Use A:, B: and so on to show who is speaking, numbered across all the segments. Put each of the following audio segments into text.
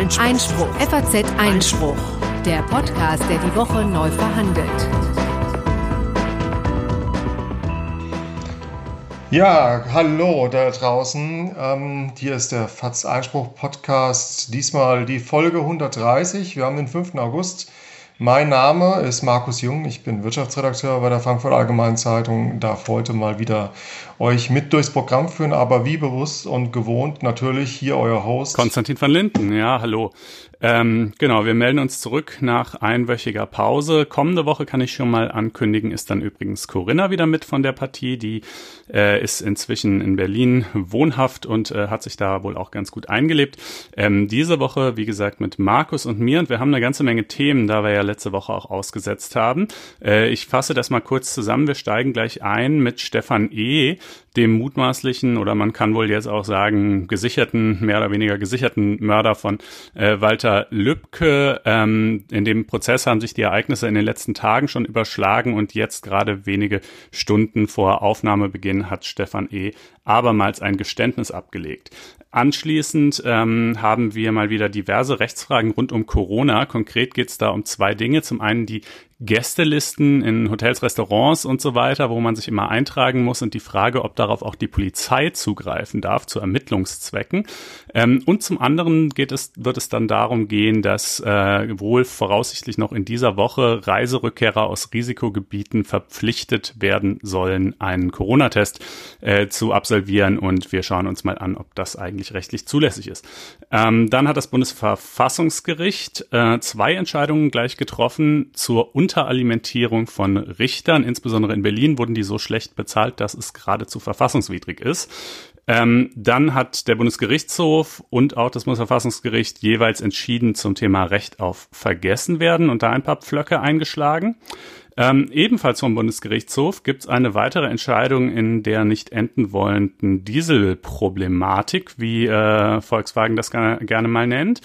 A: Einspruch. Einspruch. FAZ Einspruch. Der Podcast, der die Woche neu verhandelt.
B: Ja, hallo da draußen. Ähm, hier ist der FAZ Einspruch Podcast. Diesmal die Folge 130. Wir haben den 5. August. Mein Name ist Markus Jung, ich bin Wirtschaftsredakteur bei der Frankfurter Allgemeinen Zeitung, darf heute mal wieder euch mit durchs Programm führen, aber wie bewusst und gewohnt natürlich hier euer Host.
C: Konstantin van Linden, ja, hallo. Ähm, genau, wir melden uns zurück nach einwöchiger Pause. Kommende Woche kann ich schon mal ankündigen, ist dann übrigens Corinna wieder mit von der Partie. Die äh, ist inzwischen in Berlin wohnhaft und äh, hat sich da wohl auch ganz gut eingelebt. Ähm, diese Woche, wie gesagt, mit Markus und mir und wir haben eine ganze Menge Themen, da wir ja letzte Woche auch ausgesetzt haben. Äh, ich fasse das mal kurz zusammen. Wir steigen gleich ein mit Stefan E., dem mutmaßlichen oder man kann wohl jetzt auch sagen gesicherten, mehr oder weniger gesicherten Mörder von äh, Walter Lübcke. Ähm, in dem Prozess haben sich die Ereignisse in den letzten Tagen schon überschlagen und jetzt gerade wenige Stunden vor Aufnahmebeginn hat Stefan E. abermals ein Geständnis abgelegt. Anschließend ähm, haben wir mal wieder diverse Rechtsfragen rund um Corona. Konkret geht es da um zwei Dinge. Zum einen die Gästelisten in Hotels, Restaurants und so weiter, wo man sich immer eintragen muss und die Frage, ob darauf auch die Polizei zugreifen darf zu Ermittlungszwecken. Ähm, und zum anderen geht es, wird es dann darum gehen, dass äh, wohl voraussichtlich noch in dieser Woche Reiserückkehrer aus Risikogebieten verpflichtet werden sollen, einen Corona-Test äh, zu absolvieren und wir schauen uns mal an, ob das eigentlich rechtlich zulässig ist. Ähm, dann hat das Bundesverfassungsgericht äh, zwei Entscheidungen gleich getroffen zur Unteralimentierung von Richtern. Insbesondere in Berlin wurden die so schlecht bezahlt, dass es geradezu verfassungswidrig ist. Ähm, dann hat der Bundesgerichtshof und auch das Bundesverfassungsgericht jeweils entschieden zum Thema Recht auf Vergessen werden und da ein paar Pflöcke eingeschlagen. Ähm, ebenfalls vom Bundesgerichtshof gibt es eine weitere Entscheidung in der nicht enden wollenden Dieselproblematik, wie äh, Volkswagen das gerne mal nennt.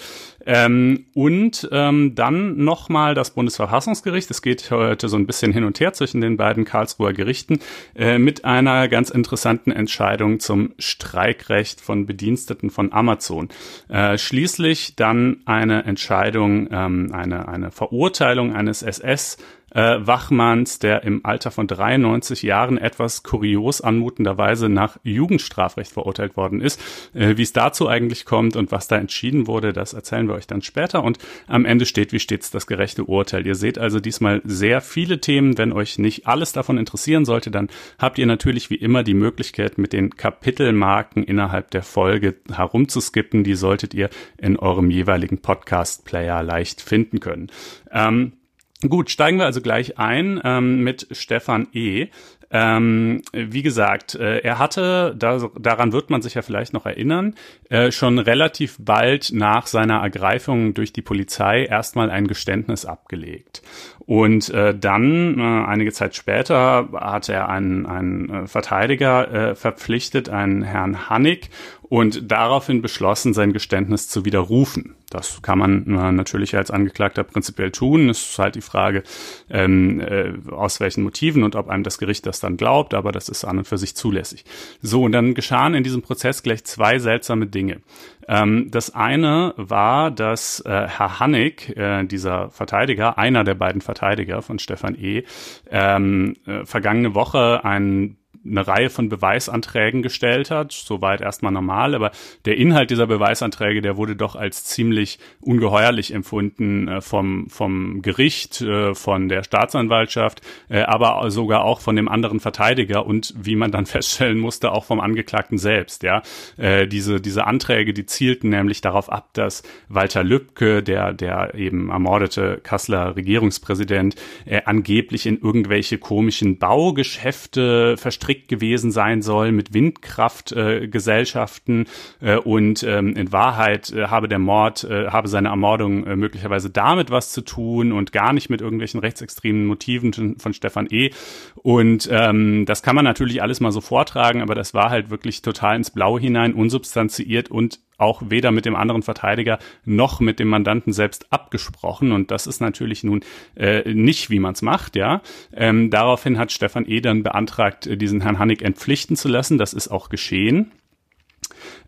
C: Ähm, und ähm, dann nochmal das Bundesverfassungsgericht. Es geht heute so ein bisschen hin und her zwischen den beiden Karlsruher Gerichten äh, mit einer ganz interessanten Entscheidung zum Streikrecht von Bediensteten von Amazon. Äh, schließlich dann eine Entscheidung, ähm, eine, eine Verurteilung eines SS äh, Wachmanns, der im Alter von 93 Jahren etwas kurios anmutenderweise nach Jugendstrafrecht verurteilt worden ist. Äh, Wie es dazu eigentlich kommt und was da entschieden wurde, das erzählen wir euch dann später. Und am Ende steht wie stets das gerechte Urteil. Ihr seht also diesmal sehr viele Themen. Wenn euch nicht alles davon interessieren sollte, dann habt ihr natürlich wie immer die Möglichkeit, mit den Kapitelmarken innerhalb der Folge herumzuskippen. Die solltet ihr in eurem jeweiligen Podcast-Player leicht finden können. Ähm, Gut, steigen wir also gleich ein ähm, mit Stefan E. Ähm, wie gesagt, äh, er hatte, da, daran wird man sich ja vielleicht noch erinnern, äh, schon relativ bald nach seiner Ergreifung durch die Polizei erstmal ein Geständnis abgelegt. Und äh, dann, äh, einige Zeit später, hat er einen, einen äh, Verteidiger äh, verpflichtet, einen Herrn Hannig, und daraufhin beschlossen, sein Geständnis zu widerrufen. Das kann man äh, natürlich als Angeklagter prinzipiell tun. Es ist halt die Frage, ähm, äh, aus welchen Motiven und ob einem das Gericht das dann glaubt, aber das ist an und für sich zulässig. So, und dann geschahen in diesem Prozess gleich zwei seltsame Dinge. Ähm, das eine war, dass äh, Herr Hannig, äh, dieser Verteidiger, einer der beiden Verteidiger von Stefan E., ähm, äh, vergangene Woche einen eine Reihe von Beweisanträgen gestellt hat. Soweit erstmal normal, aber der Inhalt dieser Beweisanträge, der wurde doch als ziemlich ungeheuerlich empfunden äh, vom, vom Gericht, äh, von der Staatsanwaltschaft, äh, aber sogar auch von dem anderen Verteidiger und wie man dann feststellen musste, auch vom Angeklagten selbst. Ja, diese, diese Anträge, die zielten nämlich darauf ab, dass Walter Lübcke, der, der eben ermordete Kasseler Regierungspräsident, angeblich in irgendwelche komischen Baugeschäfte verstrickt verstrickt gewesen sein soll mit Windkraftgesellschaften äh, und ähm, in Wahrheit äh, habe der Mord, äh, habe seine Ermordung möglicherweise damit was zu tun und gar nicht mit irgendwelchen rechtsextremen Motiven von, von Stefan E. Und ähm, das kann man natürlich alles mal so vortragen, aber das war halt wirklich total ins Blaue hinein, unsubstanziiert und auch weder mit dem anderen Verteidiger noch mit dem Mandanten selbst abgesprochen. Und das ist natürlich nun äh, nicht, wie man es macht, ja. Ähm, daraufhin hat Stefan E. dann beantragt, äh, diesen Herrn Hannig entpflichten zu lassen. Das ist auch geschehen.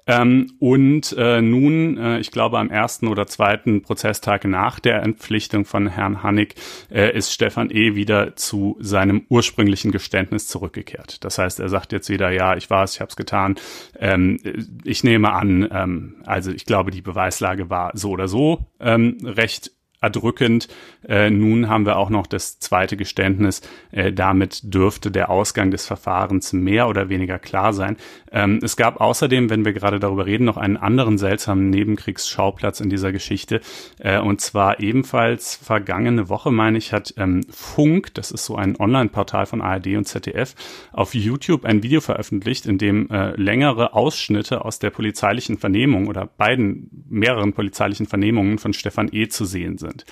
C: Ähm, und äh, nun, äh, ich glaube, am ersten oder zweiten Prozesstag nach der Entpflichtung von Herrn Hannig äh, ist Stefan E. wieder zu seinem ursprünglichen Geständnis zurückgekehrt. Das heißt, er sagt jetzt wieder, ja, ich war es, ich habe es getan. Ähm, ich nehme an, ähm, also ich glaube, die Beweislage war so oder so ähm, recht erdrückend. Äh, nun haben wir auch noch das zweite Geständnis. Äh, damit dürfte der Ausgang des Verfahrens mehr oder weniger klar sein. Ähm, es gab außerdem, wenn wir gerade darüber reden, noch einen anderen seltsamen Nebenkriegsschauplatz in dieser Geschichte. Äh, und zwar ebenfalls vergangene Woche, meine ich, hat ähm, Funk, das ist so ein Online-Portal von ARD und ZDF, auf YouTube ein Video veröffentlicht, in dem äh, längere Ausschnitte aus der polizeilichen Vernehmung oder beiden mehreren polizeilichen Vernehmungen von Stefan E. zu sehen sind sind.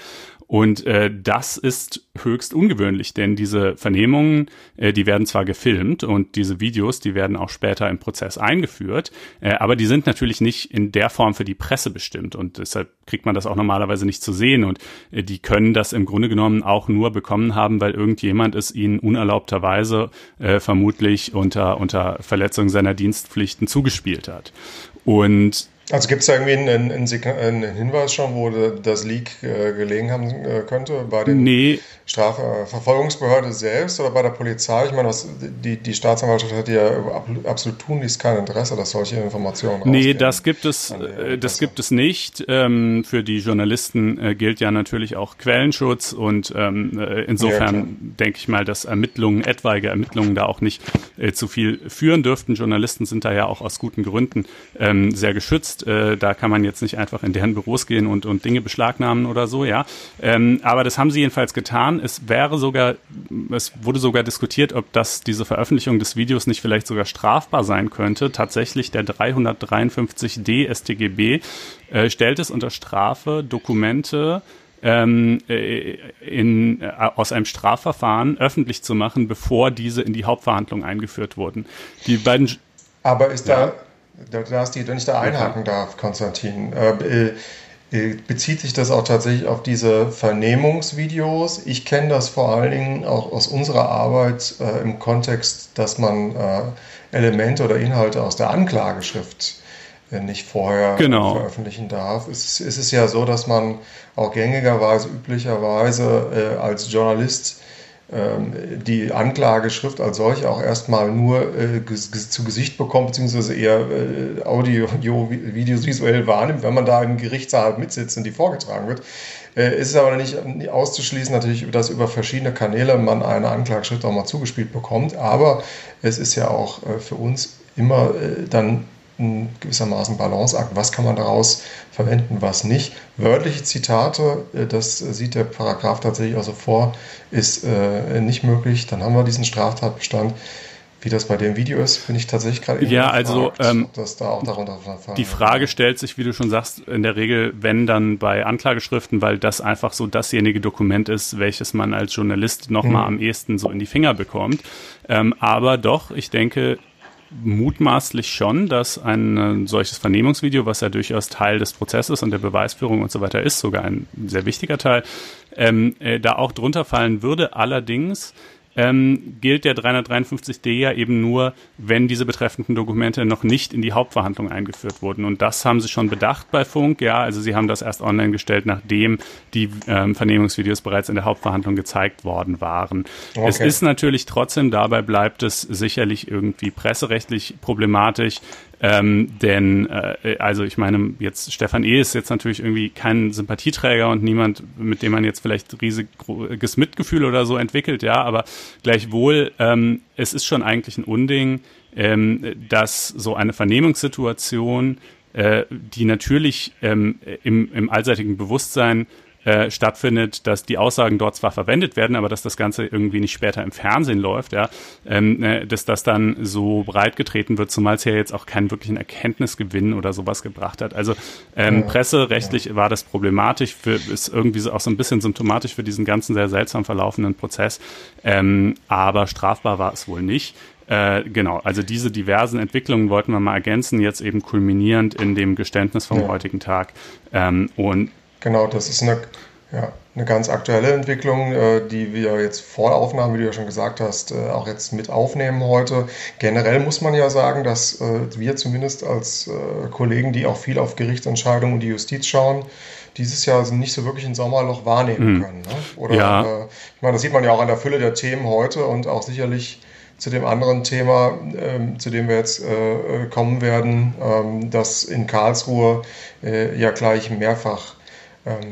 C: Und äh, das ist höchst ungewöhnlich, denn diese Vernehmungen, äh, die werden zwar gefilmt und diese Videos, die werden auch später im Prozess eingeführt, äh, aber die sind natürlich nicht in der Form für die Presse bestimmt und deshalb kriegt man das auch normalerweise nicht zu sehen und äh, die können das im Grunde genommen auch nur bekommen haben, weil irgendjemand es ihnen unerlaubterweise äh, vermutlich unter unter Verletzung seiner Dienstpflichten zugespielt hat. Und
B: also gibt es da irgendwie einen, einen, einen, Hinweis schon, wo das Leak äh, gelegen haben äh, könnte? Bei den nee. Strafverfolgungsbehörde selbst oder bei der Polizei? Ich meine, was, die, die Staatsanwaltschaft hat ja absolut tunlichst kein Interesse, dass solche Informationen
C: Nee, das gibt es, äh, das gibt es nicht. Ähm, für die Journalisten äh, gilt ja natürlich auch Quellenschutz und ähm, äh, insofern ja, denke ich mal, dass Ermittlungen, etwaige Ermittlungen da auch nicht äh, zu viel führen dürften. Journalisten sind da ja auch aus guten Gründen ähm, sehr geschützt ist. Äh, da kann man jetzt nicht einfach in deren Büros gehen und, und Dinge beschlagnahmen oder so, ja. Ähm, aber das haben sie jedenfalls getan. Es wäre sogar, es wurde sogar diskutiert, ob das diese Veröffentlichung des Videos nicht vielleicht sogar strafbar sein könnte. Tatsächlich der 353d StGB äh, stellt es unter Strafe, Dokumente ähm, äh, in, äh, aus einem Strafverfahren öffentlich zu machen, bevor diese in die Hauptverhandlung eingeführt wurden. Die beiden
B: aber ist da, da ist die, wenn ich da einhaken darf, Konstantin, äh, äh, bezieht sich das auch tatsächlich auf diese Vernehmungsvideos? Ich kenne das vor allen Dingen auch aus unserer Arbeit äh, im Kontext, dass man äh, Elemente oder Inhalte aus der Anklageschrift äh, nicht vorher genau. veröffentlichen darf. Es, es ist ja so, dass man auch gängigerweise, üblicherweise äh, als Journalist die Anklageschrift als solche auch erstmal nur äh, zu Gesicht bekommt, beziehungsweise eher äh, Audio, visuell wahrnimmt, wenn man da im Gerichtssaal mitsitzt und die vorgetragen wird. Äh, ist aber nicht, nicht auszuschließen, natürlich, dass über verschiedene Kanäle man eine Anklageschrift auch mal zugespielt bekommt. Aber es ist ja auch äh, für uns immer äh, dann ein gewissermaßen Balanceakt. Was kann man daraus verwenden, was nicht? Wörtliche Zitate, äh, das sieht der Paragraph tatsächlich also vor, ist äh, nicht möglich. Dann haben wir diesen Straftatbestand. Wie das bei dem Video ist, bin ich tatsächlich gerade
C: Ja, also ähm, da die Frage stellt sich, wie du schon sagst, in der Regel, wenn dann bei Anklageschriften, weil das einfach so dasjenige Dokument ist, welches man als Journalist nochmal hm. am ehesten so in die Finger bekommt. Ähm, aber doch, ich denke, mutmaßlich schon, dass ein äh, solches Vernehmungsvideo, was ja durchaus Teil des Prozesses und der Beweisführung und so weiter ist, sogar ein sehr wichtiger Teil, ähm, äh, da auch drunter fallen würde. Allerdings ähm, gilt der 353d ja eben nur, wenn diese betreffenden Dokumente noch nicht in die Hauptverhandlung eingeführt wurden. Und das haben sie schon bedacht bei Funk, ja. Also sie haben das erst online gestellt, nachdem die ähm, Vernehmungsvideos bereits in der Hauptverhandlung gezeigt worden waren. Okay. Es ist natürlich trotzdem, dabei bleibt es sicherlich irgendwie presserechtlich problematisch, ähm, denn, äh, also ich meine, jetzt Stefan E. ist jetzt natürlich irgendwie kein Sympathieträger und niemand, mit dem man jetzt vielleicht riesiges Mitgefühl oder so entwickelt, ja, aber gleichwohl, ähm, es ist schon eigentlich ein Unding, ähm, dass so eine Vernehmungssituation, äh, die natürlich ähm, im, im allseitigen Bewusstsein äh, stattfindet, dass die Aussagen dort zwar verwendet werden, aber dass das Ganze irgendwie nicht später im Fernsehen läuft, ja, ähm, äh, dass das dann so breit getreten wird, zumal es ja jetzt auch keinen wirklichen Erkenntnisgewinn oder sowas gebracht hat. Also ähm, ja. presserechtlich war das problematisch, für, ist irgendwie so auch so ein bisschen symptomatisch für diesen ganzen sehr seltsam verlaufenden Prozess, ähm, aber strafbar war es wohl nicht. Äh, genau, also diese diversen Entwicklungen wollten wir mal ergänzen, jetzt eben kulminierend in dem Geständnis vom ja. heutigen Tag. Ähm, und
B: Genau, das ist eine, Ja, eine ganz aktuelle Entwicklung, äh, die wir jetzt vor der Aufnahme, wie du ja schon gesagt hast, äh, auch jetzt mit aufnehmen heute. Generell muss man ja sagen, dass äh, wir zumindest als Kollegen, die auch viel auf Gerichtsentscheidungen und die Justiz schauen, dieses Jahr nicht so wirklich ein Sommerloch wahrnehmen mhm. können. Ne? Oder ja. ich meine, das sieht man ja auch an der Fülle der Themen heute und auch sicherlich zu dem anderen Thema, ähm, zu dem wir jetzt äh, kommen werden, ähm, das in Karlsruhe äh, ja gleich mehrfach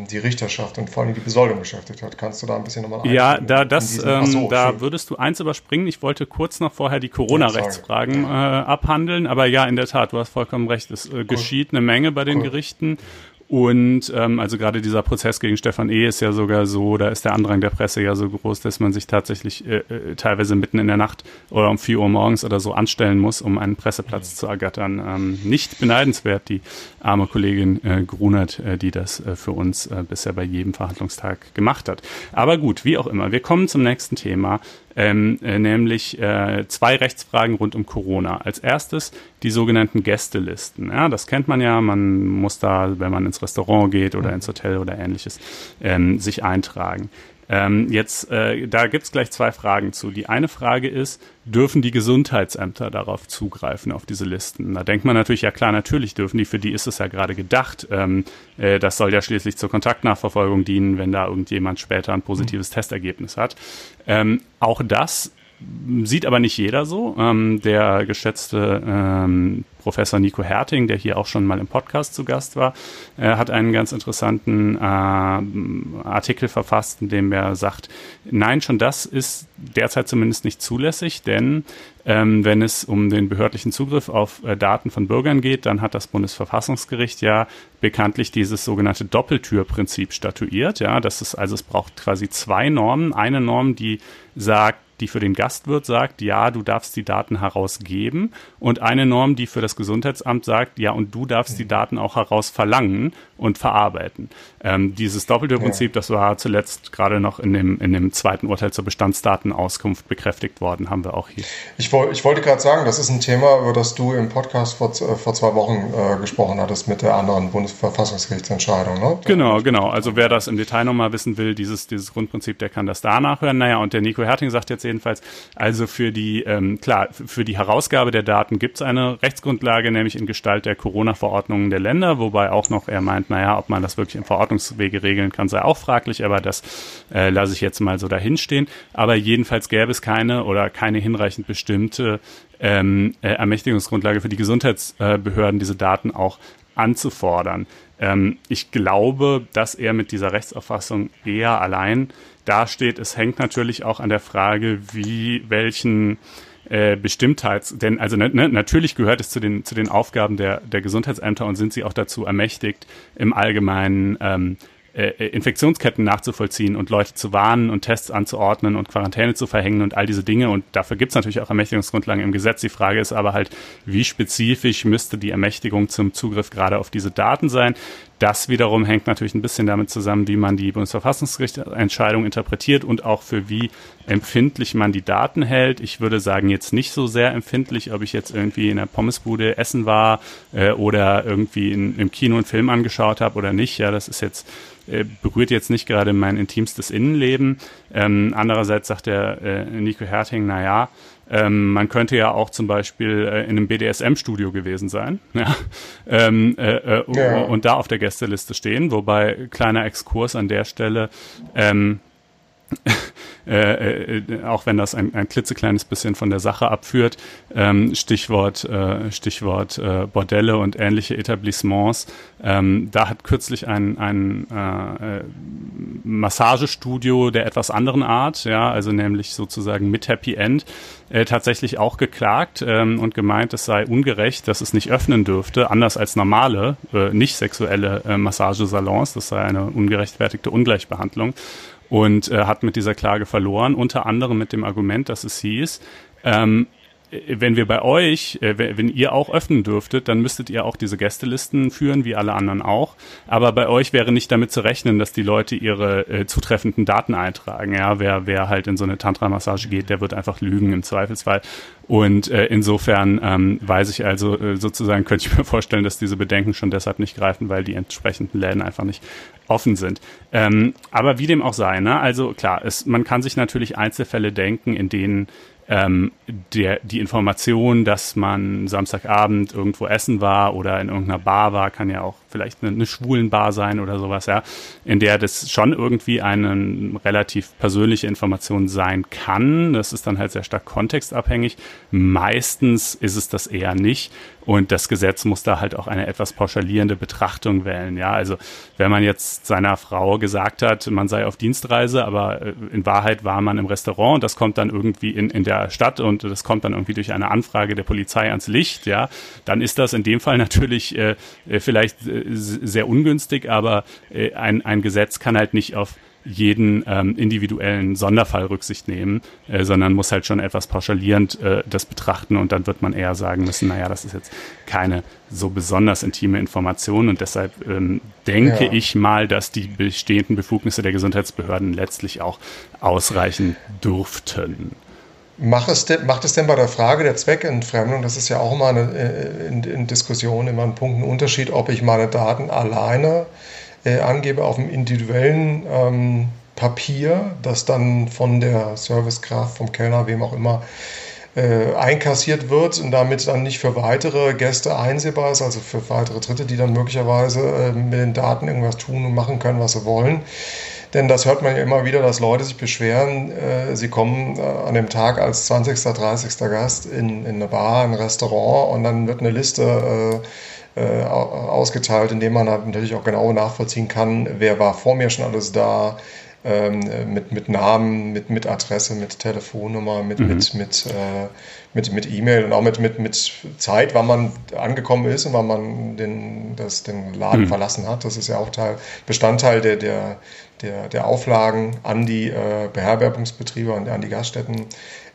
B: die Richterschaft und vor allem die Besoldung beschäftigt hat. Kannst du da ein bisschen nochmal
C: Ja, da, das, ähm, so, da würdest du eins überspringen. Ich wollte kurz noch vorher die Corona-Rechtsfragen äh, abhandeln, aber ja, in der Tat, du hast vollkommen recht. Es äh, geschieht eine Menge bei den cool. Gerichten. Und ähm, also gerade dieser Prozess gegen Stefan E. ist ja sogar so, da ist der Andrang der Presse ja so groß, dass man sich tatsächlich äh, äh, teilweise mitten in der Nacht oder um vier Uhr morgens oder so anstellen muss, um einen Presseplatz mhm. zu ergattern. Ähm, nicht beneidenswert, die arme Kollegin äh, Grunert, äh, die das äh, für uns äh, bisher bei jedem Verhandlungstag gemacht hat. Aber gut, wie auch immer, wir kommen zum nächsten Thema ähm, äh, nämlich äh, zwei Rechtsfragen rund um Corona. Als erstes die sogenannten Gästelisten. Ja, das kennt man ja, man muss da, wenn man ins Restaurant geht oder ins Hotel oder ähnliches, ähm, sich eintragen. Ähm, jetzt, äh, da gibt's gleich zwei Fragen zu. Die eine Frage ist, dürfen die Gesundheitsämter darauf zugreifen, auf diese Listen? Da denkt man natürlich, ja klar, natürlich dürfen die, für die ist es ja gerade gedacht. Ähm, äh, das soll ja schließlich zur Kontaktnachverfolgung dienen, wenn da irgendjemand später ein positives mhm. Testergebnis hat. Ähm, auch das sieht aber nicht jeder so. Ähm, der geschätzte ähm, Professor Nico Herting, der hier auch schon mal im Podcast zu Gast war, äh, hat einen ganz interessanten äh, Artikel verfasst, in dem er sagt, nein, schon das ist derzeit zumindest nicht zulässig, denn ähm, wenn es um den behördlichen Zugriff auf äh, Daten von Bürgern geht, dann hat das Bundesverfassungsgericht ja bekanntlich dieses sogenannte Doppeltürprinzip statuiert. Ja, das ist also es braucht quasi zwei Normen. Eine Norm, die sagt, die für den Gastwirt sagt, ja, du darfst die Daten herausgeben und eine Norm, die für das Gesundheitsamt sagt, ja, und du darfst die Daten auch heraus verlangen und verarbeiten. Ähm, dieses doppelte Prinzip, das war zuletzt gerade noch in dem, in dem zweiten Urteil zur Bestandsdatenauskunft bekräftigt worden, haben wir auch hier.
B: Ich, ich wollte gerade sagen, das ist ein Thema, über das du im Podcast vor, äh, vor zwei Wochen äh, gesprochen hattest mit der anderen Bundesverfassungsgerichtsentscheidung. Ne?
C: Genau, genau. Also wer das im Detail nochmal wissen will, dieses, dieses Grundprinzip, der kann das da nachhören. Naja, und der Nico Herting sagt jetzt jedenfalls, also für die, ähm, klar, für die Herausgabe der Daten gibt es eine Rechtsgrundlage, nämlich in Gestalt der Corona-Verordnungen der Länder, wobei auch noch er meint, naja, ob man das wirklich im Verordnungswege regeln kann, sei auch fraglich, aber das äh, lasse ich jetzt mal so dahinstehen. Aber jedenfalls gäbe es keine oder keine hinreichend bestimmte ähm, äh, Ermächtigungsgrundlage für die Gesundheitsbehörden, diese Daten auch anzufordern. Ähm, ich glaube, dass er mit dieser Rechtsauffassung eher allein dasteht. Es hängt natürlich auch an der Frage, wie welchen äh, Bestimmtheits, denn also ne, ne, natürlich gehört es zu den zu den Aufgaben der der Gesundheitsämter und sind sie auch dazu ermächtigt im Allgemeinen ähm, äh, Infektionsketten nachzuvollziehen und Leute zu warnen und Tests anzuordnen und Quarantäne zu verhängen und all diese Dinge. Und dafür gibt es natürlich auch Ermächtigungsgrundlagen im Gesetz. Die Frage ist aber halt, wie spezifisch müsste die Ermächtigung zum Zugriff gerade auf diese Daten sein? Das wiederum hängt natürlich ein bisschen damit zusammen, wie man die Bundesverfassungsgerichtsentscheidung interpretiert und auch für wie empfindlich man die Daten hält. Ich würde sagen, jetzt nicht so sehr empfindlich, ob ich jetzt irgendwie in der Pommesbude essen war äh, oder irgendwie in, im Kino einen Film angeschaut habe oder nicht. Ja, das ist jetzt äh, berührt jetzt nicht gerade mein intimstes Innenleben. Ähm, andererseits sagt der äh, Nico Herting, na ja, ähm, man könnte ja auch zum Beispiel äh, in einem BDSM-Studio gewesen sein ja? Ähm, äh, äh, ja. und da auf der Gästeliste stehen, wobei kleiner Exkurs an der Stelle. Ähm, äh, äh, auch wenn das ein, ein klitzekleines bisschen von der Sache abführt. Ähm, Stichwort, äh, Stichwort äh, Bordelle und ähnliche Etablissements. Ähm, da hat kürzlich ein, ein äh, äh, Massagestudio der etwas anderen Art, ja, also nämlich sozusagen mit Happy End, äh, tatsächlich auch geklagt ähm, und gemeint, es sei ungerecht, dass es nicht öffnen dürfte, anders als normale, äh, nicht sexuelle äh, Massagesalons. Das sei eine ungerechtfertigte Ungleichbehandlung und äh, hat mit dieser Klage verloren, unter anderem mit dem Argument, dass es hieß, ähm, wenn wir bei euch, äh, wenn ihr auch öffnen dürftet, dann müsstet ihr auch diese Gästelisten führen, wie alle anderen auch. Aber bei euch wäre nicht damit zu rechnen, dass die Leute ihre äh, zutreffenden Daten eintragen. Ja, wer, wer halt in so eine Tantra-Massage geht, der wird einfach lügen im Zweifelsfall. Und äh, insofern ähm, weiß ich also äh, sozusagen, könnte ich mir vorstellen, dass diese Bedenken schon deshalb nicht greifen, weil die entsprechenden Läden einfach nicht offen sind. Ähm, aber wie dem auch sei, ne? also klar, es, man kann sich natürlich Einzelfälle denken, in denen ähm, der, die Information, dass man Samstagabend irgendwo essen war oder in irgendeiner Bar war, kann ja auch vielleicht eine, eine schwulen Bar sein oder sowas, ja, in der das schon irgendwie eine relativ persönliche Information sein kann. Das ist dann halt sehr stark kontextabhängig. Meistens ist es das eher nicht. Und das Gesetz muss da halt auch eine etwas pauschalierende Betrachtung wählen. Ja, also wenn man jetzt seiner Frau gesagt hat, man sei auf Dienstreise, aber äh, in Wahrheit war man im Restaurant und das kommt dann irgendwie in, in der Stadt und das kommt dann irgendwie durch eine Anfrage der Polizei ans Licht, ja, dann ist das in dem Fall natürlich äh, äh vielleicht äh, sehr ungünstig, aber äh, ein, ein Gesetz kann halt nicht auf jeden ähm, individuellen Sonderfall Rücksicht nehmen, äh, sondern muss halt schon etwas pauschalierend äh, das betrachten und dann wird man eher sagen müssen, naja, das ist jetzt keine so besonders intime Information und deshalb ähm, denke ja. ich mal, dass die bestehenden Befugnisse der Gesundheitsbehörden letztlich auch ausreichen dürften.
B: Macht es, denn, macht es denn bei der Frage der Zweckentfremdung, das ist ja auch immer eine, äh, in, in Diskussion immer ein Punkt, ein Unterschied, ob ich meine Daten alleine äh, angebe auf dem individuellen ähm, Papier, das dann von der Servicekraft, vom Kellner, wem auch immer, äh, einkassiert wird und damit dann nicht für weitere Gäste einsehbar ist, also für weitere Dritte, die dann möglicherweise äh, mit den Daten irgendwas tun und machen können, was sie wollen. Denn das hört man ja immer wieder, dass Leute sich beschweren, äh, sie kommen äh, an dem Tag als 20., 30. Gast in, in eine Bar, ein Restaurant und dann wird eine Liste äh, äh, ausgeteilt, in dem man halt natürlich auch genau nachvollziehen kann, wer war vor mir schon alles da, ähm, mit, mit Namen, mit, mit Adresse, mit Telefonnummer, mit, mhm. mit, mit, äh, mit, mit E-Mail und auch mit, mit, mit Zeit, wann man angekommen ist und wann man den, das, den Laden mhm. verlassen hat. Das ist ja auch Teil, Bestandteil der, der, der, der Auflagen an die äh, Beherbergungsbetriebe und an die Gaststätten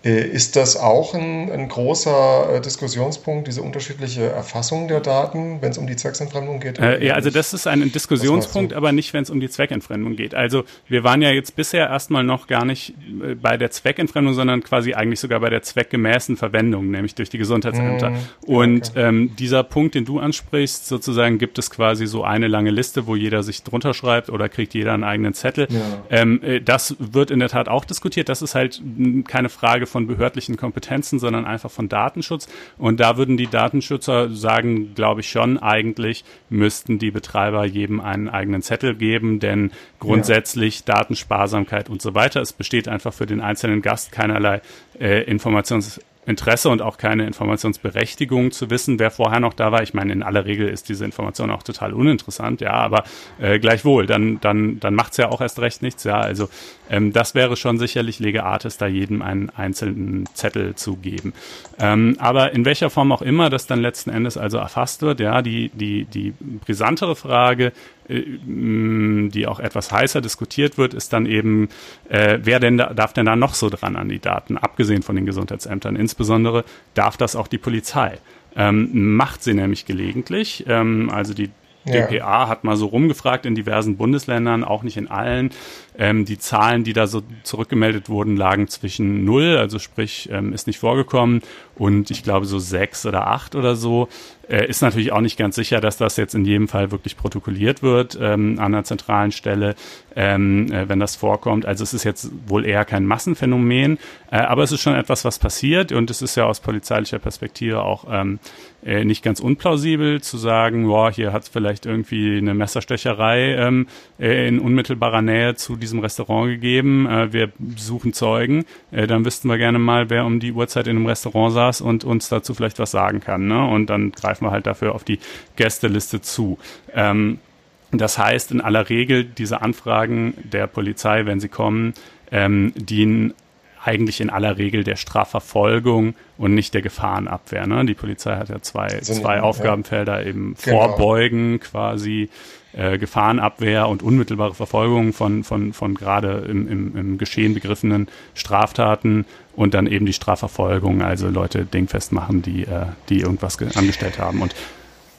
B: ist das auch ein, ein großer äh, Diskussionspunkt, diese unterschiedliche Erfassung der Daten, wenn es um die Zweckentfremdung geht?
C: Äh, ja, also das ist ein Diskussionspunkt, aber nicht, wenn es um die Zweckentfremdung geht. Also wir waren ja jetzt bisher erstmal noch gar nicht äh, bei der Zweckentfremdung, sondern quasi eigentlich sogar bei der zweckgemäßen Verwendung, nämlich durch die Gesundheitsämter. Mm, Und okay. ähm, dieser Punkt, den du ansprichst, sozusagen gibt es quasi so eine lange Liste, wo jeder sich drunter schreibt oder kriegt jeder einen eigenen Zettel. Ja. Ähm, das wird in der Tat auch diskutiert. Das ist halt keine Frage von behördlichen Kompetenzen, sondern einfach von Datenschutz. Und da würden die Datenschützer sagen, glaube ich schon, eigentlich müssten die Betreiber jedem einen eigenen Zettel geben, denn grundsätzlich ja. Datensparsamkeit und so weiter. Es besteht einfach für den einzelnen Gast keinerlei äh, Informations Interesse und auch keine Informationsberechtigung zu wissen, wer vorher noch da war. Ich meine, in aller Regel ist diese Information auch total uninteressant, ja, aber äh, gleichwohl, dann, dann, dann macht's ja auch erst recht nichts, ja. Also ähm, das wäre schon sicherlich Lege Artis, da jedem einen einzelnen Zettel zu geben. Ähm, aber in welcher Form auch immer das dann letzten Endes also erfasst wird, ja, die, die, die brisantere Frage, die auch etwas heißer diskutiert wird, ist dann eben, äh, wer denn da, darf denn da noch so dran an die Daten, abgesehen von den Gesundheitsämtern. Insbesondere darf das auch die Polizei. Ähm, macht sie nämlich gelegentlich. Ähm, also die DPA hat mal so rumgefragt in diversen Bundesländern, auch nicht in allen. Ähm, die Zahlen, die da so zurückgemeldet wurden, lagen zwischen null, also sprich, ähm, ist nicht vorgekommen, und ich glaube so sechs oder acht oder so. Äh, ist natürlich auch nicht ganz sicher, dass das jetzt in jedem Fall wirklich protokolliert wird ähm, an einer zentralen Stelle, ähm, äh, wenn das vorkommt. Also es ist jetzt wohl eher kein Massenphänomen, äh, aber es ist schon etwas, was passiert und es ist ja aus polizeilicher Perspektive auch ähm, äh, nicht ganz unplausibel zu sagen, boah, hier hat es vielleicht irgendwie eine Messerstecherei ähm, äh, in unmittelbarer Nähe zu diesem Restaurant gegeben. Äh, wir suchen Zeugen. Äh, dann wüssten wir gerne mal, wer um die Uhrzeit in einem Restaurant saß und uns dazu vielleicht was sagen kann. Ne? Und dann greifen wir halt dafür auf die Gästeliste zu. Ähm, das heißt, in aller Regel diese Anfragen der Polizei, wenn sie kommen, ähm, dienen eigentlich in aller Regel der Strafverfolgung und nicht der Gefahrenabwehr. Ne? Die Polizei hat ja zwei, zwei Aufgabenfelder, eben genau. vorbeugen quasi äh, Gefahrenabwehr und unmittelbare Verfolgung von, von, von gerade im, im, im Geschehen begriffenen Straftaten und dann eben die Strafverfolgung, also Leute dingfest machen, die, äh, die irgendwas angestellt haben. Und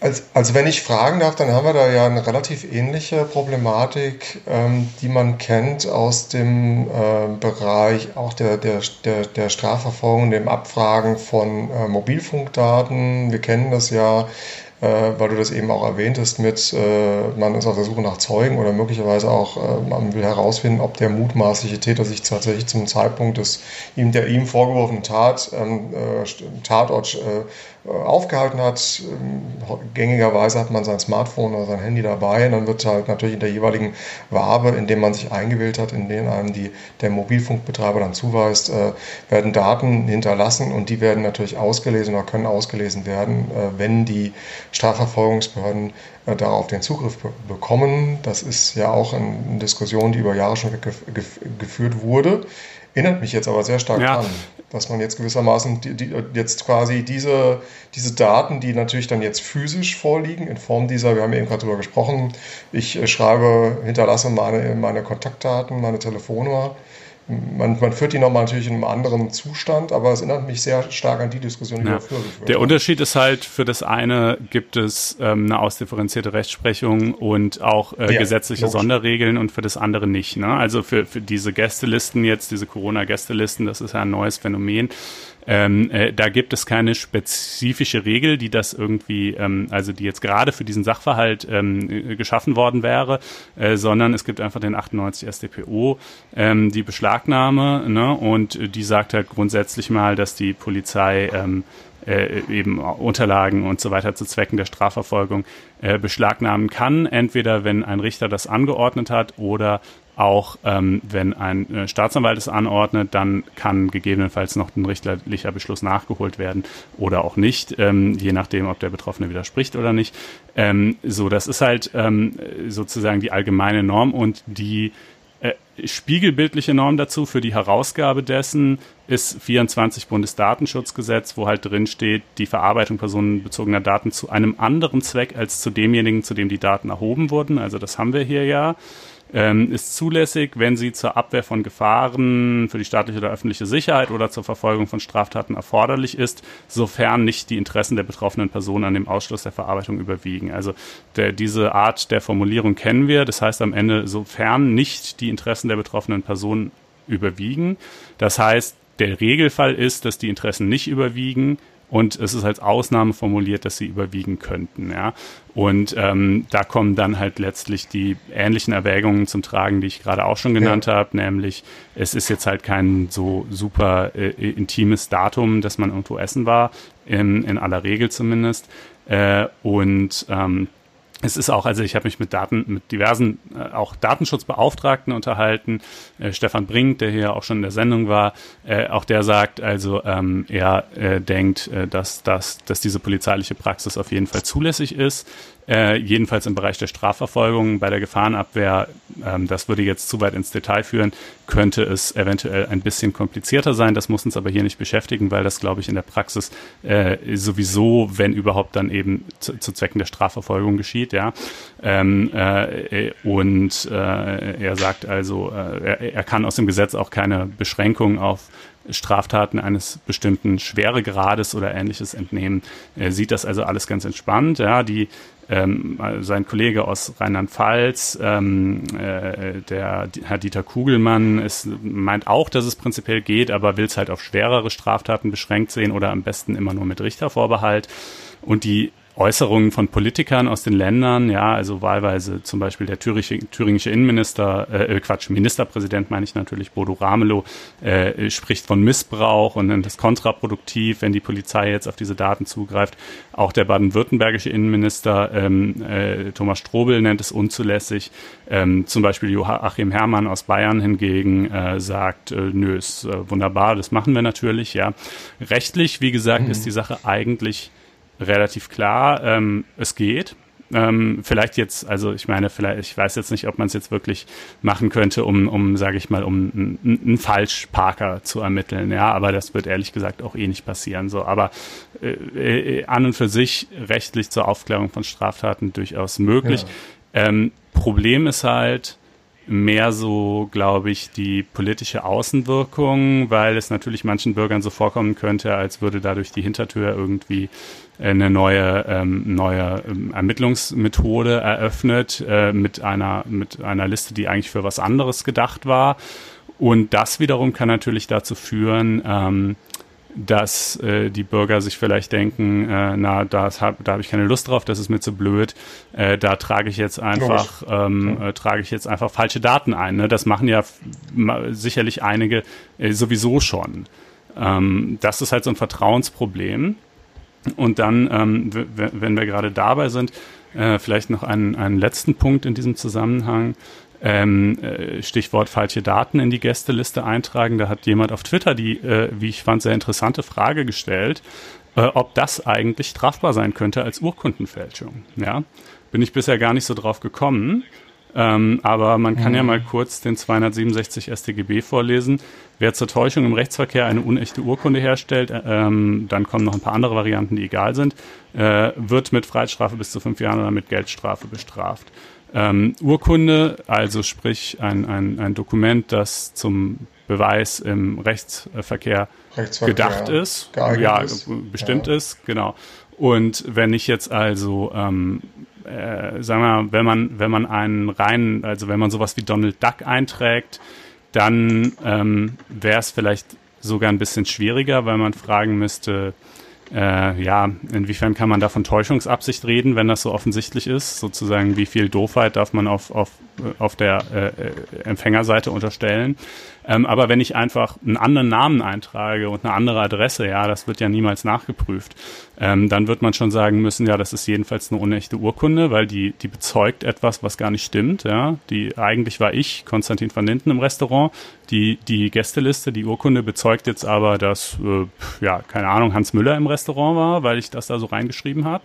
B: also, also wenn ich fragen darf, dann haben wir da ja eine relativ ähnliche Problematik, ähm, die man kennt aus dem äh, Bereich auch der, der, der, der Strafverfolgung, dem Abfragen von äh, Mobilfunkdaten. Wir kennen das ja äh, weil du das eben auch erwähntest mit, äh, man ist auf der Suche nach Zeugen oder möglicherweise auch, äh, man will herausfinden, ob der mutmaßliche Täter sich tatsächlich zum Zeitpunkt des ihm, der ihm vorgeworfenen Tat, ähm, äh, Tatort aufgehalten hat. Ähm, gängigerweise hat man sein Smartphone oder sein Handy dabei. Und dann wird halt natürlich in der jeweiligen Wabe, in dem man sich eingewählt hat, in denen einem die, der Mobilfunkbetreiber dann zuweist, äh, werden Daten hinterlassen und die werden natürlich ausgelesen oder können ausgelesen werden, äh, wenn die Strafverfolgungsbehörden äh, darauf den Zugriff be bekommen. Das ist ja auch eine Diskussion, die über Jahre schon gef geführt wurde. Erinnert mich jetzt aber sehr stark ja. dran, dass man jetzt gewissermaßen die, die, jetzt quasi diese, diese Daten, die natürlich dann jetzt physisch vorliegen, in Form dieser, wir haben eben gerade darüber gesprochen, ich äh, schreibe, hinterlasse meine, meine Kontaktdaten, meine Telefonnummer, man, man führt die nochmal natürlich in einem anderen Zustand, aber es erinnert mich sehr stark an die Diskussion, die ja. wir früher geführt
C: Der Unterschied ist halt, für das eine gibt es ähm, eine ausdifferenzierte Rechtsprechung und auch äh, ja, gesetzliche logisch. Sonderregeln und für das andere nicht. Ne? Also für, für diese Gästelisten jetzt, diese Corona-Gästelisten, das ist ja ein neues Phänomen. Ähm, äh, da gibt es keine spezifische Regel, die das irgendwie, ähm, also die jetzt gerade für diesen Sachverhalt ähm, äh, geschaffen worden wäre, äh, sondern es gibt einfach den 98 StPO, ähm, die Beschlagnahme, ne, und die sagt halt grundsätzlich mal, dass die Polizei ähm, äh, eben Unterlagen und so weiter zu Zwecken der Strafverfolgung äh, beschlagnahmen kann, entweder wenn ein Richter das angeordnet hat oder auch ähm, wenn ein äh, Staatsanwalt es anordnet, dann kann gegebenenfalls noch ein richterlicher Beschluss nachgeholt werden oder auch nicht, ähm, je nachdem, ob der Betroffene widerspricht oder nicht. Ähm, so, das ist halt ähm, sozusagen die allgemeine Norm und die äh, spiegelbildliche Norm dazu für die Herausgabe dessen ist 24 Bundesdatenschutzgesetz, wo halt drin steht, die Verarbeitung personenbezogener Daten zu einem anderen Zweck als zu demjenigen, zu dem die Daten erhoben wurden. Also das haben wir hier ja ähm, ist zulässig, wenn sie zur Abwehr von Gefahren für die staatliche oder öffentliche Sicherheit oder zur Verfolgung von Straftaten erforderlich ist, sofern nicht die Interessen der betroffenen Person an dem Ausschluss der Verarbeitung überwiegen. Also der, diese Art der Formulierung kennen wir. Das heißt am Ende, sofern nicht die Interessen der betroffenen Person überwiegen. Das heißt, der Regelfall ist, dass die Interessen nicht überwiegen, und es ist als Ausnahme formuliert, dass sie überwiegen könnten. Ja? Und ähm, da kommen dann halt letztlich die ähnlichen Erwägungen zum Tragen, die ich gerade auch schon genannt ja. habe, nämlich es ist jetzt halt kein so super äh, intimes Datum, dass man irgendwo essen war, in, in aller Regel zumindest. Äh, und ähm, es ist auch, also ich habe mich mit Daten, mit diversen äh, auch Datenschutzbeauftragten unterhalten. Äh, Stefan Brink, der hier auch schon in der Sendung war, äh, auch der sagt, also ähm, er äh, denkt, äh, dass, dass, dass diese polizeiliche Praxis auf jeden Fall zulässig ist. Äh, jedenfalls im Bereich der Strafverfolgung, bei der Gefahrenabwehr, ähm, das würde jetzt zu weit ins Detail führen, könnte es eventuell ein bisschen komplizierter sein. Das muss uns aber hier nicht beschäftigen, weil das, glaube ich, in der Praxis äh, sowieso, wenn überhaupt, dann eben zu, zu Zwecken der Strafverfolgung geschieht. Ja, ähm, äh, und äh, er sagt also, äh, er, er kann aus dem Gesetz auch keine Beschränkung auf Straftaten eines bestimmten Schweregrades oder ähnliches entnehmen. Er sieht das also alles ganz entspannt. Ja, die ähm, sein Kollege aus Rheinland-Pfalz, ähm, äh, der Herr Dieter Kugelmann, ist, meint auch, dass es prinzipiell geht, aber will es halt auf schwerere Straftaten beschränkt sehen oder am besten immer nur mit Richtervorbehalt. Und die Äußerungen von Politikern aus den Ländern, ja, also wahlweise zum Beispiel der thüringische, Innenminister, äh, äh, Quatsch, Ministerpräsident meine ich natürlich, Bodo Ramelow, äh, spricht von Missbrauch und nennt das kontraproduktiv, wenn die Polizei jetzt auf diese Daten zugreift. Auch der baden-württembergische Innenminister ähm, äh, Thomas Strobel nennt es unzulässig. Ähm, zum Beispiel Joachim Herrmann aus Bayern hingegen äh, sagt, äh, nö, ist äh, wunderbar, das machen wir natürlich, ja. Rechtlich, wie gesagt, mhm. ist die Sache eigentlich relativ klar, ähm, es geht. Ähm, vielleicht jetzt, also ich meine, vielleicht, ich weiß jetzt nicht, ob man es jetzt wirklich machen könnte, um, um sage ich mal, um einen Falschparker zu ermitteln, ja, aber das wird ehrlich gesagt auch eh nicht passieren. So, aber äh, äh, an und für sich rechtlich zur Aufklärung von Straftaten durchaus möglich. Ja. Ähm, Problem ist halt, mehr so, glaube ich, die politische Außenwirkung, weil es natürlich manchen Bürgern so vorkommen könnte, als würde dadurch die Hintertür irgendwie eine neue, ähm, neue ähm, Ermittlungsmethode eröffnet äh, mit einer mit einer Liste, die eigentlich für was anderes gedacht war. Und das wiederum kann natürlich dazu führen, ähm, dass äh, die Bürger sich vielleicht denken, äh, na, das hab, da habe ich keine Lust drauf, das ist mir zu blöd, äh, da trage ich jetzt einfach, ähm, äh, trage ich jetzt einfach falsche Daten ein. Ne? Das machen ja sicherlich einige äh, sowieso schon. Ähm, das ist halt so ein Vertrauensproblem. Und dann, ähm, wenn wir gerade dabei sind, äh, vielleicht noch einen, einen letzten Punkt in diesem Zusammenhang ähm, äh, Stichwort falsche Daten in die Gästeliste eintragen. Da hat jemand auf Twitter die, äh, wie ich fand, sehr interessante Frage gestellt, äh, ob das eigentlich strafbar sein könnte als Urkundenfälschung. Ja, bin ich bisher gar nicht so drauf gekommen. Ähm, aber man kann mhm. ja mal kurz den 267 StGB vorlesen. Wer zur Täuschung im Rechtsverkehr eine unechte Urkunde herstellt, äh, ähm, dann kommen noch ein paar andere Varianten, die egal sind, äh, wird mit Freiheitsstrafe bis zu fünf Jahren oder mit Geldstrafe bestraft. Ähm, Urkunde, also sprich ein, ein, ein Dokument, das zum Beweis im Rechtsverkehr, Rechtsverkehr gedacht ist, ja, ist. bestimmt ja. ist, genau. Und wenn ich jetzt also, ähm, äh, sagen wir mal, wenn man, wenn man einen reinen, also wenn man sowas wie Donald Duck einträgt, dann ähm, wäre es vielleicht sogar ein bisschen schwieriger, weil man fragen müsste, äh, ja, inwiefern kann man da von Täuschungsabsicht reden, wenn das so offensichtlich ist? Sozusagen, wie viel Doofheit darf man auf, auf, auf der äh, Empfängerseite unterstellen? Ähm, aber wenn ich einfach einen anderen Namen eintrage und eine andere Adresse, ja, das wird ja niemals nachgeprüft, ähm, dann wird man schon sagen müssen, ja, das ist jedenfalls eine unechte Urkunde, weil die, die bezeugt etwas, was gar nicht stimmt, ja. Die, eigentlich war ich, Konstantin van Linden, im Restaurant. Die, die Gästeliste, die Urkunde bezeugt jetzt aber, dass, äh, ja, keine Ahnung, Hans Müller im Restaurant war, weil ich das da so reingeschrieben habe.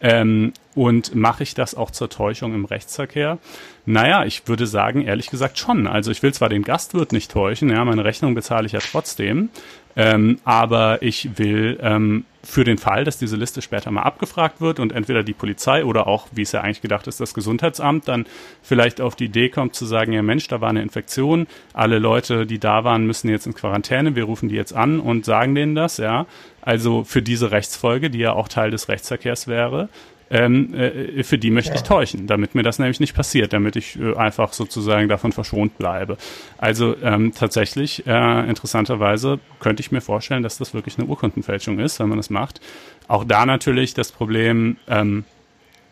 C: Ähm, und mache ich das auch zur Täuschung im Rechtsverkehr? Naja, ich würde sagen, ehrlich gesagt schon. Also ich will zwar den Gastwirt nicht täuschen, ja, meine Rechnung bezahle ich ja trotzdem, ähm, aber ich will ähm, für den Fall, dass diese Liste später mal abgefragt wird und entweder die Polizei oder auch, wie es ja eigentlich gedacht ist, das Gesundheitsamt dann vielleicht auf die Idee kommt zu sagen, ja Mensch, da war eine Infektion, alle Leute, die da waren, müssen jetzt in Quarantäne, wir rufen die jetzt an und sagen denen das, ja. Also für diese Rechtsfolge, die ja auch Teil des Rechtsverkehrs wäre, ähm, äh, für die möchte ja. ich täuschen, damit mir das nämlich nicht passiert, damit ich äh, einfach sozusagen davon verschont bleibe. Also ähm, tatsächlich, äh, interessanterweise, könnte ich mir vorstellen, dass das wirklich eine Urkundenfälschung ist, wenn man das macht. Auch da natürlich das Problem, ähm,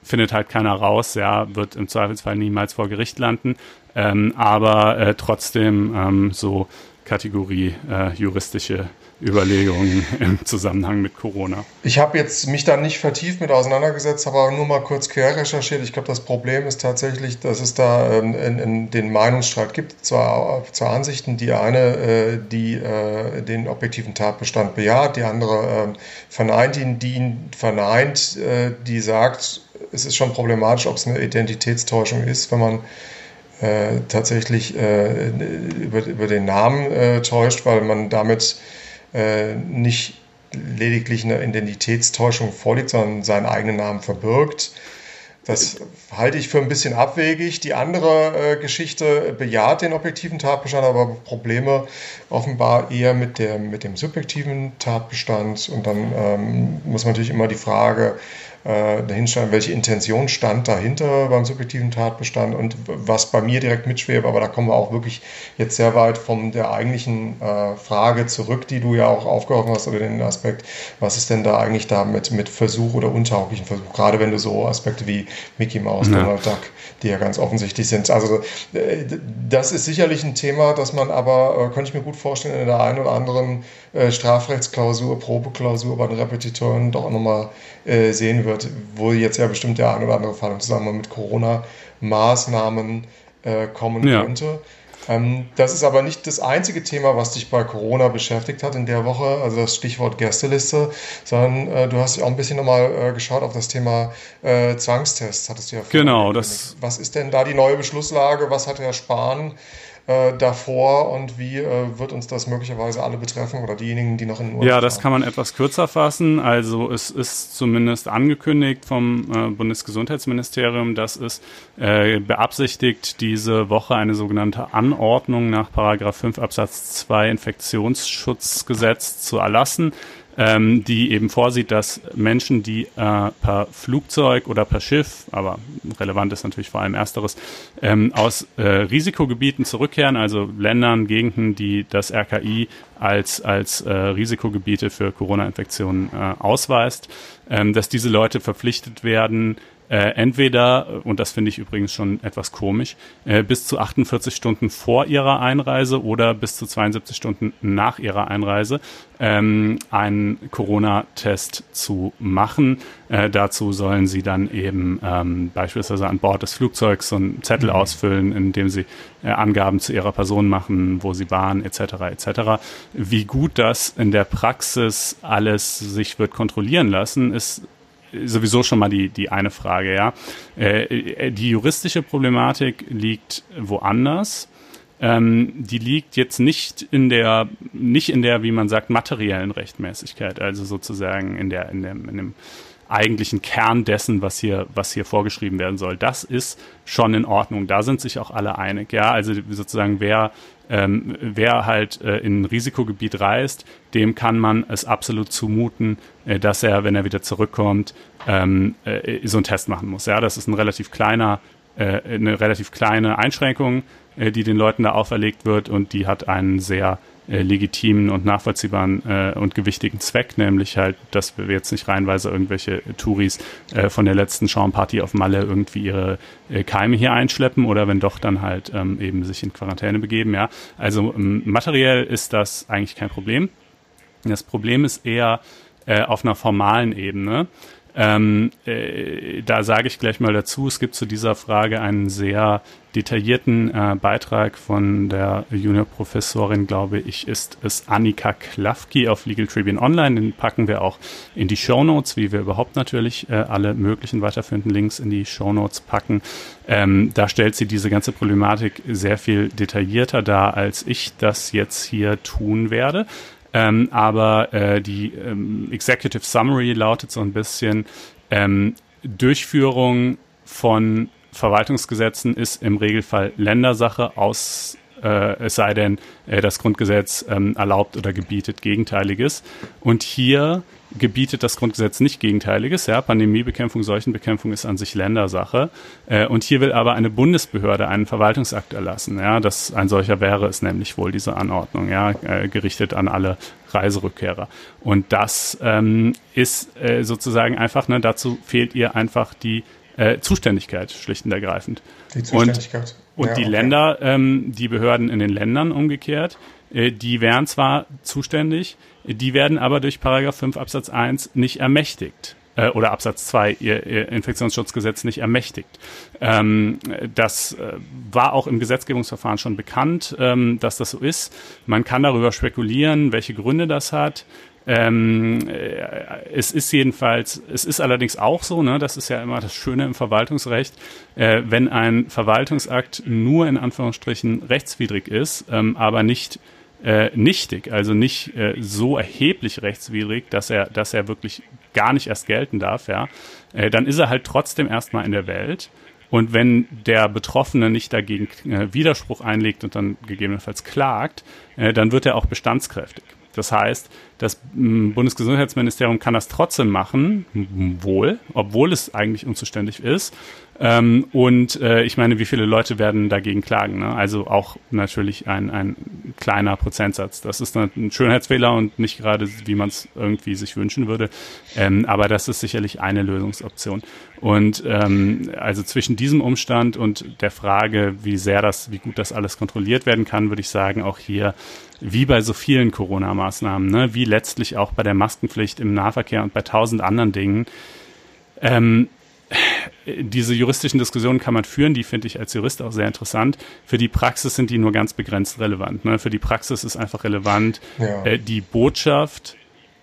C: findet halt keiner raus, ja, wird im Zweifelsfall niemals vor Gericht landen, ähm, aber äh, trotzdem ähm, so Kategorie äh, juristische Überlegungen im Zusammenhang mit Corona.
B: Ich habe jetzt mich da nicht vertieft mit auseinandergesetzt, aber nur mal kurz quer recherchiert. Ich glaube, das Problem ist tatsächlich, dass es da ähm, in, in den Meinungsstreit gibt, zwei, zwei Ansichten. Die eine, äh, die äh, den objektiven Tatbestand bejaht, die andere äh, verneint ihn, die ihn verneint, äh, die sagt, es ist schon problematisch, ob es eine Identitätstäuschung ist, wenn man äh, tatsächlich äh, über, über den Namen täuscht, weil man damit äh, nicht lediglich eine Identitätstäuschung vorliegt, sondern seinen eigenen Namen verbirgt. Das halte ich für ein bisschen abwegig. Die andere äh, Geschichte bejaht den objektiven Tatbestand, aber Probleme offenbar eher mit, der, mit dem subjektiven Tatbestand. Und dann ähm, muss man natürlich immer die Frage äh, welche Intention stand dahinter beim subjektiven Tatbestand und was bei mir direkt mitschwebt, aber da kommen wir auch wirklich jetzt sehr weit von der eigentlichen äh, Frage zurück, die du ja auch aufgeworfen hast, oder den Aspekt, was ist denn da eigentlich da mit, mit Versuch oder untauglichen Versuch, gerade wenn du so Aspekte wie Mickey Mouse, ja. Donald Duck, die ja ganz offensichtlich sind. Also äh, das ist sicherlich ein Thema, das man aber, äh, könnte ich mir gut vorstellen, in der einen oder anderen äh, Strafrechtsklausur, Probeklausur bei den Repetitoren doch nochmal äh, sehen wird, wo jetzt ja bestimmt der ein oder andere Fall im Zusammenhang mit Corona-Maßnahmen äh, kommen ja. könnte. Ähm, das ist aber nicht das einzige Thema, was dich bei Corona beschäftigt hat in der Woche, also das Stichwort Gästeliste, sondern äh, du hast auch ein bisschen nochmal äh, geschaut auf das Thema äh, Zwangstests, hattest du ja
C: Genau, das.
B: Was ist denn da die neue Beschlusslage? Was hat Herr Spahn äh, davor und wie äh, wird uns das möglicherweise alle betreffen oder diejenigen, die noch in
C: Urlaub Ja, das fahren? kann man etwas kürzer fassen. Also es ist zumindest angekündigt vom äh, Bundesgesundheitsministerium, dass es äh, beabsichtigt, diese Woche eine sogenannte Anordnung nach Paragraph 5 Absatz 2 Infektionsschutzgesetz zu erlassen ähm, die eben vorsieht, dass Menschen, die äh, per Flugzeug oder per Schiff, aber relevant ist natürlich vor allem ersteres, ähm, aus äh, Risikogebieten zurückkehren, also Ländern, Gegenden, die das RKI als, als äh, Risikogebiete für Corona-Infektionen äh, ausweist, ähm, dass diese Leute verpflichtet werden, äh, entweder, und das finde ich übrigens schon etwas komisch, äh, bis zu 48 Stunden vor ihrer Einreise oder bis zu 72 Stunden nach ihrer Einreise ähm, einen Corona-Test zu machen. Äh, dazu sollen sie dann eben ähm, beispielsweise an Bord des Flugzeugs so einen Zettel mhm. ausfüllen, in dem sie äh, Angaben zu ihrer Person machen, wo sie waren, etc. etc. Wie gut das in der Praxis alles sich wird kontrollieren lassen, ist sowieso schon mal die, die eine Frage, ja. Äh, äh, die juristische Problematik liegt woanders. Ähm, die liegt jetzt nicht in der, nicht in der, wie man sagt, materiellen Rechtmäßigkeit, also sozusagen in der, in dem, in dem eigentlichen Kern dessen, was hier, was hier vorgeschrieben werden soll. Das ist schon in Ordnung. Da sind sich auch alle einig. Ja, also sozusagen wer ähm, wer halt äh, in ein Risikogebiet reist, dem kann man es absolut zumuten, äh, dass er, wenn er wieder zurückkommt, ähm, äh, so einen Test machen muss. Ja, das ist ein relativ kleiner, äh, eine relativ kleine Einschränkung, äh, die den Leuten da auferlegt wird und die hat einen sehr äh, legitimen und nachvollziehbaren äh, und gewichtigen Zweck, nämlich halt, dass wir jetzt nicht reinweise irgendwelche Touris äh, von der letzten Schaumparty auf Malle irgendwie ihre äh, Keime hier einschleppen oder wenn doch, dann halt ähm, eben sich in Quarantäne begeben, ja. Also ähm, materiell ist das eigentlich kein Problem. Das Problem ist eher äh, auf einer formalen Ebene. Ähm, äh, da sage ich gleich mal dazu, es gibt zu dieser Frage einen sehr detaillierten äh, Beitrag von der Juniorprofessorin, glaube ich, ist es Annika Klafki auf Legal Tribune Online. Den packen wir auch in die Show Notes, wie wir überhaupt natürlich äh, alle möglichen weiterführenden Links in die Show Notes packen. Ähm, da stellt sie diese ganze Problematik sehr viel detaillierter dar, als ich das jetzt hier tun werde. Ähm, aber äh, die ähm, Executive Summary lautet so ein bisschen, ähm, Durchführung von Verwaltungsgesetzen ist im Regelfall Ländersache, aus, äh, es sei denn, äh, das Grundgesetz ähm, erlaubt oder gebietet Gegenteiliges. Und hier gebietet das Grundgesetz nicht Gegenteiliges. Ja, Pandemiebekämpfung, Seuchenbekämpfung ist an sich Ländersache. Äh, und hier will aber eine Bundesbehörde einen Verwaltungsakt erlassen. Ja, das ein solcher wäre es nämlich wohl diese Anordnung, ja, äh, gerichtet an alle Reiserückkehrer. Und das ähm, ist äh, sozusagen einfach, ne, dazu fehlt ihr einfach die äh, Zuständigkeit, schlicht und ergreifend.
B: Die Zuständigkeit.
C: Und, und ja, die okay. Länder, ähm, die Behörden in den Ländern umgekehrt, äh, die wären zwar zuständig, die werden aber durch Paragraph 5 Absatz 1 nicht ermächtigt äh, oder Absatz 2 ihr, ihr Infektionsschutzgesetz nicht ermächtigt. Ähm, das äh, war auch im Gesetzgebungsverfahren schon bekannt, ähm, dass das so ist. Man kann darüber spekulieren, welche Gründe das hat. Ähm, äh, es ist jedenfalls, es ist allerdings auch so, ne, das ist ja immer das Schöne im Verwaltungsrecht, äh, wenn ein Verwaltungsakt nur in Anführungsstrichen rechtswidrig ist, ähm, aber nicht äh, nichtig, also nicht äh, so erheblich rechtswidrig, dass er, dass er wirklich gar nicht erst gelten darf, ja, äh, dann ist er halt trotzdem erstmal in der Welt. Und wenn der Betroffene nicht dagegen äh, Widerspruch einlegt und dann gegebenenfalls klagt, dann wird er auch bestandskräftig. Das heißt, das mm, Bundesgesundheitsministerium kann das trotzdem machen, wohl, obwohl es eigentlich unzuständig ist. Ähm, und äh, ich meine, wie viele Leute werden dagegen klagen? Ne? Also auch natürlich ein, ein kleiner Prozentsatz. Das ist ein Schönheitsfehler und nicht gerade, wie man es irgendwie sich wünschen würde. Ähm, aber das ist sicherlich eine Lösungsoption. Und ähm, also zwischen diesem Umstand und der Frage, wie sehr das, wie gut das alles kontrolliert werden kann, würde ich sagen, auch hier wie bei so vielen Corona-Maßnahmen, ne, wie letztlich auch bei der Maskenpflicht im Nahverkehr und bei tausend anderen Dingen. Ähm, diese juristischen Diskussionen kann man führen, die finde ich als Jurist auch sehr interessant. Für die Praxis sind die nur ganz begrenzt relevant. Ne? Für die Praxis ist einfach relevant ja. äh, die Botschaft,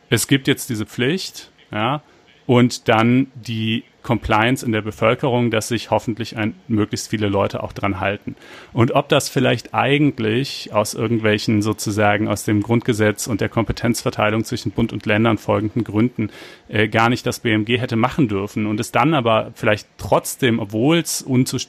C: es gibt jetzt diese Pflicht, ja, und dann die Compliance in der Bevölkerung, dass sich hoffentlich ein, möglichst viele Leute auch dran halten. Und ob das vielleicht eigentlich aus irgendwelchen sozusagen aus dem Grundgesetz und der Kompetenzverteilung zwischen Bund und Ländern folgenden Gründen äh, gar nicht das BMG hätte machen dürfen und es dann aber vielleicht trotzdem, obwohl es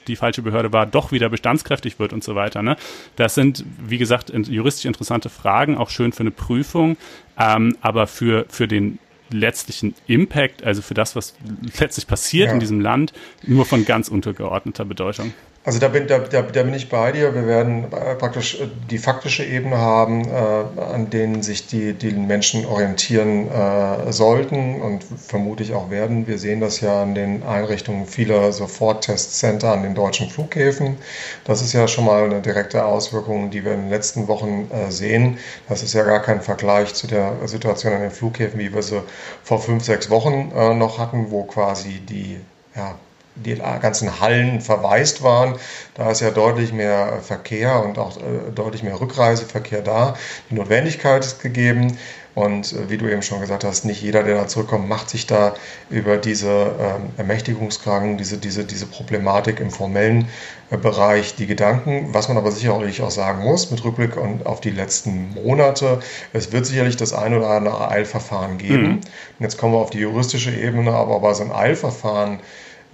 C: die falsche Behörde war, doch wieder bestandskräftig wird und so weiter. Ne? Das sind, wie gesagt, juristisch interessante Fragen, auch schön für eine Prüfung, ähm, aber für, für den letztlichen Impact, also für das, was letztlich passiert ja. in diesem Land, nur von ganz untergeordneter Bedeutung.
B: Also da bin, da, da, da bin ich bei dir. Wir werden äh, praktisch äh, die faktische Ebene haben, äh, an denen sich die, die Menschen orientieren äh, sollten und vermutlich auch werden. Wir sehen das ja an den Einrichtungen vieler Soforttestcenter an den deutschen Flughäfen. Das ist ja schon mal eine direkte Auswirkung, die wir in den letzten Wochen äh, sehen. Das ist ja gar kein Vergleich zu der Situation an den Flughäfen, wie wir sie vor fünf, sechs Wochen äh, noch hatten, wo quasi die ja, die ganzen Hallen verwaist waren. Da ist ja deutlich mehr Verkehr und auch äh, deutlich mehr Rückreiseverkehr da. Die Notwendigkeit ist gegeben. Und äh, wie du eben schon gesagt hast, nicht jeder, der da zurückkommt, macht sich da über diese ähm, Ermächtigungskragen, diese, diese, diese Problematik im formellen äh, Bereich die Gedanken. Was man aber sicherlich auch sagen muss, mit Rückblick auf die letzten Monate, es wird sicherlich das ein oder andere Eilverfahren geben. Mhm. Und jetzt kommen wir auf die juristische Ebene, aber bei so einem Eilverfahren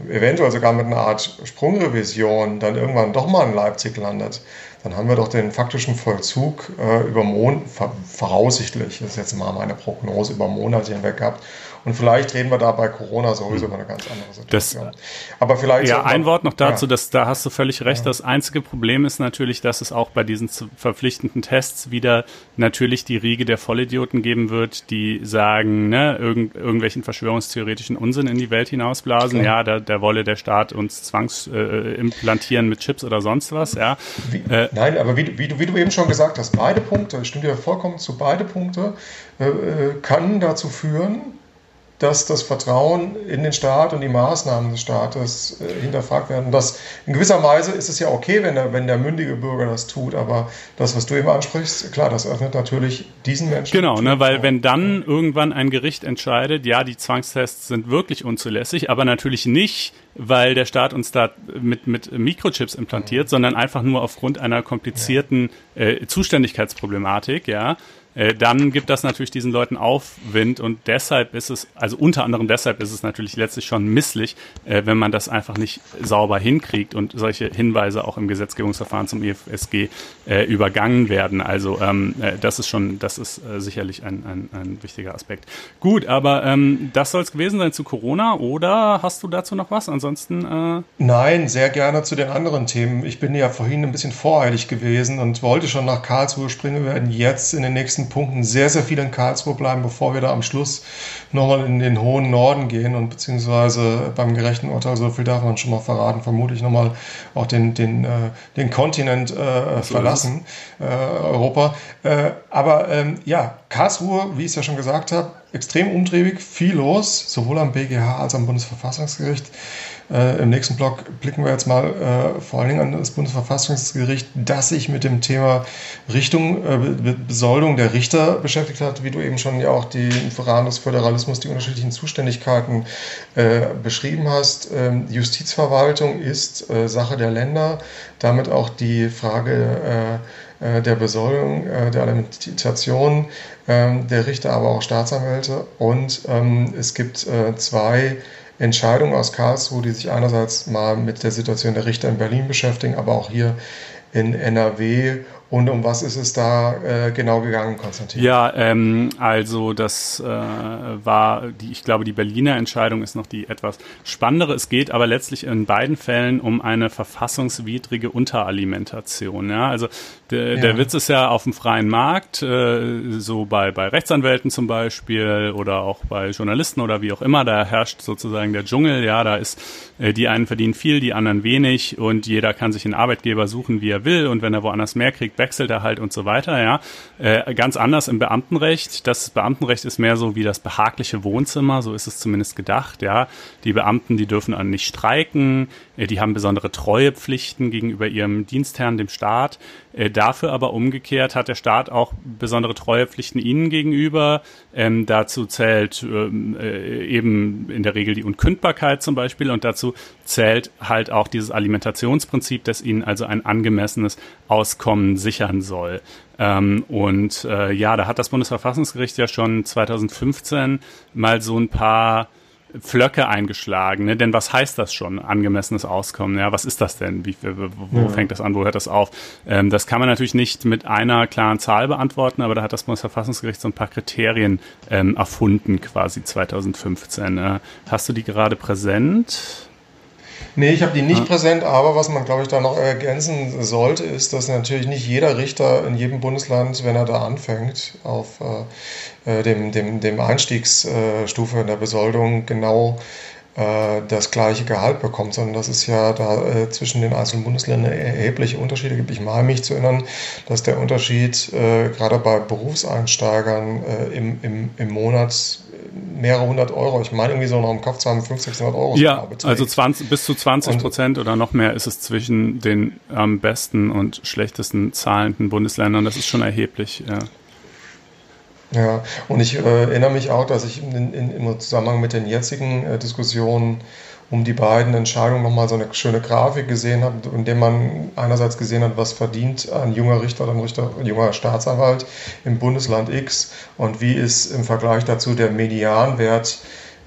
B: eventuell sogar mit einer Art Sprungrevision dann irgendwann doch mal in Leipzig landet, dann haben wir doch den faktischen Vollzug äh, über Mon voraussichtlich, das ist jetzt mal meine Prognose, über Monate hinweg gehabt. Und vielleicht reden wir da bei Corona sowieso über eine ganz andere Situation.
C: Das, Aber vielleicht. Ja, ein Wort noch dazu, ja. dass, da hast du völlig recht. Ja. Das einzige Problem ist natürlich, dass es auch bei diesen verpflichtenden Tests wieder natürlich die Riege der Vollidioten geben wird, die sagen, ne, irgend, irgendwelchen verschwörungstheoretischen Unsinn in die Welt hinausblasen. Klar. Ja, da, da wolle der Staat uns zwangsimplantieren äh, mit Chips oder sonst was. Ja.
B: Wie, äh, nein, aber wie, wie, du, wie du eben schon gesagt hast, beide Punkte, ich stimme dir vollkommen zu, beide Punkte äh, äh können dazu führen, dass das Vertrauen in den Staat und die Maßnahmen des Staates äh, hinterfragt werden. Das, in gewisser Weise ist es ja okay, wenn der, wenn der mündige Bürger das tut, aber das, was du eben ansprichst, klar, das öffnet natürlich diesen Menschen.
C: Genau, ne, weil wenn dann irgendwann ein Gericht entscheidet, ja, die Zwangstests sind wirklich unzulässig, aber natürlich nicht, weil der Staat uns da mit, mit Mikrochips implantiert, mhm. sondern einfach nur aufgrund einer komplizierten äh, Zuständigkeitsproblematik, ja, äh, dann gibt das natürlich diesen Leuten Aufwind und deshalb ist es, also unter anderem deshalb ist es natürlich letztlich schon misslich, äh, wenn man das einfach nicht sauber hinkriegt und solche Hinweise auch im Gesetzgebungsverfahren zum EFSG äh, übergangen werden. Also ähm, äh, das ist schon, das ist äh, sicherlich ein, ein, ein wichtiger Aspekt. Gut, aber ähm, das soll es gewesen sein zu Corona oder hast du dazu noch was? Ansonsten
B: Nein, sehr gerne zu den anderen Themen. Ich bin ja vorhin ein bisschen voreilig gewesen und wollte schon nach Karlsruhe springen. Wir werden jetzt in den nächsten nächsten Punkten sehr, sehr viel in Karlsruhe bleiben, bevor wir da am Schluss nochmal in den hohen Norden gehen und beziehungsweise beim gerechten Urteil, so viel darf man schon mal verraten, vermutlich nochmal auch den, den, äh, den Kontinent äh, verlassen, äh, Europa. Äh, aber ähm, ja, Karlsruhe, wie ich es ja schon gesagt habe, extrem umtriebig, viel los, sowohl am BGH als auch am Bundesverfassungsgericht. Äh, Im nächsten Block blicken wir jetzt mal äh, vor allen Dingen an das Bundesverfassungsgericht, das sich mit dem Thema Richtung äh, Besoldung der Richter beschäftigt hat, wie du eben schon ja auch die, im Rahmen des Föderalismus die unterschiedlichen Zuständigkeiten äh, beschrieben hast. Ähm, Justizverwaltung ist äh, Sache der Länder, damit auch die Frage äh, der Besoldung, der Alimentation ähm, der Richter, aber auch Staatsanwälte. Und ähm, es gibt zwei Entscheidungen aus Karlsruhe, die sich einerseits mal mit der Situation der Richter in Berlin beschäftigen, aber auch hier in NRW und um was ist es da äh, genau gegangen, Konstantin?
C: Ja, ähm, also das äh, war, die, ich glaube, die Berliner Entscheidung ist noch die etwas spannendere. Es geht aber letztlich in beiden Fällen um eine verfassungswidrige Unteralimentation. Ja? Also der, ja. der Witz ist ja auf dem freien Markt, äh, so bei, bei Rechtsanwälten zum Beispiel oder auch bei Journalisten oder wie auch immer, da herrscht sozusagen der Dschungel. Ja, da ist, äh, die einen verdienen viel, die anderen wenig und jeder kann sich einen Arbeitgeber suchen, wie er will und wenn er woanders mehr kriegt, wechselt er halt und so weiter, ja. Äh, ganz anders im Beamtenrecht. Das Beamtenrecht ist mehr so wie das behagliche Wohnzimmer, so ist es zumindest gedacht, ja. Die Beamten, die dürfen nicht streiken, äh, die haben besondere Treuepflichten gegenüber ihrem Dienstherrn, dem Staat. Äh, dafür aber umgekehrt hat der Staat auch besondere Treuepflichten ihnen gegenüber. Ähm, dazu zählt ähm, äh, eben in der Regel die Unkündbarkeit zum Beispiel und dazu zählt halt auch dieses Alimentationsprinzip, das ihnen also ein angemessenes Auskommen sichern soll. Ähm, und äh, ja, da hat das Bundesverfassungsgericht ja schon 2015 mal so ein paar Flöcke eingeschlagen. Ne? Denn was heißt das schon, angemessenes Auskommen? Ja, was ist das denn? Wie, wo ja. fängt das an? Wo hört das auf? Ähm, das kann man natürlich nicht mit einer klaren Zahl beantworten, aber da hat das Bundesverfassungsgericht so ein paar Kriterien ähm, erfunden, quasi 2015. Äh, hast du die gerade präsent?
B: Nee, ich habe die nicht ja. präsent, aber was man, glaube ich, da noch ergänzen sollte, ist, dass natürlich nicht jeder Richter in jedem Bundesland, wenn er da anfängt, auf äh, äh dem, dem, dem Einstiegsstufe in der Besoldung genau äh, das gleiche Gehalt bekommt, sondern dass es ja da äh, zwischen den einzelnen Bundesländern erhebliche Unterschiede gibt. Ich meine mich zu erinnern, dass der Unterschied äh, gerade bei Berufseinsteigern äh, im, im, im Monat mehrere hundert Euro. Ich meine irgendwie so noch im Kopf zu haben, 500, 600 Euro.
C: Ja, also 20, bis zu 20 Prozent oder noch mehr ist es zwischen den am besten und schlechtesten zahlenden Bundesländern. Das ist schon erheblich. Ja.
B: Ja, und ich äh, erinnere mich auch, dass ich in, in, im Zusammenhang mit den jetzigen äh, Diskussionen um die beiden Entscheidungen nochmal so eine schöne Grafik gesehen habe, in der man einerseits gesehen hat, was verdient ein junger Richter oder ein, Richter, ein junger Staatsanwalt im Bundesland X und wie ist im Vergleich dazu der Medianwert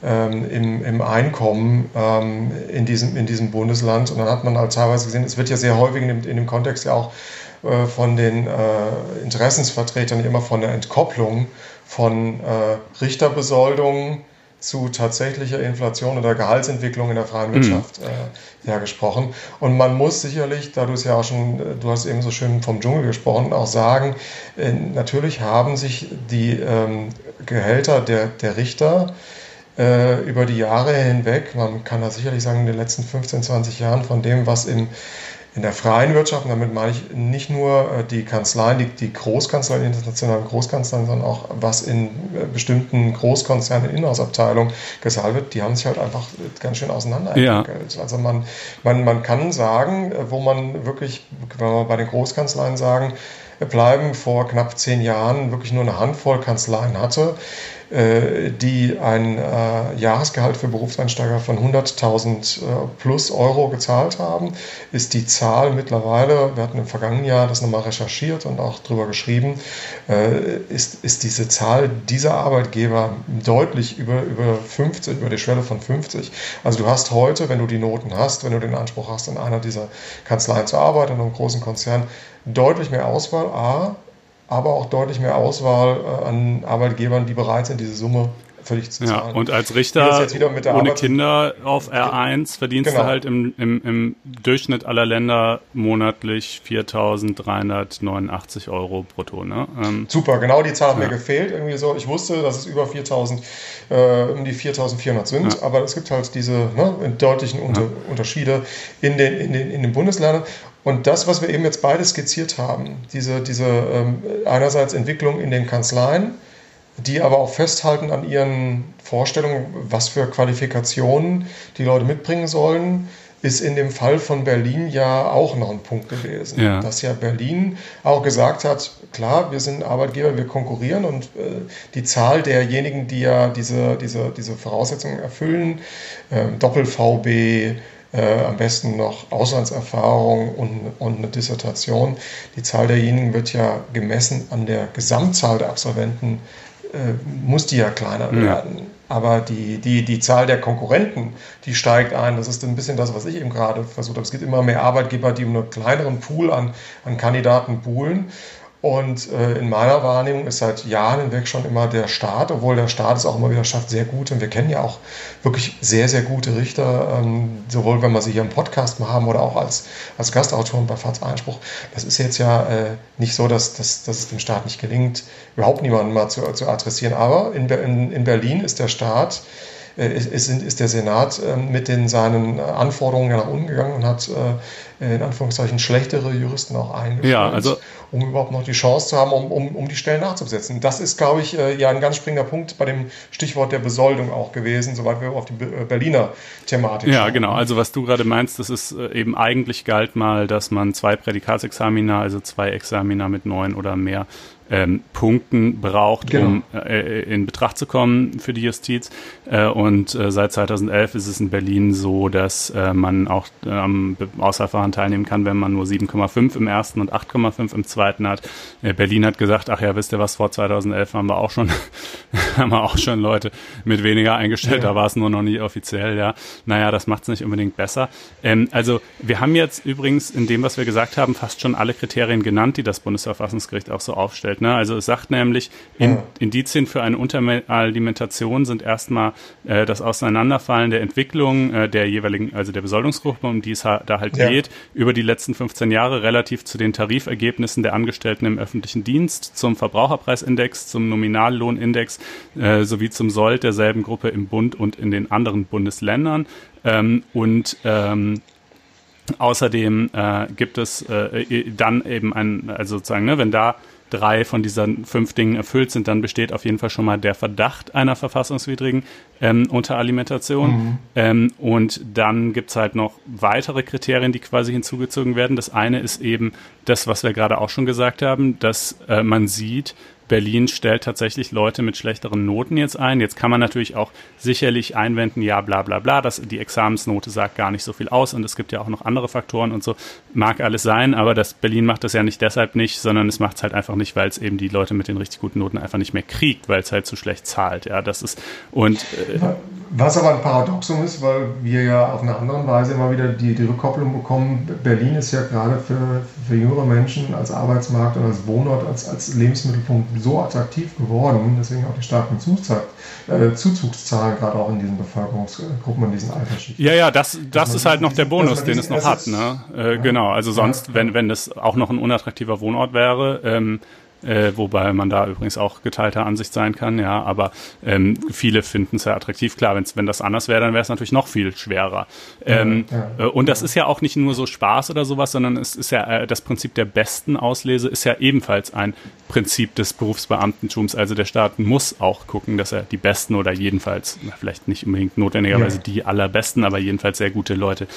B: ähm, im, im, Einkommen ähm, in, diesem, in diesem Bundesland. Und dann hat man halt teilweise gesehen, es wird ja sehr häufig in dem, in dem Kontext ja auch äh, von den äh, Interessensvertretern immer von der Entkopplung von äh, Richterbesoldungen zu tatsächlicher Inflation oder Gehaltsentwicklung in der freien mhm. Wirtschaft mhm. äh, ja gesprochen. Und man muss sicherlich, da du es ja auch schon, äh, du hast eben so schön vom Dschungel gesprochen, auch sagen, äh, natürlich haben sich die ähm, Gehälter der, der Richter äh, über die Jahre hinweg, man kann da sicherlich sagen, in den letzten 15, 20 Jahren von dem, was im in der freien Wirtschaft, und damit meine ich nicht nur äh, die Kanzleien, die, die Großkanzleien, die internationalen Großkanzleien, sondern auch was in äh, bestimmten Großkonzernen, in Inhouse-Abteilungen gezahlt wird, die haben sich halt einfach ganz schön auseinanderentwickelt. Ja. Also man, man, man kann sagen, äh, wo man wirklich, wenn wir bei den Großkanzleien sagen, bleiben vor knapp zehn Jahren wirklich nur eine Handvoll Kanzleien hatte, die ein äh, Jahresgehalt für Berufseinsteiger von 100.000 äh, plus Euro gezahlt haben, ist die Zahl mittlerweile, wir hatten im vergangenen Jahr das nochmal recherchiert und auch drüber geschrieben, ist, ist diese Zahl dieser Arbeitgeber deutlich über, über 50, über die Schwelle von 50. Also du hast heute, wenn du die Noten hast, wenn du den Anspruch hast, in einer dieser Kanzleien zu arbeiten, in einem großen Konzern, deutlich mehr Auswahl, A, aber auch deutlich mehr Auswahl äh, an Arbeitgebern, die bereit sind, diese Summe völlig zu zahlen.
C: Ja, und als Richter ohne Arbeit Kinder auf R1 verdienst genau. du halt im, im, im Durchschnitt aller Länder monatlich 4.389 Euro brutto. Ne?
B: Ähm, Super, genau die Zahl hat ja. mir gefehlt. Irgendwie so. Ich wusste, dass es über 4.000, äh, um die 4.400 sind, ja. aber es gibt halt diese ne, deutlichen Unter Unterschiede in den, in, den, in den Bundesländern. Und das, was wir eben jetzt beide skizziert haben, diese, diese ähm, einerseits Entwicklung in den Kanzleien, die aber auch festhalten an ihren Vorstellungen, was für Qualifikationen die Leute mitbringen sollen, ist in dem Fall von Berlin ja auch noch ein Punkt gewesen. Ja. Dass ja Berlin auch gesagt hat, klar, wir sind Arbeitgeber, wir konkurrieren und äh, die Zahl derjenigen, die ja diese, diese, diese Voraussetzungen erfüllen, äh, Doppel-VB, äh, am besten noch Auslandserfahrung und, und eine Dissertation. Die Zahl derjenigen wird ja gemessen an der Gesamtzahl der Absolventen, muss die ja kleiner ja. werden. Aber die, die, die Zahl der Konkurrenten, die steigt ein. Das ist ein bisschen das, was ich eben gerade versucht habe. Es gibt immer mehr Arbeitgeber, die um einen kleineren Pool an, an Kandidaten poolen. Und äh, in meiner Wahrnehmung ist seit Jahren hinweg schon immer der Staat, obwohl der Staat es auch immer wieder schafft, sehr gut. Und wir kennen ja auch wirklich sehr, sehr gute Richter, ähm, sowohl wenn wir sie hier im Podcast mal haben oder auch als, als Gastautoren bei Fats Einspruch. Das ist jetzt ja äh, nicht so, dass, dass, dass es dem Staat nicht gelingt, überhaupt niemanden mal zu, zu adressieren. Aber in, in, in Berlin ist der Staat ist, ist, der Senat ähm, mit den seinen Anforderungen nach unten gegangen und hat äh, in Anführungszeichen schlechtere Juristen auch eingestellt,
C: ja, also,
B: um überhaupt noch die Chance zu haben, um, um, um die Stellen nachzubesetzen. Das ist, glaube ich, äh, ja ein ganz springender Punkt bei dem Stichwort der Besoldung auch gewesen, soweit wir auf die äh, Berliner Thematik
C: Ja, schauen. genau. Also was du gerade meinst, das ist äh, eben eigentlich galt mal, dass man zwei Prädikatsexamina, also zwei Examina mit neun oder mehr ähm, Punkten braucht, genau. um äh, in Betracht zu kommen für die Justiz. Äh, und äh, seit 2011 ist es in Berlin so, dass äh, man auch am Auswahlverfahren teilnehmen kann, wenn man nur 7,5 im ersten und 8,5 im zweiten hat. Äh, Berlin hat gesagt, ach ja, wisst ihr was, vor 2011 haben wir auch schon, haben wir auch schon Leute mit weniger eingestellt, ja. da war es nur noch nie offiziell, ja. Naja, das macht es nicht unbedingt besser. Ähm, also wir haben jetzt übrigens in dem, was wir gesagt haben, fast schon alle Kriterien genannt, die das Bundesverfassungsgericht auch so aufstellt dargestellt. Ne? Also es sagt nämlich, in, Indizien für eine Unteralimentation sind erstmal äh, das Auseinanderfallen der Entwicklung äh, der jeweiligen, also der Besoldungsgruppe, um die es ha da halt ja. geht, über die letzten 15 Jahre relativ zu den Tarifergebnissen der Angestellten im öffentlichen Dienst, zum Verbraucherpreisindex, zum Nominallohnindex äh, sowie zum Sold derselben Gruppe im Bund und in den anderen Bundesländern. Ähm, und ähm, Außerdem äh, gibt es äh, dann eben ein, also sozusagen, ne, wenn da drei von diesen fünf Dingen erfüllt sind, dann besteht auf jeden Fall schon mal der Verdacht einer verfassungswidrigen ähm, Unteralimentation. Mhm. Ähm, und dann gibt's halt noch weitere Kriterien, die quasi hinzugezogen werden. Das eine ist eben das, was wir gerade auch schon gesagt haben, dass äh, man sieht, Berlin stellt tatsächlich Leute mit schlechteren Noten jetzt ein. Jetzt kann man natürlich auch sicherlich einwenden, ja, bla bla bla, dass die Examensnote sagt gar nicht so viel aus und es gibt ja auch noch andere Faktoren und so. Mag alles sein, aber das Berlin macht das ja nicht deshalb nicht, sondern es macht es halt einfach nicht, weil es eben die Leute mit den richtig guten Noten einfach nicht mehr kriegt, weil es halt zu schlecht zahlt. Ja, das ist und
B: äh, was aber ein Paradoxum ist, weil wir ja auf eine andere Weise immer wieder die, die Rückkopplung bekommen. Berlin ist ja gerade für, für jüngere Menschen als Arbeitsmarkt und als Wohnort, als, als Lebensmittelpunkt so attraktiv geworden, deswegen auch die starken Zuzahl, äh, Zuzugszahlen, gerade auch in diesen Bevölkerungsgruppen, in diesen Altersschichten.
C: Ja, ja, das, das ist halt noch der Bonus, den es noch hat. Ne? Äh, ja, genau, also sonst, wenn, wenn das auch noch ein unattraktiver Wohnort wäre, ähm, äh, wobei man da übrigens auch geteilter Ansicht sein kann, ja, aber ähm, viele finden es ja attraktiv. Klar, wenn's, wenn das anders wäre, dann wäre es natürlich noch viel schwerer. Ähm, ja, ja, äh, und das ist ja auch nicht nur so Spaß oder sowas, sondern es ist ja äh, das Prinzip der besten Auslese ist ja ebenfalls ein Prinzip des Berufsbeamtentums. Also der Staat muss auch gucken, dass er die besten oder jedenfalls, vielleicht nicht unbedingt notwendigerweise die allerbesten, aber jedenfalls sehr gute Leute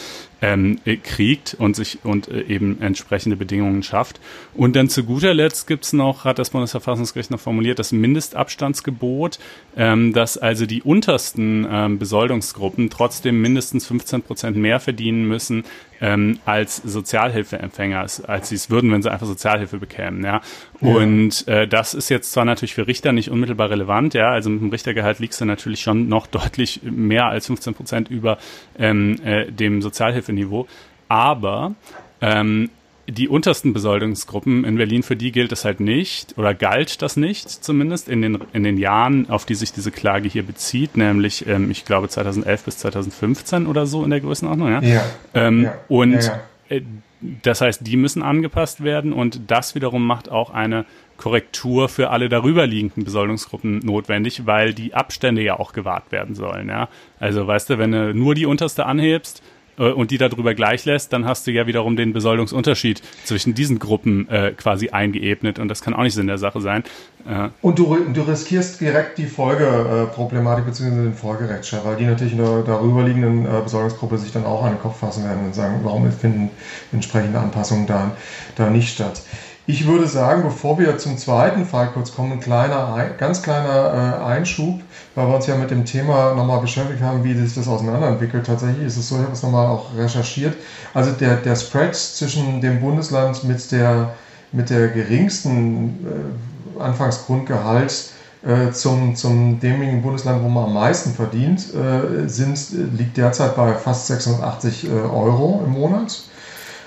C: ähm, äh, kriegt und sich und äh, eben entsprechende Bedingungen schafft. Und dann zu guter Letzt gibt's noch, hat das Bundesverfassungsgericht noch formuliert, das Mindestabstandsgebot, ähm, dass also die untersten ähm, Besoldungsgruppen trotzdem mindestens 15 Prozent mehr verdienen müssen ähm, als Sozialhilfeempfänger, als sie es würden, wenn sie einfach Sozialhilfe bekämen. Ja? Und ja. äh, das ist jetzt zwar natürlich für Richter nicht unmittelbar relevant, ja, also mit dem Richtergehalt liegst du natürlich schon noch deutlich mehr als 15 Prozent über ähm, äh, dem Sozialhilfeniveau, aber ähm, die untersten Besoldungsgruppen in Berlin, für die gilt es halt nicht oder galt das nicht zumindest in den, in den Jahren, auf die sich diese Klage hier bezieht, nämlich ähm, ich glaube 2011 bis 2015 oder so in der Größenordnung. Ja. ja, ähm, ja und ja. Äh, das heißt, die müssen angepasst werden und das wiederum macht auch eine Korrektur für alle darüberliegenden Besoldungsgruppen notwendig, weil die Abstände ja auch gewahrt werden sollen. Ja? Also weißt du, wenn du nur die unterste anhebst, äh, und die darüber gleich lässt, dann hast du ja wiederum den Besoldungsunterschied zwischen diesen Gruppen äh, quasi eingeebnet und das kann auch nicht Sinn der Sache sein.
B: Äh, und du, du riskierst direkt die Folgeproblematik bzw. den Folgerechtsstreit, weil die natürlich in der darüberliegenden äh, Besoldungsgruppe sich dann auch an den Kopf fassen werden und sagen, warum finden entsprechende Anpassungen da, da nicht statt. Ich würde sagen, bevor wir zum zweiten Fall kurz kommen, ein kleiner, ganz kleiner äh, Einschub, weil wir uns ja mit dem Thema nochmal beschäftigt haben, wie sich das auseinanderentwickelt. Tatsächlich ist es so, ich habe es nochmal auch recherchiert. Also der, der Spread zwischen dem Bundesland mit der, mit der geringsten äh, Anfangsgrundgehalt äh, zum, zum demjenigen Bundesland, wo man am meisten verdient, äh, sind, liegt derzeit bei fast 680 äh, Euro im Monat.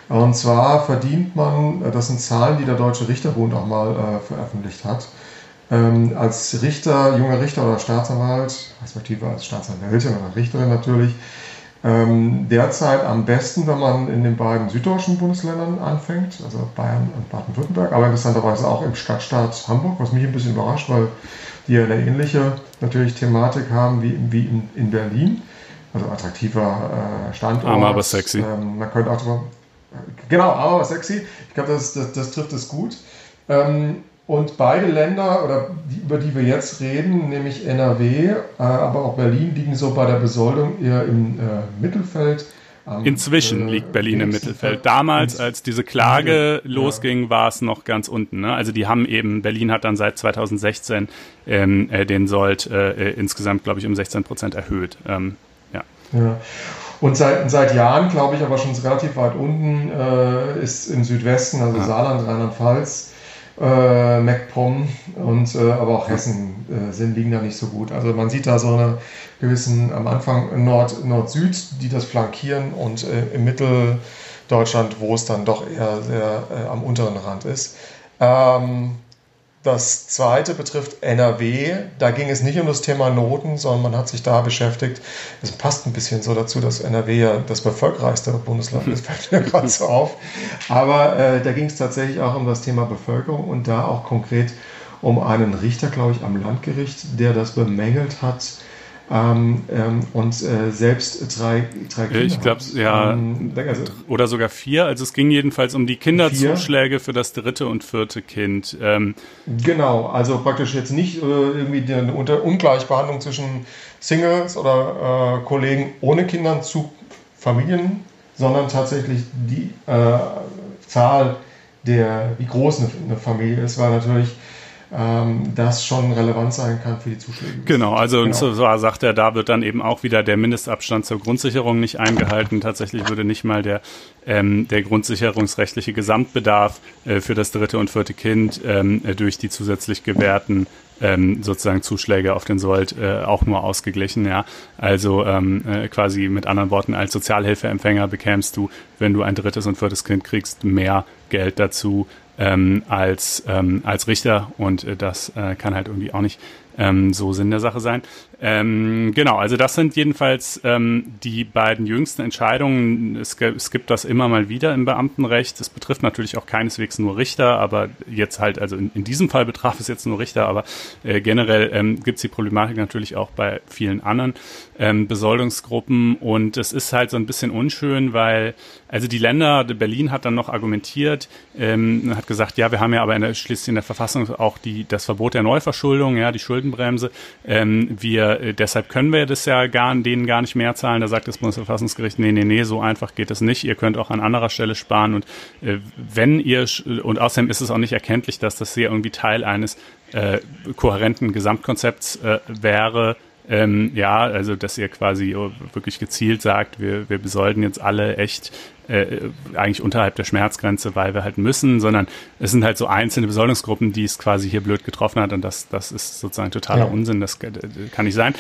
B: Und zwar verdient man, äh, das sind Zahlen, die der Deutsche Richterbund auch mal veröffentlicht hat, ähm, als Richter, junger Richter oder Staatsanwalt, respektive als Staatsanwältin oder Richterin natürlich, ähm, derzeit am besten, wenn man in den beiden süddeutschen Bundesländern anfängt, also Bayern und Baden-Württemberg, aber interessanterweise auch im Stadtstaat Hamburg, was mich ein bisschen überrascht, weil die ja eine ähnliche natürlich Thematik haben wie, wie in, in Berlin. Also attraktiver äh, Standort.
C: Arm, aber sexy.
B: Ähm, man könnte auch Genau, arm aber sexy. Ich glaube, das, das, das, trifft es gut. Ähm, und beide Länder, oder die, über die wir jetzt reden, nämlich NRW, äh, aber auch Berlin, liegen so bei der Besoldung eher im äh, Mittelfeld.
C: Inzwischen äh, liegt Berlin im Mittelfeld. Damals, als diese Klage ja. losging, war es noch ganz unten. Ne? Also die haben eben, Berlin hat dann seit 2016 ähm, äh, den Sold äh, insgesamt, glaube ich, um 16 Prozent erhöht. Ähm, ja.
B: ja. Und seit, seit Jahren, glaube ich, aber schon relativ weit unten äh, ist im Südwesten, also ja. Saarland, Rheinland-Pfalz, äh, MacPom und äh, aber auch Hessen äh, sind, liegen da nicht so gut. Also man sieht da so eine gewissen am Anfang Nord, Nord-Süd, die das flankieren und äh, im Mitteldeutschland, wo es dann doch eher sehr äh, am unteren Rand ist. Ähm, das zweite betrifft NRW. Da ging es nicht um das Thema Noten, sondern man hat sich da beschäftigt. Es passt ein bisschen so dazu, dass NRW ja das bevölkerreichste Bundesland ist, fällt mir gerade so auf. Aber äh, da ging es tatsächlich auch um das Thema Bevölkerung und da auch konkret um einen Richter, glaube ich, am Landgericht, der das bemängelt hat, ähm, ähm, und äh, selbst drei, drei Kinder.
C: Ich glaube, ja, ähm, also, oder sogar vier. Also es ging jedenfalls um die Kinderzuschläge vier. für das dritte und vierte Kind.
B: Ähm, genau, also praktisch jetzt nicht äh, irgendwie die unter Ungleichbehandlung zwischen Singles oder äh, Kollegen ohne Kindern zu Familien, sondern tatsächlich die äh, Zahl der, wie groß eine, eine Familie ist, weil natürlich ähm, das schon relevant sein kann für die Zuschläge.
C: Genau, also genau. und so sagt er, da wird dann eben auch wieder der Mindestabstand zur Grundsicherung nicht eingehalten. Tatsächlich würde nicht mal der, ähm, der grundsicherungsrechtliche Gesamtbedarf äh, für das dritte und vierte Kind ähm, äh, durch die zusätzlich gewährten ähm, sozusagen Zuschläge auf den Sold äh, auch nur ausgeglichen. Ja, also ähm, äh, quasi mit anderen Worten als Sozialhilfeempfänger bekämst du, wenn du ein drittes und viertes Kind kriegst, mehr Geld dazu ähm, als, ähm, als Richter und äh, das äh, kann halt irgendwie auch nicht ähm, so Sinn der Sache sein. Ähm, genau, also das sind jedenfalls ähm, die beiden jüngsten Entscheidungen. Es, es, gibt das immer mal wieder im Beamtenrecht. Das betrifft natürlich auch keineswegs nur Richter, aber jetzt halt, also in, in diesem Fall betraf es jetzt nur Richter, aber äh, generell ähm, gibt es die Problematik natürlich auch bei vielen anderen ähm, Besoldungsgruppen und es ist halt so ein bisschen unschön, weil also die Länder, Berlin hat dann noch argumentiert, ähm, hat gesagt, ja, wir haben ja aber in der, schließlich in der Verfassung auch die, das Verbot der Neuverschuldung, ja, die Schuldenbremse. Ähm, wir äh, deshalb können wir das ja gar, denen gar nicht mehr zahlen. Da sagt das Bundesverfassungsgericht, nee, nee, nee, so einfach geht es nicht. Ihr könnt auch an anderer Stelle sparen. Und äh, wenn ihr, und außerdem ist es auch nicht erkenntlich, dass das hier irgendwie Teil eines äh, kohärenten Gesamtkonzepts äh, wäre, ähm, ja, also dass ihr quasi wirklich gezielt sagt, wir, wir besollten jetzt alle echt äh, eigentlich unterhalb der Schmerzgrenze, weil wir halt müssen, sondern es sind halt so einzelne Besoldungsgruppen, die es quasi hier blöd getroffen hat und das, das ist sozusagen totaler ja. Unsinn, das kann nicht sein.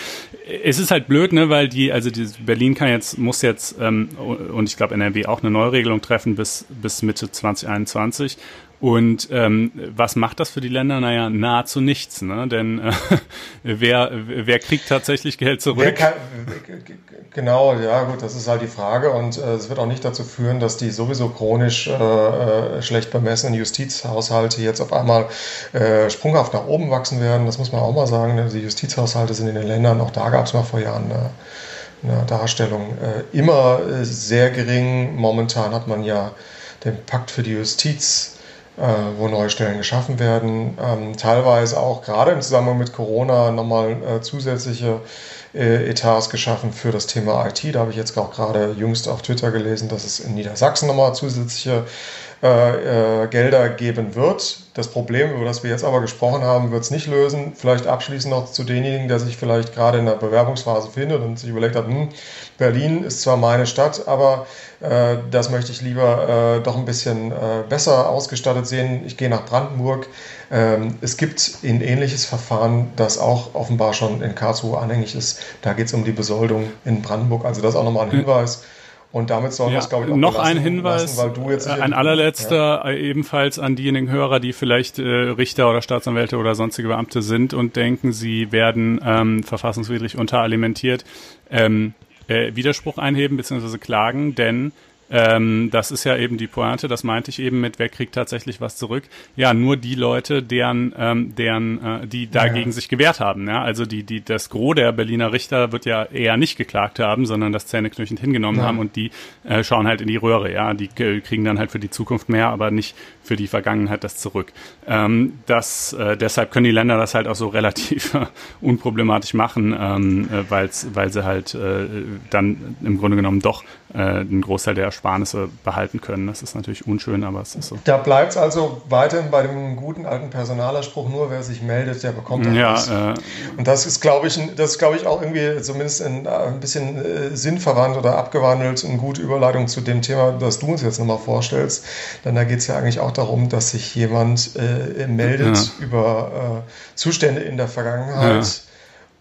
C: Es ist halt blöd, ne, weil die, also die, Berlin kann jetzt, muss jetzt ähm, und ich glaube NRW auch eine Neuregelung treffen bis, bis Mitte 2021 und ähm, was macht das für die Länder? Naja, nahezu nichts, ne? Denn äh, wer, wer kriegt tatsächlich Geld zurück? Kann,
B: genau, ja gut, das ist halt die Frage. Und äh, es wird auch nicht dazu führen, dass die sowieso chronisch äh, äh, schlecht bemessenen Justizhaushalte jetzt auf einmal äh, sprunghaft nach oben wachsen werden. Das muss man auch mal sagen. Ne? Die Justizhaushalte sind in den Ländern, auch da gab es mal vor Jahren eine, eine Darstellung, äh, immer äh, sehr gering. Momentan hat man ja den Pakt für die Justiz wo neue Stellen geschaffen werden. Ähm, teilweise auch gerade im Zusammenhang mit Corona nochmal äh, zusätzliche äh, Etats geschaffen für das Thema IT. Da habe ich jetzt auch gerade jüngst auf Twitter gelesen, dass es in Niedersachsen nochmal zusätzliche äh, äh, Gelder geben wird. Das Problem, über das wir jetzt aber gesprochen haben, wird es nicht lösen. Vielleicht abschließend noch zu denjenigen, der sich vielleicht gerade in der Bewerbungsphase findet und sich überlegt hat, hm, Berlin ist zwar meine Stadt, aber äh, das möchte ich lieber äh, doch ein bisschen äh, besser ausgestattet sehen. Ich gehe nach Brandenburg. Ähm, es gibt ein ähnliches Verfahren, das auch offenbar schon in Karlsruhe anhängig ist. Da geht es um die Besoldung in Brandenburg. Also das ist auch nochmal ein hm. Hinweis. Und damit soll ja, es, glaube ich, auch
C: Noch ein Hinweis, lassen, ein allerletzter, ja. Äh, ebenfalls an diejenigen Hörer, die vielleicht äh, Richter oder Staatsanwälte oder sonstige Beamte sind und denken, sie werden ähm, verfassungswidrig unteralimentiert, ähm, äh, Widerspruch einheben bzw. klagen, denn ähm, das ist ja eben die Pointe, das meinte ich eben mit, wer kriegt tatsächlich was zurück? Ja, nur die Leute, deren, ähm, deren, äh, die dagegen ja. sich gewehrt haben. Ja? Also die, die, das Gros der Berliner Richter wird ja eher nicht geklagt haben, sondern das zähneknirschend hingenommen ja. haben und die äh, schauen halt in die Röhre, ja. Die äh, kriegen dann halt für die Zukunft mehr, aber nicht für die Vergangenheit das zurück. Ähm, das, äh, deshalb können die Länder das halt auch so relativ unproblematisch machen, ähm, äh, weil's, weil sie halt äh, dann im Grunde genommen doch äh, einen Großteil der Ersparnisse behalten können. Das ist natürlich unschön, aber es ist so.
B: Da bleibt es also weiterhin bei dem guten alten Personalerspruch, nur wer sich meldet, der bekommt auch ja, Äh, Und das ist, glaube ich, das ist, glaube ich, auch irgendwie zumindest ein, ein bisschen äh, sinnverwandt oder abgewandelt, eine gute Überleitung zu dem Thema, das du uns jetzt nochmal vorstellst. Denn da geht es ja eigentlich auch darum, dass sich jemand äh, meldet ja. über äh, Zustände in der Vergangenheit. Ja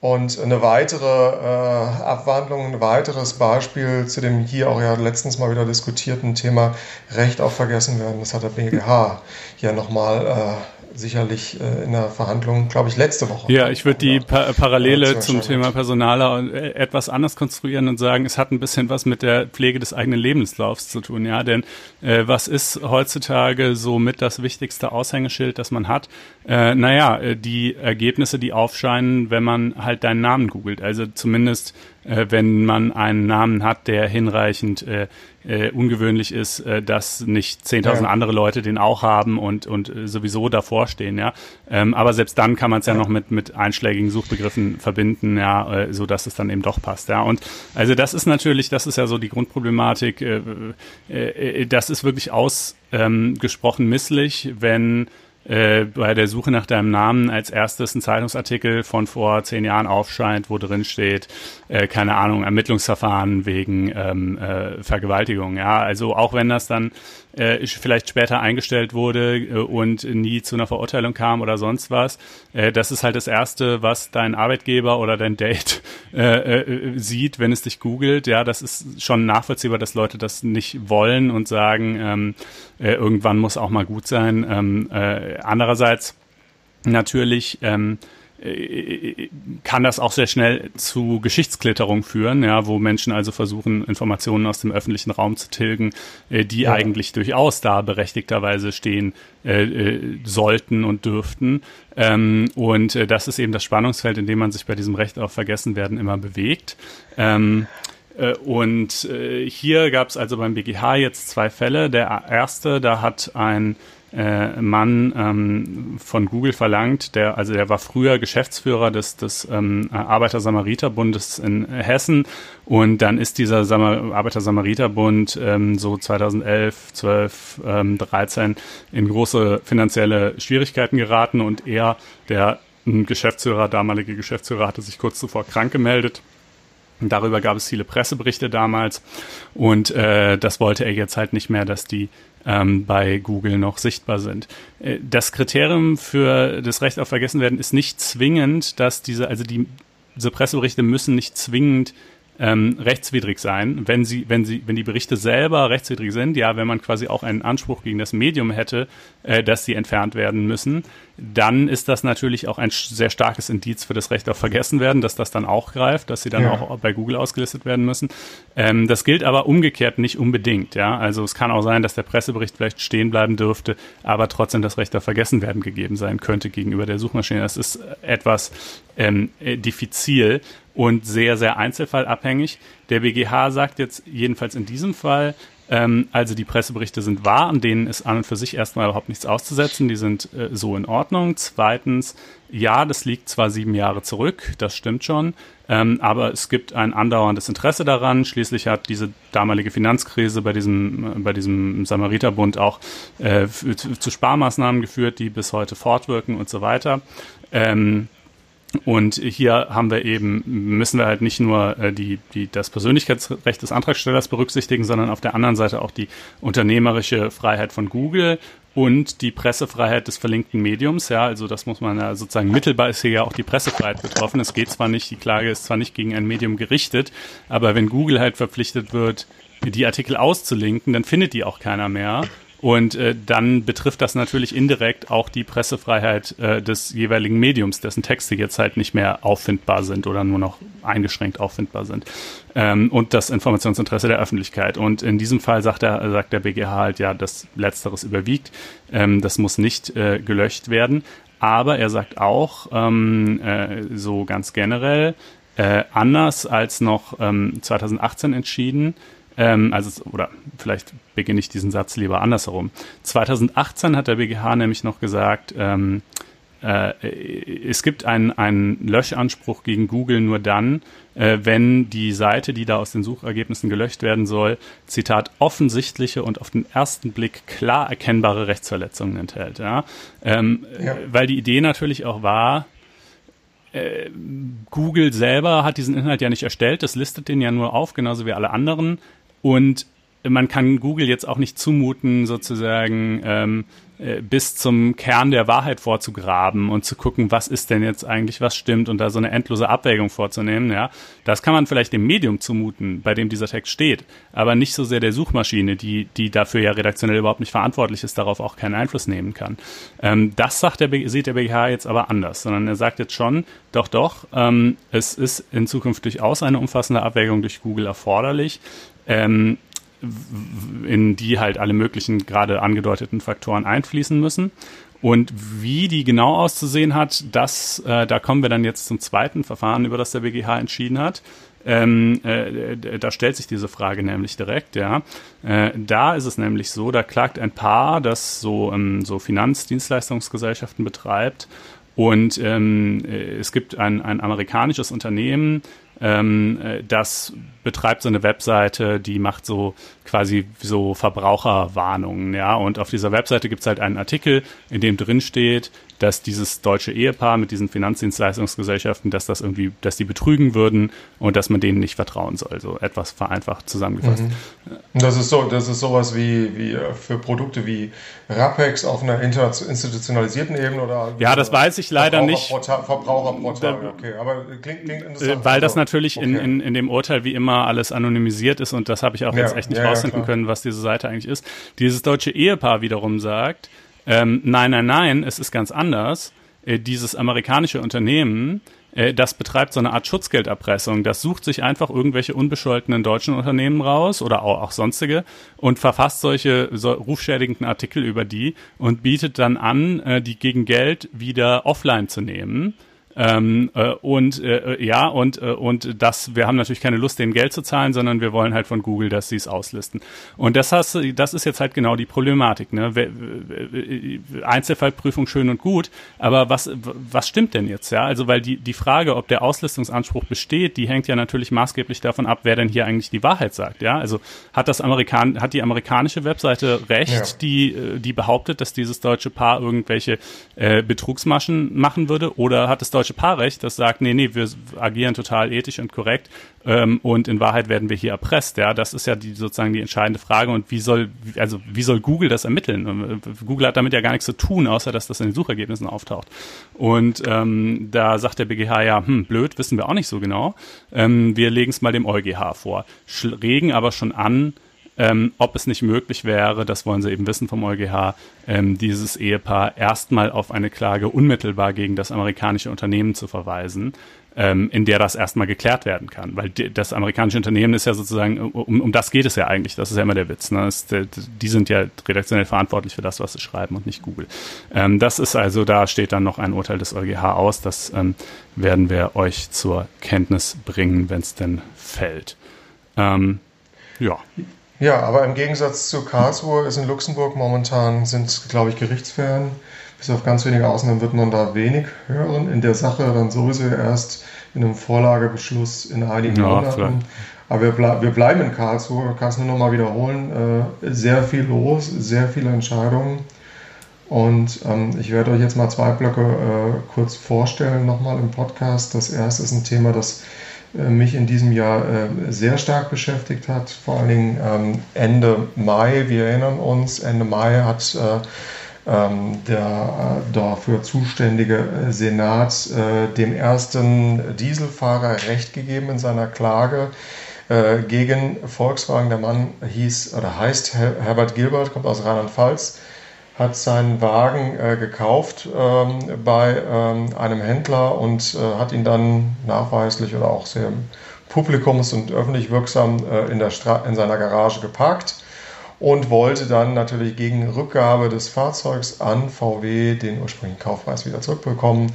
B: und eine weitere äh, Abwandlung, ein weiteres Beispiel zu dem hier auch ja letztens mal wieder diskutierten Thema Recht auf Vergessen werden. Das hat der BGH ja nochmal äh, sicherlich äh, in der Verhandlung, glaube ich, letzte Woche.
C: Ja, ich würde die pa Parallele zum Thema Personaler äh, etwas anders konstruieren und sagen, es hat ein bisschen was mit der Pflege des eigenen Lebenslaufs zu tun, ja, denn äh, was ist heutzutage so mit das wichtigste Aushängeschild, das man hat? Äh, naja, äh, die Ergebnisse, die aufscheinen, wenn man halt deinen Namen googelt, also zumindest äh, wenn man einen Namen hat, der hinreichend äh, äh, ungewöhnlich ist, äh, dass nicht 10.000 ja. andere Leute den auch haben und, und äh, sowieso davor stehen, ja. Ähm, aber selbst dann kann man es ja, ja, noch mit, mit einschlägigen Suchbegriffen verbinden, ja, äh, so dass es dann eben doch passt, ja. Und also das ist natürlich, das ist ja so die Grundproblematik, äh, äh, äh das ist wirklich ausgesprochen ähm, misslich, wenn äh, bei der Suche nach deinem Namen als erstes ein Zeitungsartikel von vor zehn Jahren aufscheint, wo drin steht, äh, keine Ahnung, Ermittlungsverfahren wegen ähm, äh, Vergewaltigung. Ja, also auch wenn das dann äh, vielleicht später eingestellt wurde äh, und nie zu einer Verurteilung kam oder sonst was. Äh, das ist halt das Erste, was dein Arbeitgeber oder dein Date äh, äh, sieht, wenn es dich googelt. Ja, das ist schon nachvollziehbar, dass Leute das nicht wollen und sagen, ähm, äh, irgendwann muss auch mal gut sein. Ähm, äh, andererseits natürlich ähm, kann das auch sehr schnell zu Geschichtsklitterung führen, ja, wo Menschen also versuchen, Informationen aus dem öffentlichen Raum zu tilgen, äh, die ja. eigentlich durchaus da berechtigterweise stehen äh, äh, sollten und dürften. Ähm, und äh, das ist eben das Spannungsfeld, in dem man sich bei diesem Recht auf Vergessenwerden immer bewegt. Ähm, äh, und äh, hier gab es also beim BGH jetzt zwei Fälle. Der erste, da hat ein äh, Mann ähm, von Google verlangt, der, also der war früher Geschäftsführer des, des ähm, Arbeiter-Samariter-Bundes in Hessen. Und dann ist dieser Samar Arbeiter-Samariter-Bund ähm, so 2011, 12, ähm, 13 in große finanzielle Schwierigkeiten geraten. Und er, der Geschäftsführer, damalige Geschäftsführer, hatte sich kurz zuvor krank gemeldet. Darüber gab es viele Presseberichte damals. Und äh, das wollte er jetzt halt nicht mehr, dass die ähm, bei Google noch sichtbar sind. Äh, das Kriterium für das Recht auf Vergessenwerden ist nicht zwingend, dass diese, also die, diese Presseberichte müssen nicht zwingend ähm, rechtswidrig sein, wenn sie, wenn sie, wenn die Berichte selber rechtswidrig sind, ja, wenn man quasi auch einen Anspruch gegen das Medium hätte, äh, dass sie entfernt werden müssen, dann ist das natürlich auch ein sehr starkes Indiz für das Recht auf Vergessenwerden, dass das dann auch greift, dass sie dann ja. auch bei Google ausgelistet werden müssen. Ähm, das gilt aber umgekehrt nicht unbedingt, ja. Also es kann auch sein, dass der Pressebericht vielleicht stehen bleiben dürfte, aber trotzdem das Recht auf Vergessenwerden gegeben sein könnte gegenüber der Suchmaschine. Das ist etwas ähm, äh, diffizil und sehr, sehr einzelfallabhängig. Der BGH sagt jetzt jedenfalls in diesem Fall, ähm, also die Presseberichte sind wahr, an denen ist an und für sich erstmal überhaupt nichts auszusetzen, die sind äh, so in Ordnung. Zweitens, ja, das liegt zwar sieben Jahre zurück, das stimmt schon, ähm, aber es gibt ein andauerndes Interesse daran. Schließlich hat diese damalige Finanzkrise bei diesem, äh, bei diesem Samariterbund auch äh, zu Sparmaßnahmen geführt, die bis heute fortwirken und so weiter. Ähm, und hier haben wir eben, müssen wir halt nicht nur äh, die, die, das Persönlichkeitsrecht des Antragstellers berücksichtigen, sondern auf der anderen Seite auch die unternehmerische Freiheit von Google und die Pressefreiheit des verlinkten Mediums. Ja, also das muss man ja sozusagen mittelbar ist hier ja auch die Pressefreiheit betroffen. Es geht zwar nicht, die Klage ist zwar nicht gegen ein Medium gerichtet, aber wenn Google halt verpflichtet wird, die Artikel auszulinken, dann findet die auch keiner mehr. Und äh, dann betrifft das natürlich indirekt auch die Pressefreiheit äh, des jeweiligen Mediums, dessen Texte jetzt halt nicht mehr auffindbar sind oder nur noch eingeschränkt auffindbar sind. Ähm, und das Informationsinteresse der Öffentlichkeit. Und in diesem Fall sagt, er, sagt der BGH halt, ja, dass Letzteres überwiegt. Ähm, das muss nicht äh, gelöscht werden. Aber er sagt auch, ähm, äh, so ganz generell, äh, anders als noch ähm, 2018 entschieden, ähm, also, oder vielleicht beginne ich diesen Satz lieber andersherum. 2018 hat der BGH nämlich noch gesagt, ähm, äh, es gibt einen, einen Löschanspruch gegen Google nur dann, äh, wenn die Seite, die da aus den Suchergebnissen gelöscht werden soll, Zitat, offensichtliche und auf den ersten Blick klar erkennbare Rechtsverletzungen enthält. Ja? Ähm, ja. Weil die Idee natürlich auch war, äh, Google selber hat diesen Inhalt ja nicht erstellt, das listet den ja nur auf, genauso wie alle anderen. Und man kann Google jetzt auch nicht zumuten, sozusagen ähm, äh, bis zum Kern der Wahrheit vorzugraben und zu gucken, was ist denn jetzt eigentlich, was stimmt und da so eine endlose Abwägung vorzunehmen. Ja, das kann man vielleicht dem Medium zumuten, bei dem dieser Text steht, aber nicht so sehr der Suchmaschine, die die dafür ja redaktionell überhaupt nicht verantwortlich ist, darauf auch keinen Einfluss nehmen kann. Ähm, das sagt der sieht der BGH jetzt aber anders, sondern er sagt jetzt schon, doch, doch, ähm, es ist in Zukunft durchaus eine umfassende Abwägung durch Google erforderlich ähm, in die halt alle möglichen gerade angedeuteten Faktoren einfließen müssen. Und wie die genau auszusehen hat, das, äh, da kommen wir dann jetzt zum zweiten Verfahren, über das der BGH entschieden hat. Ähm, äh, da stellt sich diese Frage nämlich direkt, ja. Äh, da ist es nämlich so, da klagt ein Paar, das so, ähm, so Finanzdienstleistungsgesellschaften betreibt. Und ähm, äh, es gibt ein, ein amerikanisches Unternehmen, ähm, äh, das betreibt so eine Webseite, die macht so quasi so Verbraucherwarnungen, ja. Und auf dieser Webseite gibt es halt einen Artikel, in dem drin steht, dass dieses deutsche Ehepaar mit diesen Finanzdienstleistungsgesellschaften, dass das irgendwie, dass die betrügen würden und dass man denen nicht vertrauen soll. So etwas vereinfacht zusammengefasst.
B: Mhm. Das ist so, das ist sowas wie, wie äh, für Produkte wie Rapex auf einer institutionalisierten Ebene oder
C: Ja, das weiß ich leider nicht.
B: Verbraucherportal, okay, aber
C: klingt, klingt interessant. Weil das also, natürlich okay. in, in, in dem Urteil wie immer alles anonymisiert ist und das habe ich auch ja, jetzt echt nicht ja, rausfinden ja, können, was diese Seite eigentlich ist. Dieses deutsche Ehepaar wiederum sagt, ähm, nein, nein, nein, es ist ganz anders. Äh, dieses amerikanische Unternehmen, äh, das betreibt so eine Art Schutzgelderpressung. Das sucht sich einfach irgendwelche unbescholtenen deutschen Unternehmen raus oder auch, auch sonstige und verfasst solche so rufschädigenden Artikel über die und bietet dann an, äh, die gegen Geld wieder offline zu nehmen ähm, äh, und äh, ja, und, äh, und das, wir haben natürlich keine Lust, denen Geld zu zahlen, sondern wir wollen halt von Google, dass sie es auslisten. Und das hast, das ist jetzt halt genau die Problematik. Ne? Einzelfallprüfung schön und gut, aber was, was stimmt denn jetzt? Ja, also weil die, die Frage, ob der Auslistungsanspruch besteht, die hängt ja natürlich maßgeblich davon ab, wer denn hier eigentlich die Wahrheit sagt. Ja, also hat das Amerikan hat die amerikanische Webseite recht, ja. die, äh, die behauptet, dass dieses deutsche Paar irgendwelche äh, Betrugsmaschen machen würde, oder hat es deutsche Paarrecht, das sagt, nee, nee, wir agieren total ethisch und korrekt ähm, und in Wahrheit werden wir hier erpresst. Ja, das ist ja die, sozusagen die entscheidende Frage. Und wie soll, also wie soll Google das ermitteln? Google hat damit ja gar nichts zu tun, außer dass das in den Suchergebnissen auftaucht. Und ähm, da sagt der BGH ja, hm, blöd, wissen wir auch nicht so genau. Ähm, wir legen es mal dem EuGH vor, regen aber schon an, ähm, ob es nicht möglich wäre, das wollen sie eben wissen vom EuGH, ähm, dieses Ehepaar erstmal auf eine Klage unmittelbar gegen das amerikanische Unternehmen zu verweisen, ähm, in der das erstmal geklärt werden kann. Weil die, das amerikanische Unternehmen ist ja sozusagen, um, um das geht es ja eigentlich, das ist ja immer der Witz. Ne? Das, die sind ja redaktionell verantwortlich für das, was sie schreiben und nicht Google. Ähm, das ist also, da steht dann noch ein Urteil des EuGH aus, das ähm, werden wir euch zur Kenntnis bringen, wenn es denn fällt. Ähm, ja.
B: Ja, aber im Gegensatz zu Karlsruhe ist in Luxemburg momentan, sind, glaube ich, Gerichtsferien. Bis auf ganz wenige Ausnahmen wird man da wenig hören. In der Sache dann sowieso erst in einem Vorlagebeschluss in einigen ja, Monaten. Vielleicht. Aber wir, ble wir, bleiben in Karlsruhe, kann es nur noch mal wiederholen. Äh, sehr viel los, sehr viele Entscheidungen. Und ähm, ich werde euch jetzt mal zwei Blöcke äh, kurz vorstellen, nochmal im Podcast. Das erste ist ein Thema, das mich in diesem Jahr äh, sehr stark beschäftigt hat, vor allen Dingen ähm, Ende Mai. Wir erinnern uns, Ende Mai hat äh, ähm, der dafür zuständige Senat dem ersten Dieselfahrer Recht gegeben in seiner Klage äh, gegen Volkswagen. Der Mann hieß oder heißt Herbert Gilbert, kommt aus Rheinland-Pfalz, hat seinen Wagen äh, gekauft ähm, bei ähm, einem Händler und äh, hat ihn dann nachweislich oder auch sehr publikums- und öffentlich wirksam äh, in, der in seiner Garage geparkt und wollte dann natürlich gegen Rückgabe des Fahrzeugs an VW den ursprünglichen Kaufpreis wieder zurückbekommen.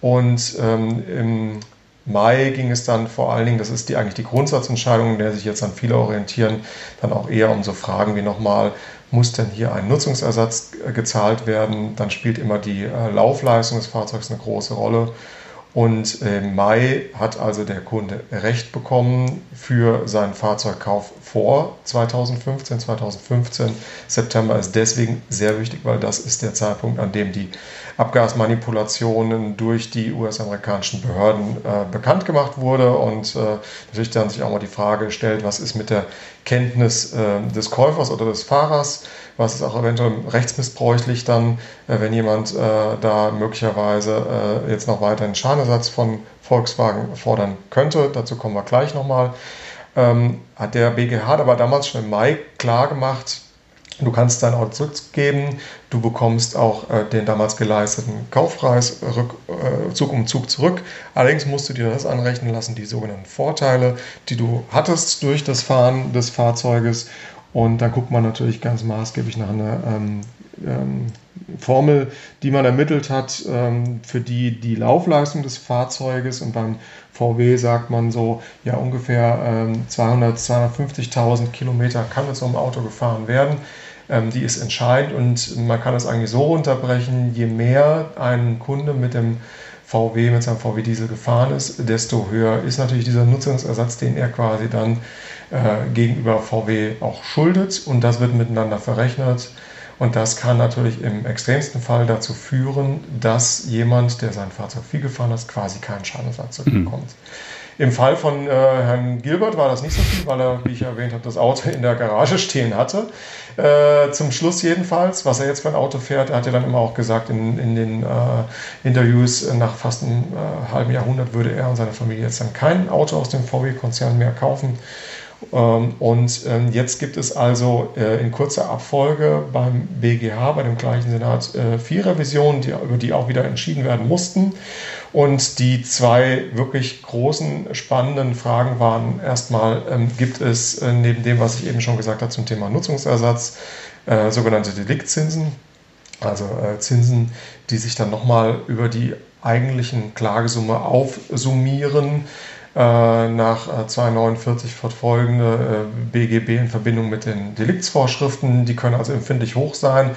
B: Und ähm, im Mai ging es dann vor allen Dingen, das ist die, eigentlich die Grundsatzentscheidung, in der sich jetzt dann viele orientieren, dann auch eher um so Fragen wie nochmal, muss denn hier ein Nutzungsersatz äh, gezahlt werden? Dann spielt immer die äh, Laufleistung des Fahrzeugs eine große Rolle. Und im Mai hat also der Kunde Recht bekommen für seinen Fahrzeugkauf vor 2015. 2015 September ist deswegen sehr wichtig, weil das ist der Zeitpunkt, an dem die Abgasmanipulationen durch die US-amerikanischen Behörden äh, bekannt gemacht wurde und äh, natürlich dann sich auch mal die Frage gestellt, was ist mit der Kenntnis äh, des Käufers oder des Fahrers, was ist auch eventuell rechtsmissbräuchlich dann, äh, wenn jemand äh, da möglicherweise äh, jetzt noch weiter einen Schadenersatz von Volkswagen fordern könnte. Dazu kommen wir gleich nochmal. Ähm, hat der BGH aber damals schon im Mai klar gemacht, Du kannst dein Auto zurückgeben, du bekommst auch äh, den damals geleisteten Kaufpreis rück, äh, Zug um Zug zurück. Allerdings musst du dir das anrechnen lassen, die sogenannten Vorteile, die du hattest durch das Fahren des Fahrzeuges. Und dann guckt man natürlich ganz maßgeblich nach einer ähm, ähm, Formel, die man ermittelt hat, ähm, für die die Laufleistung des Fahrzeuges und beim VW sagt man so, ja ungefähr 200, ähm, 250.000 Kilometer kann mit so einem Auto gefahren werden die ist entscheidend und man kann es eigentlich so runterbrechen, je mehr ein Kunde mit dem VW, mit seinem VW Diesel gefahren ist, desto höher ist natürlich dieser Nutzungsersatz, den er quasi dann äh, gegenüber VW auch schuldet und das wird miteinander verrechnet. Und das kann natürlich im extremsten Fall dazu führen, dass jemand, der sein Fahrzeug viel gefahren hat, quasi keinen Schadensersatz mhm. bekommt. Mhm. Im Fall von äh, Herrn Gilbert war das nicht so viel, weil er, wie ich erwähnt habe, das Auto in der Garage stehen hatte. Äh, zum Schluss jedenfalls, was er jetzt für ein Auto fährt, er hat ja dann immer auch gesagt in, in den äh, Interviews, nach fast einem äh, halben Jahrhundert würde er und seine Familie jetzt dann kein Auto aus dem VW-Konzern mehr kaufen. Ähm, und ähm, jetzt gibt es also äh, in kurzer Abfolge beim BGH, bei dem gleichen Senat, äh, vier Revisionen, über die auch wieder entschieden werden mussten. Und die zwei wirklich großen, spannenden Fragen waren erstmal, ähm, gibt es äh, neben dem, was ich eben schon gesagt habe zum Thema Nutzungsersatz, sogenannte Deliktzinsen, also Zinsen, die sich dann nochmal über die eigentlichen Klagesumme aufsummieren nach 249 fortfolgende BGB in Verbindung mit den Deliktsvorschriften. Die können also empfindlich hoch sein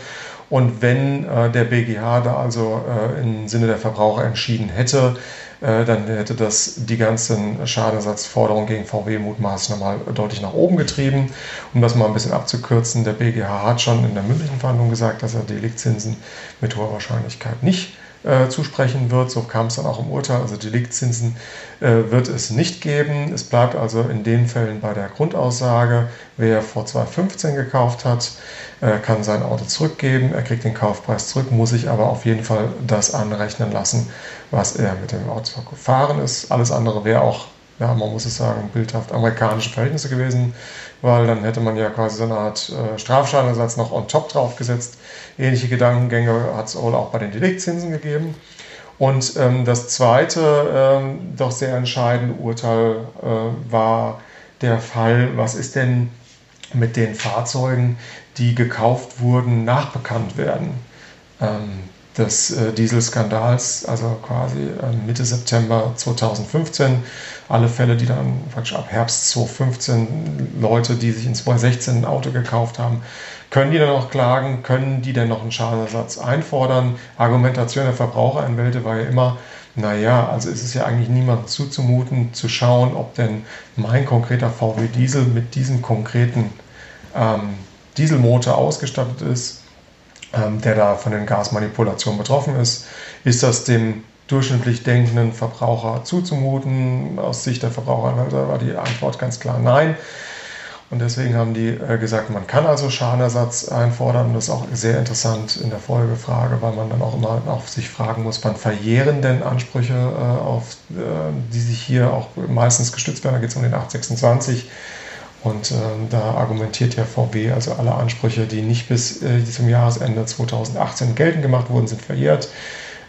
B: und wenn äh, der BGH da also äh, im Sinne der Verbraucher entschieden hätte, äh, dann hätte das die ganzen Schadenersatzforderungen gegen VW mutmaßlich nochmal deutlich nach oben getrieben. Um das mal ein bisschen abzukürzen, der BGH hat schon in der mündlichen Verhandlung gesagt, dass er Deliktzinsen mit hoher Wahrscheinlichkeit nicht äh, zusprechen wird. So kam es dann auch im Urteil. Also Deliktzinsen äh, wird es nicht geben. Es bleibt also in den Fällen bei der Grundaussage, wer vor 2015 gekauft hat, er kann sein Auto zurückgeben, er kriegt den Kaufpreis zurück, muss sich aber auf jeden Fall das anrechnen lassen, was er mit dem Auto gefahren ist. Alles andere wäre auch, ja, man muss es sagen, bildhaft amerikanische Verhältnisse gewesen, weil dann hätte man ja quasi so eine Art äh, Strafschadenersatz noch on top draufgesetzt. Ähnliche Gedankengänge hat es auch bei den Deliktzinsen gegeben. Und ähm, das zweite, ähm, doch sehr entscheidende Urteil äh, war der Fall, was ist denn mit den Fahrzeugen, die gekauft wurden, nachbekannt werden. Ähm, des äh, Dieselskandals, also quasi äh, Mitte September 2015. Alle Fälle, die dann praktisch ab Herbst 2015 Leute, die sich in 2016 ein Auto gekauft haben, können die dann auch klagen? Können die denn noch einen Schadenersatz einfordern? Argumentation der Verbraucheranwälte war ja immer, naja, also ist es ja eigentlich niemandem zuzumuten, zu schauen, ob denn mein konkreter VW Diesel mit diesem konkreten ähm, Dieselmotor ausgestattet ist, ähm, der da von den Gasmanipulationen betroffen ist. Ist das dem durchschnittlich denkenden Verbraucher zuzumuten? Aus Sicht der Verbraucheranwälte war die Antwort ganz klar nein. Und deswegen haben die äh, gesagt, man kann also Schadenersatz einfordern. Das ist auch sehr interessant in der Folgefrage, weil man dann auch immer auch sich fragen muss, wann verjähren denn Ansprüche, äh, auf, äh, die sich hier auch meistens gestützt werden. Da geht es um den 826. Und äh, da argumentiert ja VW, also alle Ansprüche, die nicht bis zum Jahresende 2018 geltend gemacht wurden, sind verjährt.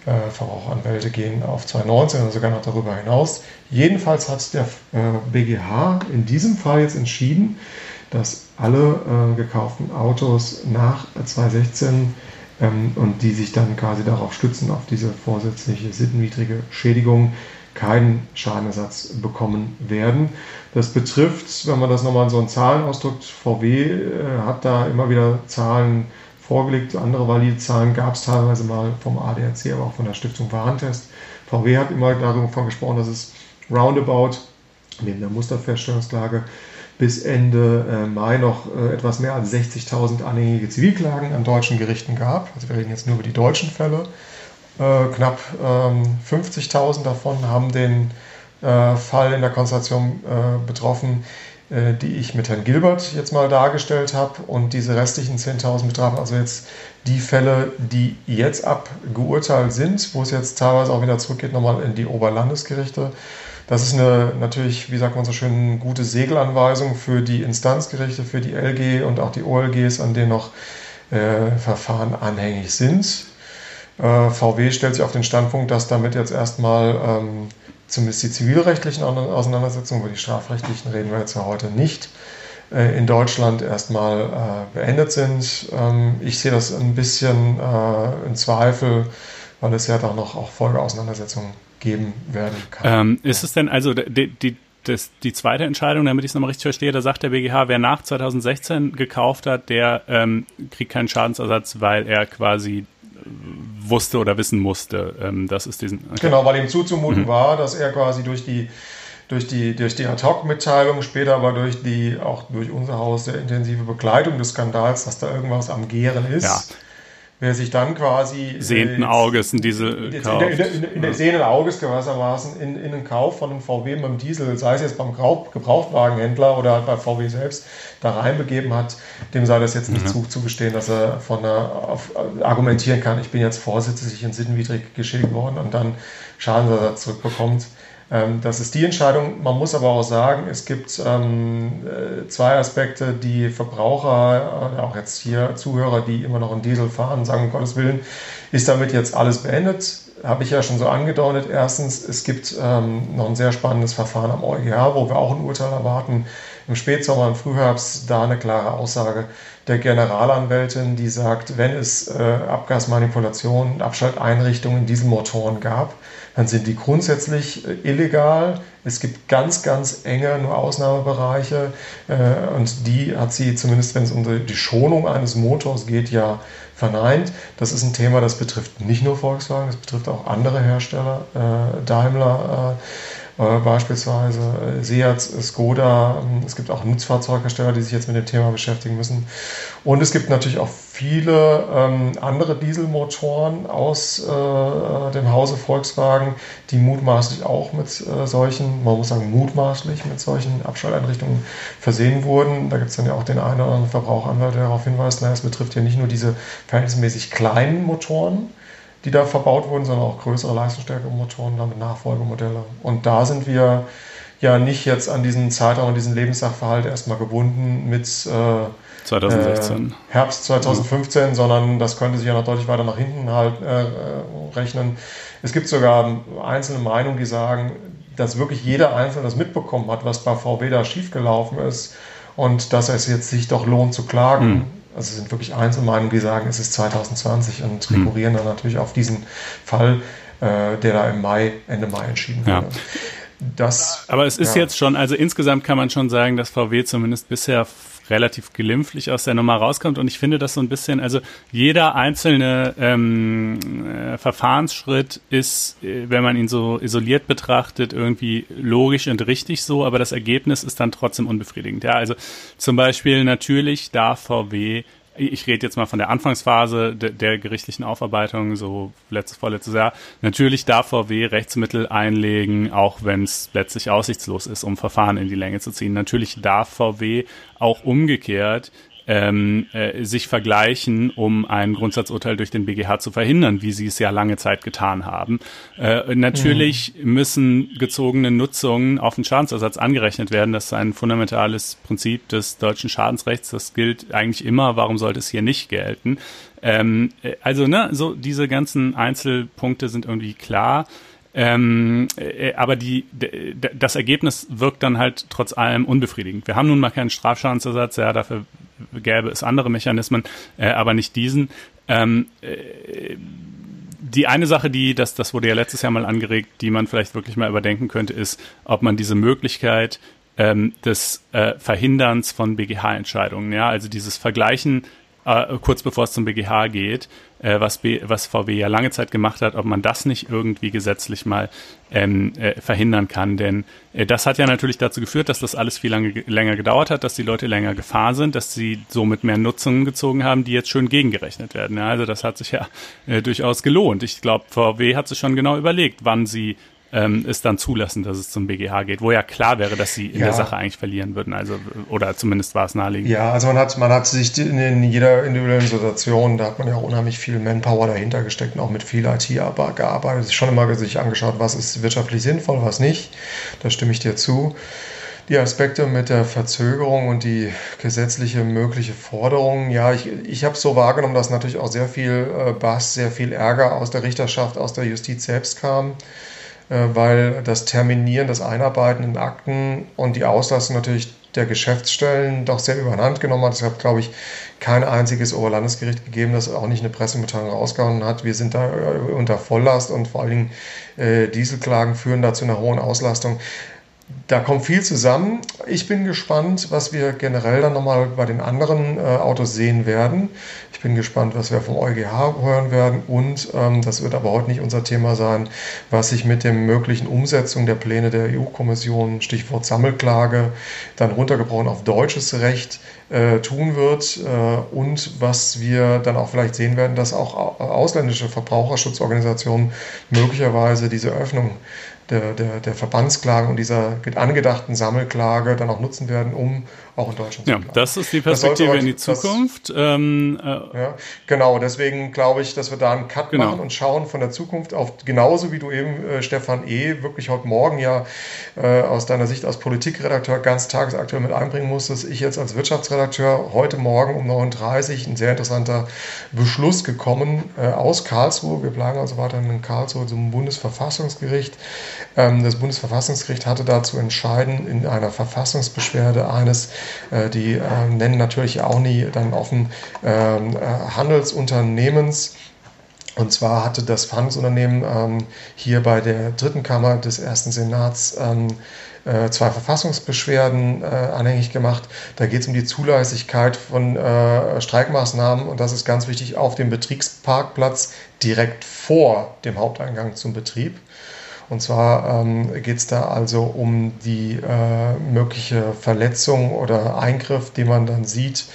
B: Äh, Verbraucheranwälte gehen auf 2019 oder sogar noch darüber hinaus. Jedenfalls hat der äh, BGH in diesem Fall jetzt entschieden, dass alle äh, gekauften Autos nach 2016 ähm, und die sich dann quasi darauf stützen, auf diese vorsätzliche sittenwidrige Schädigung, keinen Schadenersatz bekommen werden. Das betrifft, wenn man das nochmal in so einen Zahlen ausdrückt, VW äh, hat da immer wieder Zahlen vorgelegt. Andere valide Zahlen gab es teilweise mal vom ADAC, aber auch von der Stiftung Warentest. VW hat immer davon gesprochen, dass es roundabout neben der Musterfeststellungsklage bis Ende äh, Mai noch äh, etwas mehr als 60.000 anhängige Zivilklagen an deutschen Gerichten gab. Also wir reden jetzt nur über die deutschen Fälle. Äh, knapp 50.000 ähm, davon haben den Fall in der Konstellation betroffen, die ich mit Herrn Gilbert jetzt mal dargestellt habe. Und diese restlichen 10.000 betrafen also jetzt die Fälle, die jetzt abgeurteilt sind, wo es jetzt teilweise auch wieder zurückgeht, nochmal in die Oberlandesgerichte. Das ist eine natürlich, wie sagt man so schön, gute Segelanweisung für die Instanzgerichte, für die LG und auch die OLGs, an denen noch äh, Verfahren anhängig sind. Äh, VW stellt sich auf den Standpunkt, dass damit jetzt erstmal ähm, zumindest die zivilrechtlichen Auseinandersetzungen, über die strafrechtlichen reden wir jetzt ja heute nicht, äh, in Deutschland erstmal äh, beendet sind. Ähm, ich sehe das ein bisschen äh, in Zweifel, weil es ja dann noch auch Folgeauseinandersetzungen geben werden kann.
C: Ähm, ist es denn also die, die, das, die zweite Entscheidung, damit ich es nochmal richtig verstehe, da sagt der BGH, wer nach 2016 gekauft hat, der ähm, kriegt keinen Schadensersatz, weil er quasi wusste oder wissen musste. Ähm, das ist diesen.
B: Okay. Genau, weil ihm zuzumuten mhm. war, dass er quasi durch die durch die, durch die Ad-Hoc-Mitteilung, später aber durch die, auch durch unser Haus, sehr intensive Begleitung des Skandals, dass da irgendwas am Gären ist. Ja wer sich dann quasi
C: sehenden äh, Auges
B: in
C: diese
B: in, in, in, in der sehenden Auges gewissermaßen in, in den Kauf von einem VW mit dem Diesel, sei es jetzt beim Gebrauchtwagenhändler oder bei VW selbst, da reinbegeben hat, dem sei das jetzt nicht mhm. zugestehen, dass er von einer, auf, argumentieren kann, ich bin jetzt vorsätzlich in sittenwidrig geschädigt worden und dann Schadensersatz zurückbekommt. Ähm, das ist die Entscheidung. Man muss aber auch sagen, es gibt ähm, äh, zwei Aspekte, die Verbraucher, äh, auch jetzt hier Zuhörer, die immer noch in Diesel fahren, sagen, um Gottes Willen, ist damit jetzt alles beendet? Habe ich ja schon so angedeutet. Erstens, es gibt ähm, noch ein sehr spannendes Verfahren am EuGH, wo wir auch ein Urteil erwarten. Im Spätsommer, im Frühherbst, da eine klare Aussage der Generalanwältin, die sagt, wenn es äh, Abgasmanipulationen, Abschalteinrichtungen in Dieselmotoren gab, dann sind die grundsätzlich äh, illegal. Es gibt ganz, ganz enge nur Ausnahmebereiche äh, und die hat sie zumindest, wenn es um die Schonung eines Motors geht, ja verneint. Das ist ein Thema, das betrifft nicht nur Volkswagen, das betrifft auch andere Hersteller, äh, Daimler äh, beispielsweise äh, Seat, Skoda. Ähm, es gibt auch Nutzfahrzeughersteller, die sich jetzt mit dem Thema beschäftigen müssen. Und es gibt natürlich auch viele ähm, andere Dieselmotoren aus äh, dem Hause Volkswagen, die mutmaßlich auch mit äh, solchen, man muss sagen mutmaßlich mit solchen Abschalteinrichtungen versehen wurden. Da gibt es dann ja auch den einen oder anderen Verbraucheranwalt, der darauf hinweist, naja, es betrifft ja nicht nur diese verhältnismäßig kleinen Motoren, die da verbaut wurden, sondern auch größere leistungsstärkere Motoren, damit Nachfolgemodelle. Und da sind wir ja nicht jetzt an diesen Zeitraum, an diesen Lebenssachverhalt erstmal gebunden mit äh,
C: 2016.
B: Äh, Herbst 2015, mhm. sondern das könnte sich ja noch deutlich weiter nach hinten halt äh, rechnen. Es gibt sogar einzelne Meinungen, die sagen, dass wirklich jeder Einzelne das mitbekommen hat, was bei VW da schiefgelaufen ist und dass es jetzt sich doch lohnt zu klagen. Mhm. Also sind wirklich Einzelmeinungen, die sagen, es ist 2020 und hm. rekurrieren dann natürlich auf diesen Fall, äh, der da im Mai, Ende Mai entschieden wurde. Ja.
C: Das, Aber es ist ja. jetzt schon, also insgesamt kann man schon sagen, dass VW zumindest bisher relativ glimpflich aus der Nummer rauskommt. Und ich finde das so ein bisschen, also jeder einzelne ähm, äh, Verfahrensschritt ist, äh, wenn man ihn so isoliert betrachtet, irgendwie logisch und richtig so, aber das Ergebnis ist dann trotzdem unbefriedigend. Ja, also zum Beispiel natürlich darf VW ich rede jetzt mal von der Anfangsphase de, der gerichtlichen Aufarbeitung, so letztes, vorletztes Jahr. Natürlich darf VW Rechtsmittel einlegen, auch wenn es letztlich aussichtslos ist, um Verfahren in die Länge zu ziehen. Natürlich darf VW auch umgekehrt ähm, äh, sich vergleichen, um ein Grundsatzurteil durch den BGH zu verhindern, wie sie es ja lange Zeit getan haben. Äh, natürlich mhm. müssen gezogene Nutzungen auf den Schadensersatz angerechnet werden. Das ist ein fundamentales Prinzip des deutschen Schadensrechts. Das gilt eigentlich immer. Warum sollte es hier nicht gelten? Ähm, äh, also, ne, so diese ganzen Einzelpunkte sind irgendwie klar. Ähm, äh, aber die, das Ergebnis wirkt dann halt trotz allem unbefriedigend. Wir haben nun mal keinen Strafschadensersatz, ja, dafür gäbe es andere Mechanismen, äh, aber nicht diesen. Ähm, äh, die eine Sache, die, das, das wurde ja letztes Jahr mal angeregt, die man vielleicht wirklich mal überdenken könnte, ist, ob man diese Möglichkeit ähm, des äh, Verhinderns von BGH-Entscheidungen, ja, also dieses Vergleichen äh, kurz bevor es zum BGH geht, äh, was, B, was VW ja lange Zeit gemacht hat, ob man das nicht irgendwie gesetzlich mal ähm, äh, verhindern kann. Denn äh, das hat ja natürlich dazu geführt, dass das alles viel lange, länger gedauert hat, dass die Leute länger gefahren sind, dass sie somit mehr Nutzungen gezogen haben, die jetzt schön gegengerechnet werden. Ja, also das hat sich ja äh, durchaus gelohnt. Ich glaube, VW hat sich schon genau überlegt, wann sie ähm, es dann zulassen, dass es zum BGH geht, wo ja klar wäre, dass sie in ja. der Sache eigentlich verlieren würden, also oder zumindest war es naheliegend.
B: Ja, also man hat, man hat sich in, in jeder individuellen Situation, da hat man ja auch unheimlich viel Manpower dahinter gesteckt und auch mit viel IT gearbeitet, schon immer sich angeschaut, was ist wirtschaftlich sinnvoll, was nicht. Da stimme ich dir zu. Die Aspekte mit der Verzögerung und die gesetzliche mögliche Forderung, ja, ich, ich habe so wahrgenommen, dass natürlich auch sehr viel äh, Bass, sehr viel Ärger aus der Richterschaft, aus der Justiz selbst kam. Äh, weil das Terminieren, das Einarbeiten in Akten und die Auslastung natürlich der Geschäftsstellen doch sehr überhand genommen hat. Es hat, glaube ich, kein einziges Oberlandesgericht gegeben, das auch nicht eine Pressemitteilung rausgehauen hat. Wir sind da äh, unter Volllast und vor allen Dingen äh, Dieselklagen führen da zu einer hohen Auslastung. Da kommt viel zusammen. Ich bin gespannt, was wir generell dann nochmal bei den anderen äh, Autos sehen werden. Ich bin gespannt, was wir vom EuGH hören werden. Und ähm, das wird aber heute nicht unser Thema sein, was sich mit der möglichen Umsetzung der Pläne der EU-Kommission, Stichwort Sammelklage, dann runtergebrochen auf deutsches Recht äh, tun wird. Äh, und was wir dann auch vielleicht sehen werden, dass auch ausländische Verbraucherschutzorganisationen möglicherweise diese Öffnung der, der, der Verbandsklage und dieser angedachten Sammelklage dann auch nutzen werden, um auch in Deutschland
C: ja, bleiben. Das ist die Perspektive in die Zukunft. Das, ähm,
B: äh, ja, genau, deswegen glaube ich, dass wir da einen Cut genau. machen und schauen von der Zukunft auf, genauso wie du eben, äh, Stefan E., wirklich heute Morgen ja äh, aus deiner Sicht als Politikredakteur ganz tagesaktuell mit einbringen musstest. Ich jetzt als Wirtschaftsredakteur heute Morgen um 9.30 Uhr ein sehr interessanter Beschluss gekommen äh, aus Karlsruhe. Wir bleiben also weiterhin in Karlsruhe zum Bundesverfassungsgericht. Ähm, das Bundesverfassungsgericht hatte dazu entscheiden, in einer Verfassungsbeschwerde eines, die äh, nennen natürlich auch nie dann offen ähm, äh, Handelsunternehmens, und zwar hatte das Verhandlungsunternehmen ähm, hier bei der dritten Kammer des ersten Senats ähm, äh, zwei Verfassungsbeschwerden äh, anhängig gemacht. Da geht es um die Zulässigkeit von äh, Streikmaßnahmen und das ist ganz wichtig auf dem Betriebsparkplatz direkt vor dem Haupteingang zum Betrieb. Und zwar ähm, geht es da also um die äh, mögliche Verletzung oder Eingriff, den man dann sieht.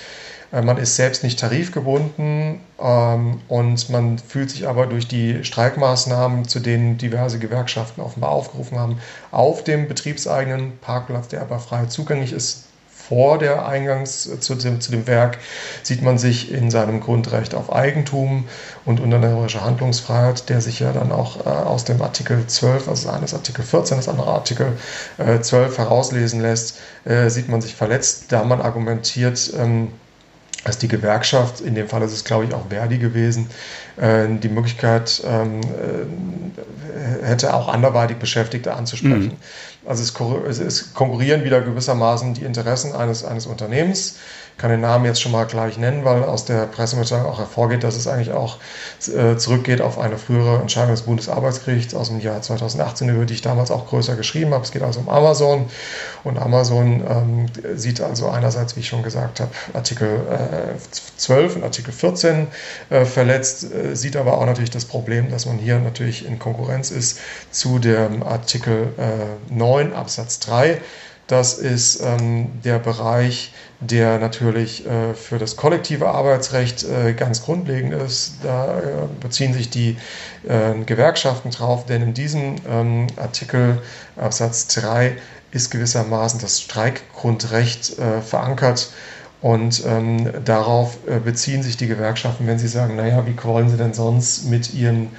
B: Äh, man ist selbst nicht tarifgebunden ähm, und man fühlt sich aber durch die Streikmaßnahmen, zu denen diverse Gewerkschaften offenbar aufgerufen haben, auf dem betriebseigenen Parkplatz, der aber frei zugänglich ist, vor der Eingangs zu dem, zu dem Werk sieht man sich in seinem Grundrecht auf Eigentum und unternehmerische Handlungsfreiheit, der sich ja dann auch äh, aus dem Artikel 12, also eines Artikel 14, das andere Artikel äh, 12 herauslesen lässt, äh, sieht man sich verletzt, da man argumentiert, ähm, dass die Gewerkschaft, in dem Fall ist es glaube ich auch Verdi gewesen, äh, die Möglichkeit ähm, äh, hätte, auch anderweitig Beschäftigte anzusprechen. Mhm. Also es, konkurrieren wieder gewissermaßen die Interessen eines, eines Unternehmens kann den Namen jetzt schon mal gleich nennen, weil aus der Pressemitteilung auch hervorgeht, dass es eigentlich auch äh, zurückgeht auf eine frühere Entscheidung des Bundesarbeitsgerichts aus dem Jahr 2018, über die ich damals auch größer geschrieben habe. Es geht also um Amazon und Amazon ähm, sieht also einerseits, wie ich schon gesagt habe, Artikel äh, 12 und Artikel 14 äh, verletzt, äh, sieht aber auch natürlich das Problem, dass man hier natürlich in Konkurrenz ist zu dem Artikel 9 äh, Absatz 3 Das ist ähm, der Bereich, der natürlich äh, für das kollektive Arbeitsrecht äh, ganz grundlegend ist. Da äh, beziehen sich die äh, Gewerkschaften drauf, denn in diesem ähm, Artikel Absatz 3 ist gewissermaßen das Streikgrundrecht äh, verankert. Und ähm, darauf äh, beziehen sich die Gewerkschaften, wenn sie sagen, naja, wie wollen sie denn sonst mit ihren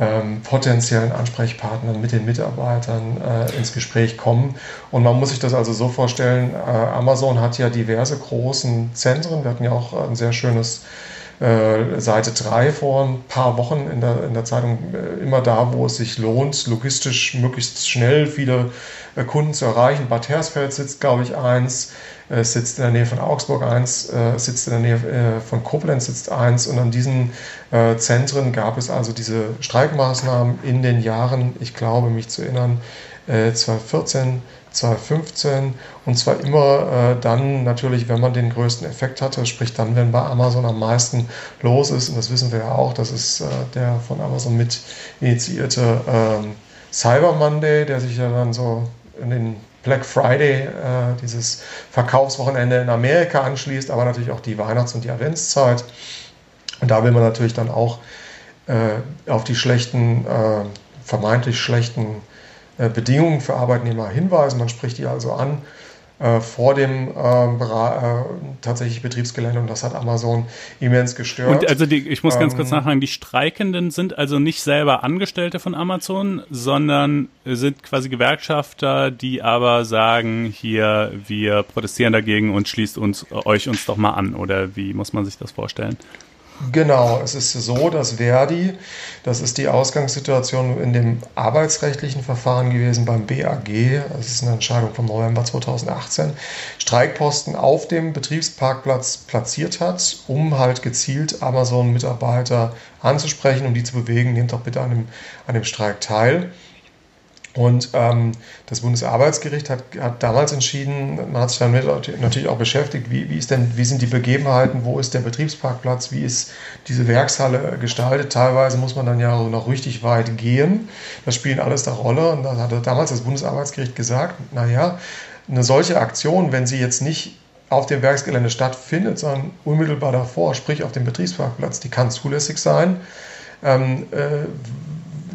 B: ähm, potenziellen Ansprechpartnern, mit den Mitarbeitern äh, ins Gespräch kommen. Und man muss sich das also so vorstellen, äh, Amazon hat ja diverse großen Zentren. Wir hatten ja auch ein sehr schönes äh, Seite 3 vor ein paar Wochen in der, in der Zeitung, äh, immer da, wo es sich lohnt, logistisch möglichst schnell viele Kunden zu erreichen. Bad Hersfeld sitzt, glaube ich, eins, es sitzt in der Nähe von Augsburg eins, es sitzt in der Nähe von Koblenz sitzt eins. Und an diesen Zentren gab es also diese Streikmaßnahmen in den Jahren, ich glaube mich zu erinnern, 2014, 2015 und zwar immer äh, dann natürlich, wenn man den größten Effekt hatte, sprich dann, wenn bei Amazon am meisten los ist. Und das wissen wir ja auch, das ist äh, der von Amazon mit initiierte äh, Cyber Monday, der sich ja dann so in den Black Friday, äh, dieses Verkaufswochenende in Amerika anschließt, aber natürlich auch die Weihnachts- und die Adventszeit. Und da will man natürlich dann auch äh, auf die schlechten, äh, vermeintlich schlechten Bedingungen für Arbeitnehmer hinweisen. Man spricht die also an äh, vor dem äh, äh, tatsächlich Betriebsgelände und das hat Amazon immens gestört.
C: Und also die, ich muss ganz ähm, kurz nachfragen, die Streikenden sind also nicht selber Angestellte von Amazon, sondern sind quasi Gewerkschafter, die aber sagen, hier, wir protestieren dagegen und schließt uns euch uns doch mal an oder wie muss man sich das vorstellen?
B: Genau, es ist so, dass Verdi, das ist die Ausgangssituation in dem arbeitsrechtlichen Verfahren gewesen beim BAG, das ist eine Entscheidung vom November 2018, Streikposten auf dem Betriebsparkplatz platziert hat, um halt gezielt Amazon-Mitarbeiter anzusprechen, um die zu bewegen, nehmt doch bitte an dem, an dem Streik teil. Und ähm, das Bundesarbeitsgericht hat, hat, damals entschieden, man hat sich damit natürlich auch beschäftigt, wie, wie, ist denn, wie sind die Begebenheiten, wo ist der Betriebsparkplatz, wie ist diese Werkshalle gestaltet. Teilweise muss man dann ja noch richtig weit gehen. Das spielt alles eine Rolle. Und da hat damals das Bundesarbeitsgericht gesagt, naja, eine solche Aktion, wenn sie jetzt nicht auf dem Werksgelände stattfindet, sondern unmittelbar davor, sprich auf dem Betriebsparkplatz, die kann zulässig sein. Ähm, äh,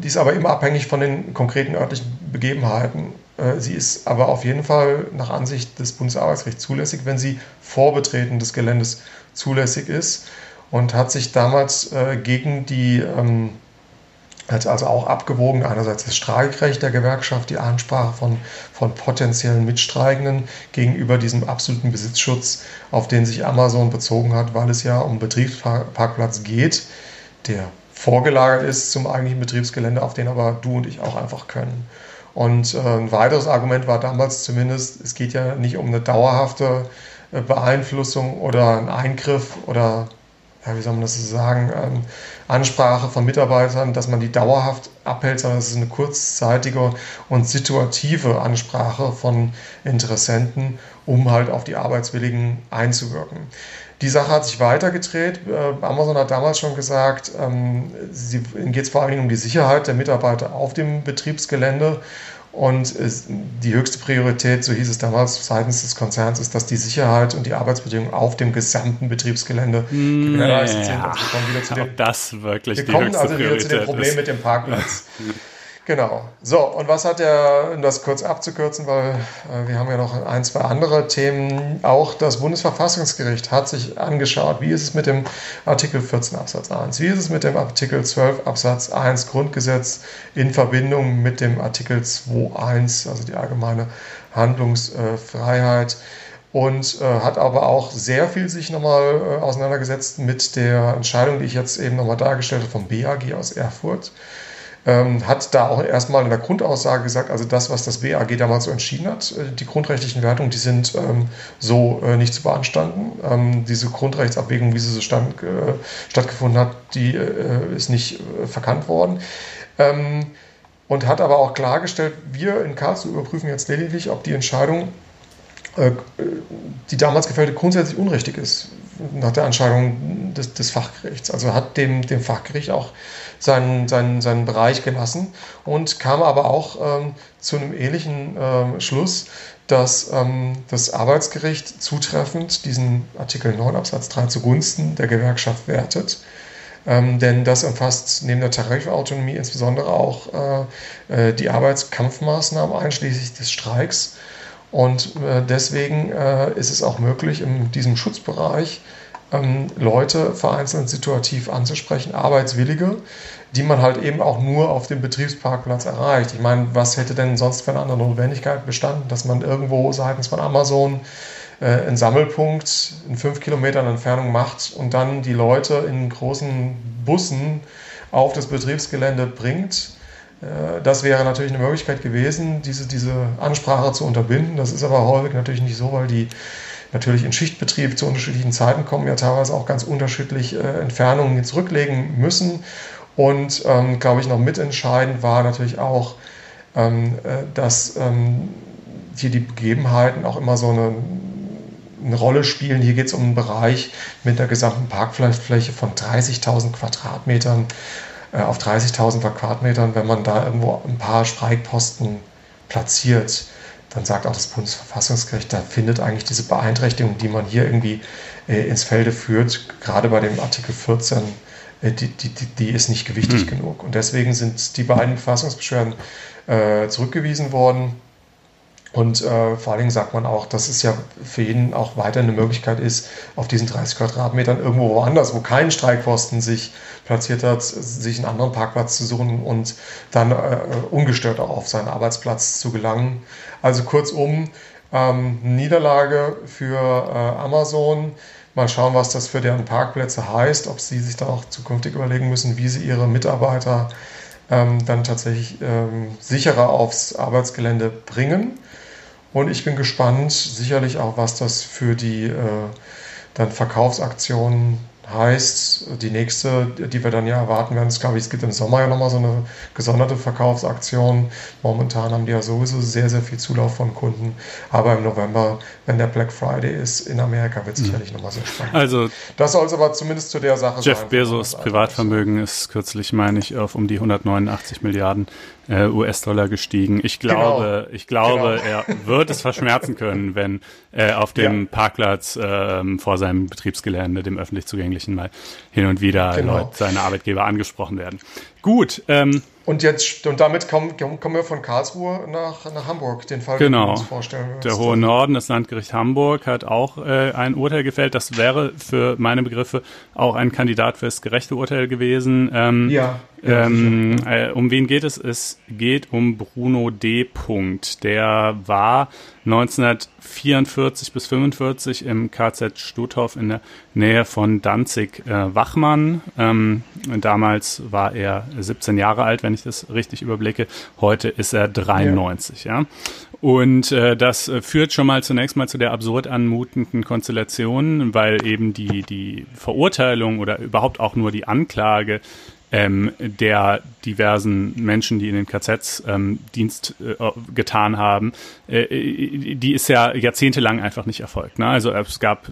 B: die ist aber immer abhängig von den konkreten örtlichen Begebenheiten. Äh, sie ist aber auf jeden Fall nach Ansicht des Bundesarbeitsgerichts zulässig, wenn sie vor Betreten des Geländes zulässig ist und hat sich damals äh, gegen die, ähm, hat also auch abgewogen, einerseits das Streikrecht der Gewerkschaft, die Ansprache von, von potenziellen Mitstreikenden gegenüber diesem absoluten Besitzschutz, auf den sich Amazon bezogen hat, weil es ja um Betriebsparkplatz geht, der vorgelagert ist zum eigentlichen Betriebsgelände, auf den aber du und ich auch einfach können. Und äh, ein weiteres Argument war damals zumindest, es geht ja nicht um eine dauerhafte äh, Beeinflussung oder einen Eingriff oder, ja, wie soll man das so sagen, ähm, Ansprache von Mitarbeitern, dass man die dauerhaft abhält, sondern es ist eine kurzzeitige und situative Ansprache von Interessenten, um halt auf die Arbeitswilligen einzuwirken. Die Sache hat sich weitergedreht. Äh, Amazon hat damals schon gesagt, ähm, sie, ihnen geht es vor allen Dingen um die Sicherheit der Mitarbeiter auf dem Betriebsgelände. Und die höchste Priorität, so hieß es damals seitens des Konzerns, ist, dass die Sicherheit und die Arbeitsbedingungen auf dem gesamten Betriebsgelände gewährleistet sind.
C: Also wir kommen wieder zu dem, das wirklich
B: wir kommen also wieder zu dem Problem ist. mit dem Parkplatz. Genau. So, und was hat er, um das kurz abzukürzen, weil äh, wir haben ja noch ein, zwei andere Themen. Auch das Bundesverfassungsgericht hat sich angeschaut, wie ist es mit dem Artikel 14 Absatz 1, wie ist es mit dem Artikel 12 Absatz 1 Grundgesetz in Verbindung mit dem Artikel 2.1, also die allgemeine Handlungsfreiheit. und äh, hat aber auch sehr viel sich nochmal äh, auseinandergesetzt mit der Entscheidung, die ich jetzt eben nochmal dargestellt habe vom BAG aus Erfurt ähm, hat da auch erstmal in der Grundaussage gesagt, also das, was das BAG damals so entschieden hat, äh, die grundrechtlichen Wertungen, die sind ähm, so äh, nicht zu beanstanden. Ähm, diese Grundrechtsabwägung, wie sie so stand, äh, stattgefunden hat, die äh, ist nicht äh, verkannt worden. Ähm, und hat aber auch klargestellt, wir in Karlsruhe überprüfen jetzt lediglich, ob die Entscheidung, äh, die damals gefällte, grundsätzlich unrichtig ist. nach der Entscheidung des, des, Fachgerichts. Also hat dem, dem Fachgericht auch seinen, seinen, seinen Bereich gelassen und kam aber auch ähm, zu einem ähnlichen äh, Schluss, dass ähm, das Arbeitsgericht zutreffend diesen Artikel 9 Absatz 3 zugunsten der Gewerkschaft wertet. Ähm, denn das umfasst neben der Tarifautonomie insbesondere auch äh, äh, die Arbeitskampfmaßnahmen einschließlich des Streiks. Und äh, deswegen äh, ist es auch möglich, in diesem Schutzbereich ähm, Leute vereinzelt situativ anzusprechen, Arbeitswillige, die man halt eben auch nur auf dem Betriebsparkplatz erreicht. Ich meine, was hätte denn sonst für eine andere Notwendigkeit bestanden, dass man irgendwo seitens von Amazon äh, einen Sammelpunkt in fünf Kilometern Entfernung macht und dann die Leute in großen Bussen auf das Betriebsgelände bringt. Äh, das wäre natürlich eine Möglichkeit gewesen, diese, diese Ansprache zu unterbinden. Das ist aber häufig natürlich nicht so, weil die natürlich in Schichtbetrieb zu unterschiedlichen Zeiten kommen, ja teilweise auch ganz unterschiedlich äh, Entfernungen zurücklegen müssen. Und ähm, glaube ich, noch mitentscheidend war natürlich auch, ähm, äh, dass ähm, hier die Begebenheiten auch immer so eine, eine Rolle spielen. Hier geht es um einen Bereich mit einer gesamten Parkfläche von 30.000 Quadratmetern äh, auf 30.000 Quadratmetern. Wenn man da irgendwo ein paar Streikposten platziert, dann sagt auch das Bundesverfassungsgericht, da findet eigentlich diese Beeinträchtigung, die man hier irgendwie äh, ins Felde führt, gerade bei dem Artikel 14, äh, die, die, die, ist nicht gewichtig hm. genug. Und deswegen sind die beiden Verfassungsbeschwerden äh, zurückgewiesen worden. Und äh, vor allen Dingen sagt man auch, dass es ja für jeden auch weiter eine Möglichkeit ist, auf diesen 30 Quadratmetern irgendwo woanders, wo kein Streikposten sich platziert hat, sich einen anderen Parkplatz zu suchen und dann äh, ungestört auch auf seinen Arbeitsplatz zu gelangen. Also kurzum, ähm, Niederlage für äh, Amazon. Mal schauen, was das für deren Parkplätze heißt, ob sie sich dann auch zukünftig überlegen müssen, wie sie ihre Mitarbeiter ähm, dann tatsächlich ähm, sicherer aufs Arbeitsgelände bringen. Und ich bin gespannt, sicherlich auch, was das für die äh, dann Verkaufsaktionen heißt, die nächste, die wir dann ja erwarten werden, ist, glaube ich, es gibt im Sommer ja nochmal so eine gesonderte Verkaufsaktion. Momentan haben die ja sowieso sehr, sehr viel Zulauf von Kunden. Aber im November, wenn der Black Friday ist, in Amerika wird es mhm. sicherlich nochmal sehr spannend.
C: Also,
B: das soll es aber zumindest zu der Sache
C: Jeff sein. Jeff Bezos Privatvermögen ist kürzlich, meine ich, auf um die 189 Milliarden äh, US-Dollar gestiegen. Ich glaube, genau. ich glaube, genau. er wird es verschmerzen können, wenn äh, auf dem ja. Parkplatz äh, vor seinem Betriebsgelände, dem öffentlich zugänglichen, mal hin und wieder genau. Leute, seine Arbeitgeber angesprochen werden. Gut. Ähm,
B: und jetzt und damit kommen, kommen wir von Karlsruhe nach, nach Hamburg, den Fall,
C: genau. uns vorstellen. Der Hohe Norden, das Landgericht Hamburg, hat auch äh, ein Urteil gefällt. Das wäre für meine Begriffe auch ein Kandidat für das gerechte Urteil gewesen. Ähm, ja. Ähm, äh, um wen geht es? Es geht um Bruno D. Punkt. Der war 1944 bis 45 im KZ Stutthof in der Nähe von Danzig äh, Wachmann. Ähm, damals war er 17 Jahre alt, wenn ich das richtig überblicke. Heute ist er 93, ja. ja? Und äh, das führt schon mal zunächst mal zu der absurd anmutenden Konstellation, weil eben die, die Verurteilung oder überhaupt auch nur die Anklage ähm, der diversen Menschen, die in den KZs ähm, Dienst äh, getan haben, äh, äh, die ist ja jahrzehntelang einfach nicht erfolgt. Ne? Also es gab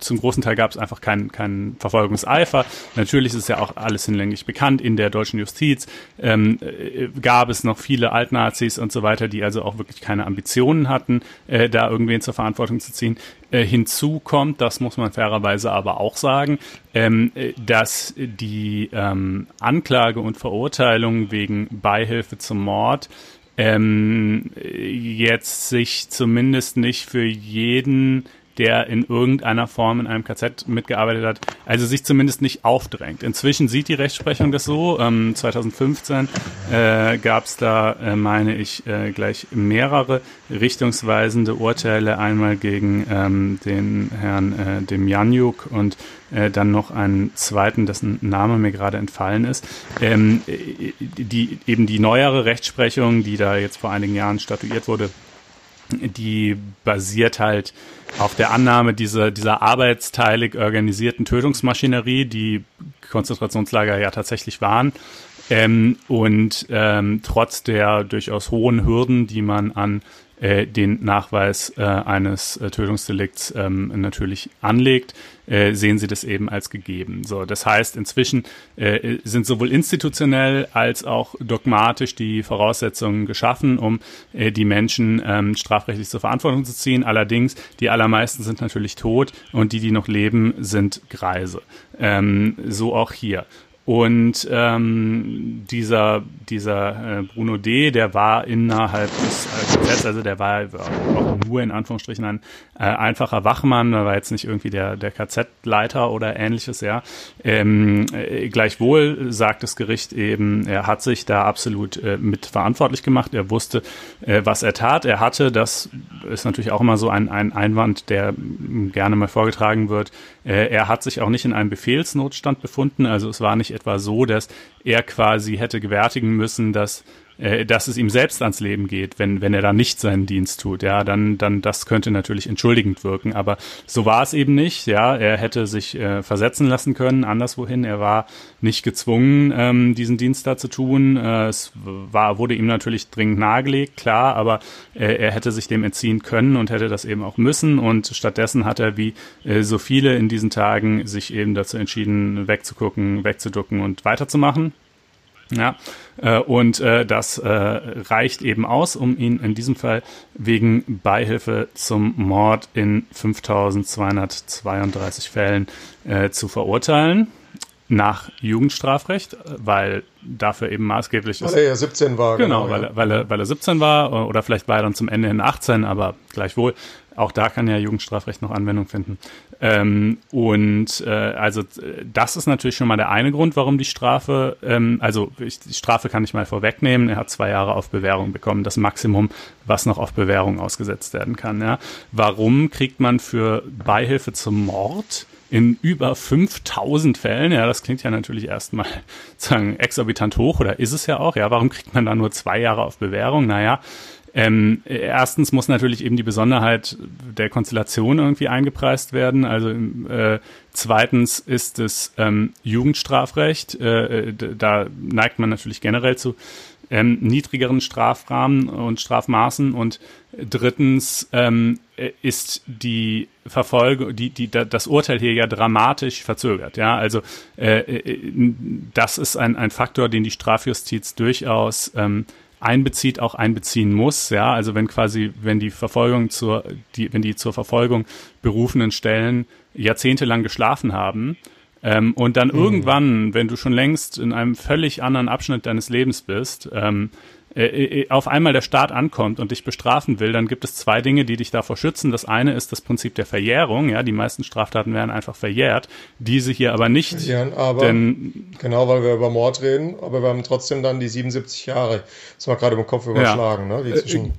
C: zum großen Teil gab es einfach keinen kein Verfolgungseifer. Natürlich ist ja auch alles hinlänglich bekannt in der deutschen Justiz. Ähm, äh, gab es noch viele Altnazis und so weiter, die also auch wirklich keine Ambitionen hatten, äh, da irgendwen zur Verantwortung zu ziehen. Äh, hinzu kommt, das muss man fairerweise aber auch sagen, ähm, äh, dass die ähm, Anklage und Verurteilung wegen Beihilfe zum Mord ähm, jetzt sich zumindest nicht für jeden der in irgendeiner Form in einem KZ mitgearbeitet hat, also sich zumindest nicht aufdrängt. Inzwischen sieht die Rechtsprechung das so. Ähm, 2015 äh, gab es da, äh, meine ich, äh, gleich mehrere richtungsweisende Urteile. Einmal gegen ähm, den Herrn äh, Demjanjuk und äh, dann noch einen zweiten, dessen Name mir gerade entfallen ist. Ähm, die, eben die neuere Rechtsprechung, die da jetzt vor einigen Jahren statuiert wurde, die basiert halt auf der Annahme dieser, dieser arbeitsteilig organisierten Tötungsmaschinerie, die Konzentrationslager ja tatsächlich waren. Ähm, und ähm, trotz der durchaus hohen Hürden, die man an äh, den Nachweis äh, eines äh, Tötungsdelikts ähm, natürlich anlegt, äh, sehen sie das eben als gegeben. So, das heißt, inzwischen äh, sind sowohl institutionell als auch dogmatisch die Voraussetzungen geschaffen, um äh, die Menschen ähm, strafrechtlich zur Verantwortung zu ziehen. Allerdings, die allermeisten sind natürlich tot und die, die noch leben, sind Greise. Ähm, so auch hier. Und ähm, dieser, dieser äh, Bruno D., der war innerhalb des äh, Gesetzes, also der war auch nur in Anführungsstrichen ein äh, einfacher Wachmann, er war jetzt nicht irgendwie der, der KZ-Leiter oder ähnliches, ja. Ähm, äh, gleichwohl sagt das Gericht eben, er hat sich da absolut äh, mit verantwortlich gemacht, er wusste, äh, was er tat. Er hatte, das ist natürlich auch immer so ein, ein Einwand, der gerne mal vorgetragen wird, er hat sich auch nicht in einem Befehlsnotstand befunden, also es war nicht etwa so, dass er quasi hätte gewärtigen müssen, dass äh, dass es ihm selbst ans Leben geht, wenn, wenn er da nicht seinen Dienst tut, ja, dann, dann das könnte natürlich entschuldigend wirken. Aber so war es eben nicht, ja. Er hätte sich äh, versetzen lassen können, anderswohin. Er war nicht gezwungen, ähm, diesen Dienst da zu tun. Äh, es war, wurde ihm natürlich dringend nahegelegt, klar, aber äh, er hätte sich dem entziehen können und hätte das eben auch müssen. Und stattdessen hat er, wie äh, so viele in diesen Tagen, sich eben dazu entschieden, wegzugucken, wegzuducken und weiterzumachen. Ja, äh, und äh, das äh, reicht eben aus, um ihn in diesem Fall wegen Beihilfe zum Mord in 5232 Fällen äh, zu verurteilen. Nach Jugendstrafrecht, weil dafür eben maßgeblich
B: ist. Weil er ja 17 war.
C: Genau, genau weil, ja. weil, er, weil er 17 war oder vielleicht war er dann zum Ende hin 18, aber gleichwohl. Auch da kann ja Jugendstrafrecht noch Anwendung finden. Ähm, und äh, also das ist natürlich schon mal der eine Grund, warum die Strafe, ähm, also ich, die Strafe kann ich mal vorwegnehmen. Er hat zwei Jahre auf Bewährung bekommen, das Maximum, was noch auf Bewährung ausgesetzt werden kann. Ja. Warum kriegt man für Beihilfe zum Mord in über 5000 Fällen, ja, das klingt ja natürlich erstmal sagen exorbitant hoch oder ist es ja auch, ja, warum kriegt man da nur zwei Jahre auf Bewährung? Naja, ähm, erstens muss natürlich eben die Besonderheit der Konstellation irgendwie eingepreist werden. Also äh, zweitens ist es ähm, Jugendstrafrecht. Äh, da neigt man natürlich generell zu ähm, niedrigeren Strafrahmen und Strafmaßen. Und drittens ähm, ist die Verfolgung, die, die, das Urteil hier ja dramatisch verzögert. Ja, also äh, äh das ist ein, ein Faktor, den die Strafjustiz durchaus ähm, einbezieht, auch einbeziehen muss. Ja, also wenn quasi, wenn die Verfolgung zur, die, wenn die zur Verfolgung berufenen Stellen jahrzehntelang geschlafen haben, ähm, und dann mhm. irgendwann, wenn du schon längst in einem völlig anderen Abschnitt deines Lebens bist, ähm, äh, äh, auf einmal der Staat ankommt und dich bestrafen will, dann gibt es zwei Dinge, die dich davor schützen. Das eine ist das Prinzip der Verjährung. Ja, die meisten Straftaten werden einfach verjährt. Diese hier aber nicht.
B: Ja, aber denn, genau, weil wir über Mord reden, aber wir haben trotzdem dann die 77 Jahre. Das war gerade im Kopf überschlagen, ja. ne? Die zwischen äh,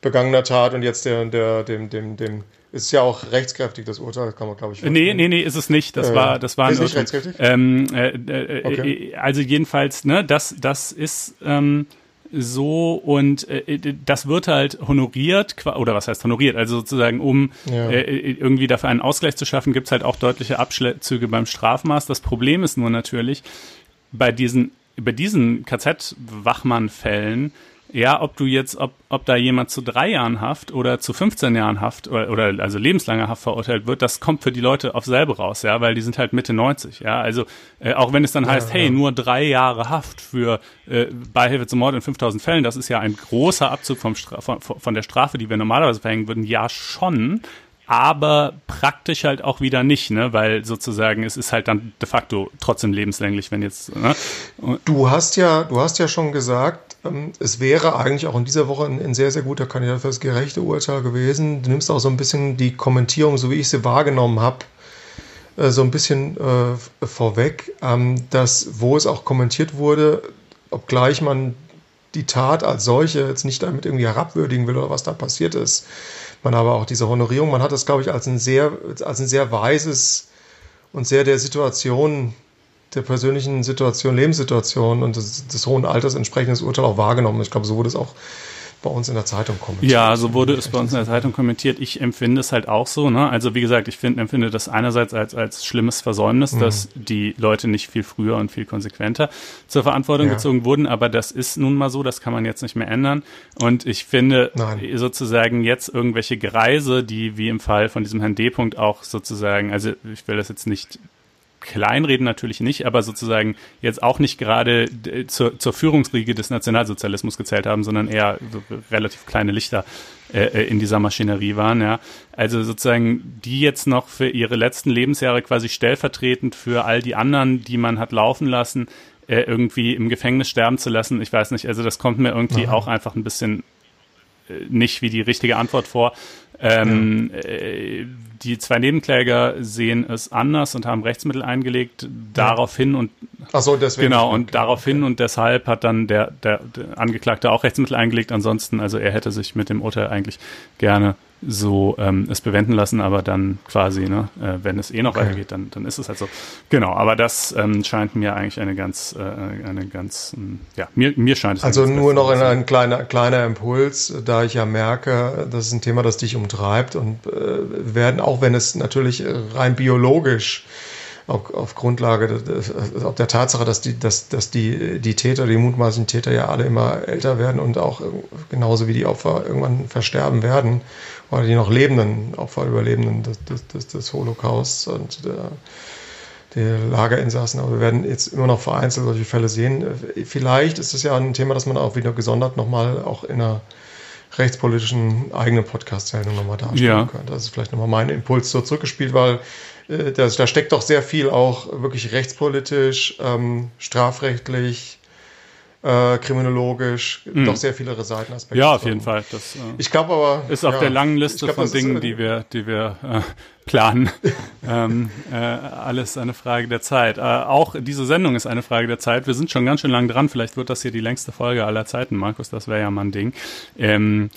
B: begangener Tat und jetzt der, der, dem, dem, dem ist ja auch rechtskräftig, das Urteil, kann man, glaube ich.
C: Nee, nee, nee, ist es nicht. Das äh, war, das war
B: ist nicht rechtskräftig?
C: Ähm, äh, äh, okay. Also jedenfalls, ne, das, das ist, ähm, so und äh, das wird halt honoriert oder was heißt honoriert also sozusagen um ja. äh, irgendwie dafür einen Ausgleich zu schaffen gibt es halt auch deutliche Abzüge beim Strafmaß das Problem ist nur natürlich bei diesen bei diesen KZ-Wachmann-Fällen ja, ob du jetzt, ob, ob da jemand zu drei Jahren Haft oder zu 15 Jahren Haft oder, oder also lebenslanger Haft verurteilt wird, das kommt für die Leute auf selbe raus, ja, weil die sind halt Mitte 90, ja. Also äh, auch wenn es dann ja, heißt, hey, nur drei Jahre Haft für äh, Beihilfe zum Mord in 5000 Fällen, das ist ja ein großer Abzug vom Stra von, von der Strafe, die wir normalerweise verhängen würden, ja schon aber praktisch halt auch wieder nicht, ne? Weil sozusagen es ist halt dann de facto trotzdem lebenslänglich, wenn jetzt. Ne?
B: Du hast ja, du hast ja schon gesagt, ähm, es wäre eigentlich auch in dieser Woche ein, ein, sehr, sehr guter Kandidat für das gerechte Urteil gewesen. Du nimmst auch so ein bisschen die Kommentierung, so wie ich sie wahrgenommen habe, äh, so ein bisschen äh, vorweg, ähm, dass wo es auch kommentiert wurde, obgleich man die Tat als solche jetzt nicht damit irgendwie herabwürdigen will oder was da passiert ist, man aber auch diese Honorierung, man hat das, glaube ich, als ein sehr, als ein sehr weises und sehr der Situation, der persönlichen Situation, Lebenssituation und des, des hohen Alters entsprechendes Urteil auch wahrgenommen. Ich glaube, so wurde es auch bei uns in der Zeitung kommentiert.
C: Ja, so wurde es bei uns in der Zeitung kommentiert. Ich empfinde es halt auch so. Ne? Also wie gesagt, ich find, empfinde das einerseits als, als schlimmes Versäumnis, mhm. dass die Leute nicht viel früher und viel konsequenter zur Verantwortung ja. gezogen wurden. Aber das ist nun mal so, das kann man jetzt nicht mehr ändern. Und ich finde Nein. sozusagen jetzt irgendwelche Greise, die wie im Fall von diesem Herrn D-Punkt auch sozusagen, also ich will das jetzt nicht kleinreden natürlich nicht, aber sozusagen jetzt auch nicht gerade äh, zur, zur Führungsriege des Nationalsozialismus gezählt haben, sondern eher so relativ kleine Lichter äh, äh, in dieser Maschinerie waren. Ja. Also sozusagen die jetzt noch für ihre letzten Lebensjahre quasi stellvertretend für all die anderen, die man hat laufen lassen, äh, irgendwie im Gefängnis sterben zu lassen. Ich weiß nicht, also das kommt mir irgendwie Aha. auch einfach ein bisschen äh, nicht wie die richtige Antwort vor. Ähm, ja. äh, die zwei Nebenkläger sehen es anders und haben Rechtsmittel eingelegt, daraufhin und
B: Ach so, deswegen
C: genau und daraufhin und deshalb hat dann der, der, der Angeklagte auch Rechtsmittel eingelegt. Ansonsten, also er hätte sich mit dem Urteil eigentlich gerne so ähm, es bewenden lassen, aber dann quasi, ne, äh, wenn es eh noch okay. weitergeht, dann, dann ist es halt so. Genau, aber das ähm, scheint mir eigentlich eine ganz, äh, eine ganz, ähm, ja, mir, mir scheint es.
B: Also nur noch ein, ein kleiner, kleiner Impuls, da ich ja merke, das ist ein Thema, das dich umtreibt und äh, werden, auch wenn es natürlich rein biologisch auf, auf Grundlage auf der Tatsache, dass die, dass, dass die, die Täter, die mutmaßlichen Täter ja alle immer älter werden und auch genauso wie die Opfer irgendwann versterben werden, oder die noch lebenden Opfer, Überlebenden des, des, des Holocausts und der, der Lagerinsassen. Aber wir werden jetzt immer noch vereinzelt solche Fälle sehen. Vielleicht ist es ja ein Thema, das man auch wieder gesondert nochmal auch in einer rechtspolitischen eigenen Podcast-Sendung nochmal darstellen ja. könnte. Das ist vielleicht nochmal mein Impuls so zurückgespielt, weil äh, das, da steckt doch sehr viel auch wirklich rechtspolitisch, ähm, strafrechtlich, äh, kriminologisch, mhm. doch sehr viele Seitenaspekte.
C: Ja, auf jeden Fall. Das,
B: äh, ich glaube aber.
C: Ist auf ja, der langen Liste glaub, von Dingen, ist, äh, die wir, die wir äh, planen. ähm, äh, alles eine Frage der Zeit. Auch diese Sendung ist eine Frage der Zeit. Wir sind schon ganz schön lang dran. Vielleicht wird das hier die längste Folge aller Zeiten, Markus. Das wäre ja mal ein Ding. Ähm,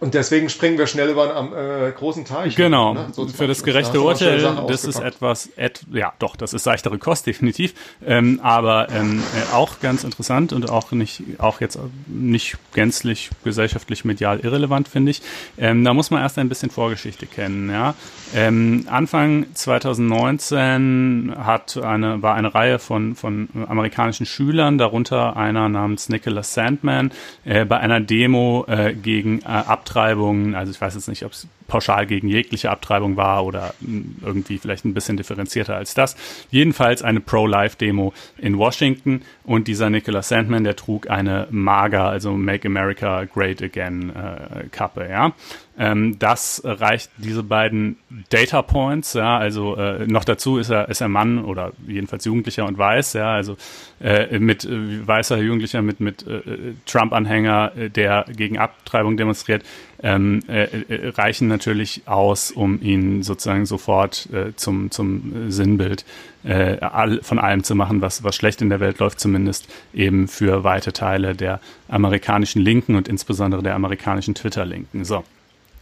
B: und deswegen springen wir schnell über einen äh, großen Teich.
C: Genau. Ne? So Für das gerechte Urteil, das ist etwas, et, ja, doch, das ist seichtere Kost, definitiv. Ähm, aber ähm, äh, auch ganz interessant und auch nicht, auch jetzt nicht gänzlich gesellschaftlich medial irrelevant, finde ich. Ähm, da muss man erst ein bisschen Vorgeschichte kennen, ja. Ähm, Anfang 2019 hat eine, war eine Reihe von, von amerikanischen Schülern, darunter einer namens Nicholas Sandman, äh, bei einer Demo äh, gegen äh, Abtreibungen, also ich weiß jetzt nicht, ob es pauschal gegen jegliche Abtreibung war oder hm, irgendwie vielleicht ein bisschen differenzierter als das. Jedenfalls eine Pro-Life-Demo in Washington und dieser Nicholas Sandman, der trug eine MAGA, also Make America Great Again äh, Kappe, ja. Ähm, das reicht diese beiden Data Points, ja, also äh, noch dazu ist er, ist er Mann oder jedenfalls Jugendlicher und weiß, ja, also äh, mit äh, weißer Jugendlicher mit, mit äh, Trump-Anhänger, äh, der gegen Abtreibung demonstriert, ähm, äh, äh, reichen natürlich aus, um ihn sozusagen sofort äh, zum, zum Sinnbild äh, all, von allem zu machen, was, was schlecht in der Welt läuft, zumindest eben für weite Teile der amerikanischen Linken und insbesondere der amerikanischen Twitter-Linken. So.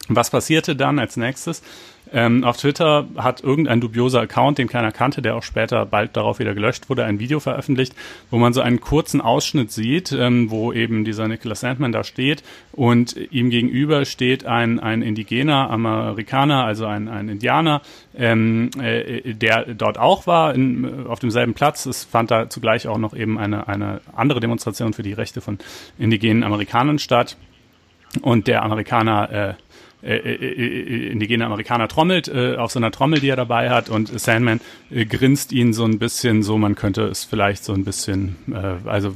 C: Was passierte dann als nächstes? Ähm, auf Twitter hat irgendein dubioser Account, den keiner kannte, der auch später bald darauf wieder gelöscht wurde, ein Video veröffentlicht, wo man so einen kurzen Ausschnitt sieht, ähm, wo eben dieser Nicholas Sandman da steht und ihm gegenüber steht ein, ein indigener Amerikaner, also ein, ein Indianer, ähm, äh, der dort auch war, in, auf demselben Platz. Es fand da zugleich auch noch eben eine, eine andere Demonstration für die Rechte von indigenen Amerikanern statt. Und der Amerikaner äh, äh, äh, äh, indigene Amerikaner trommelt äh, auf so einer Trommel, die er dabei hat und Sandman äh, grinst ihn so ein bisschen so, man könnte es vielleicht so ein bisschen, äh, also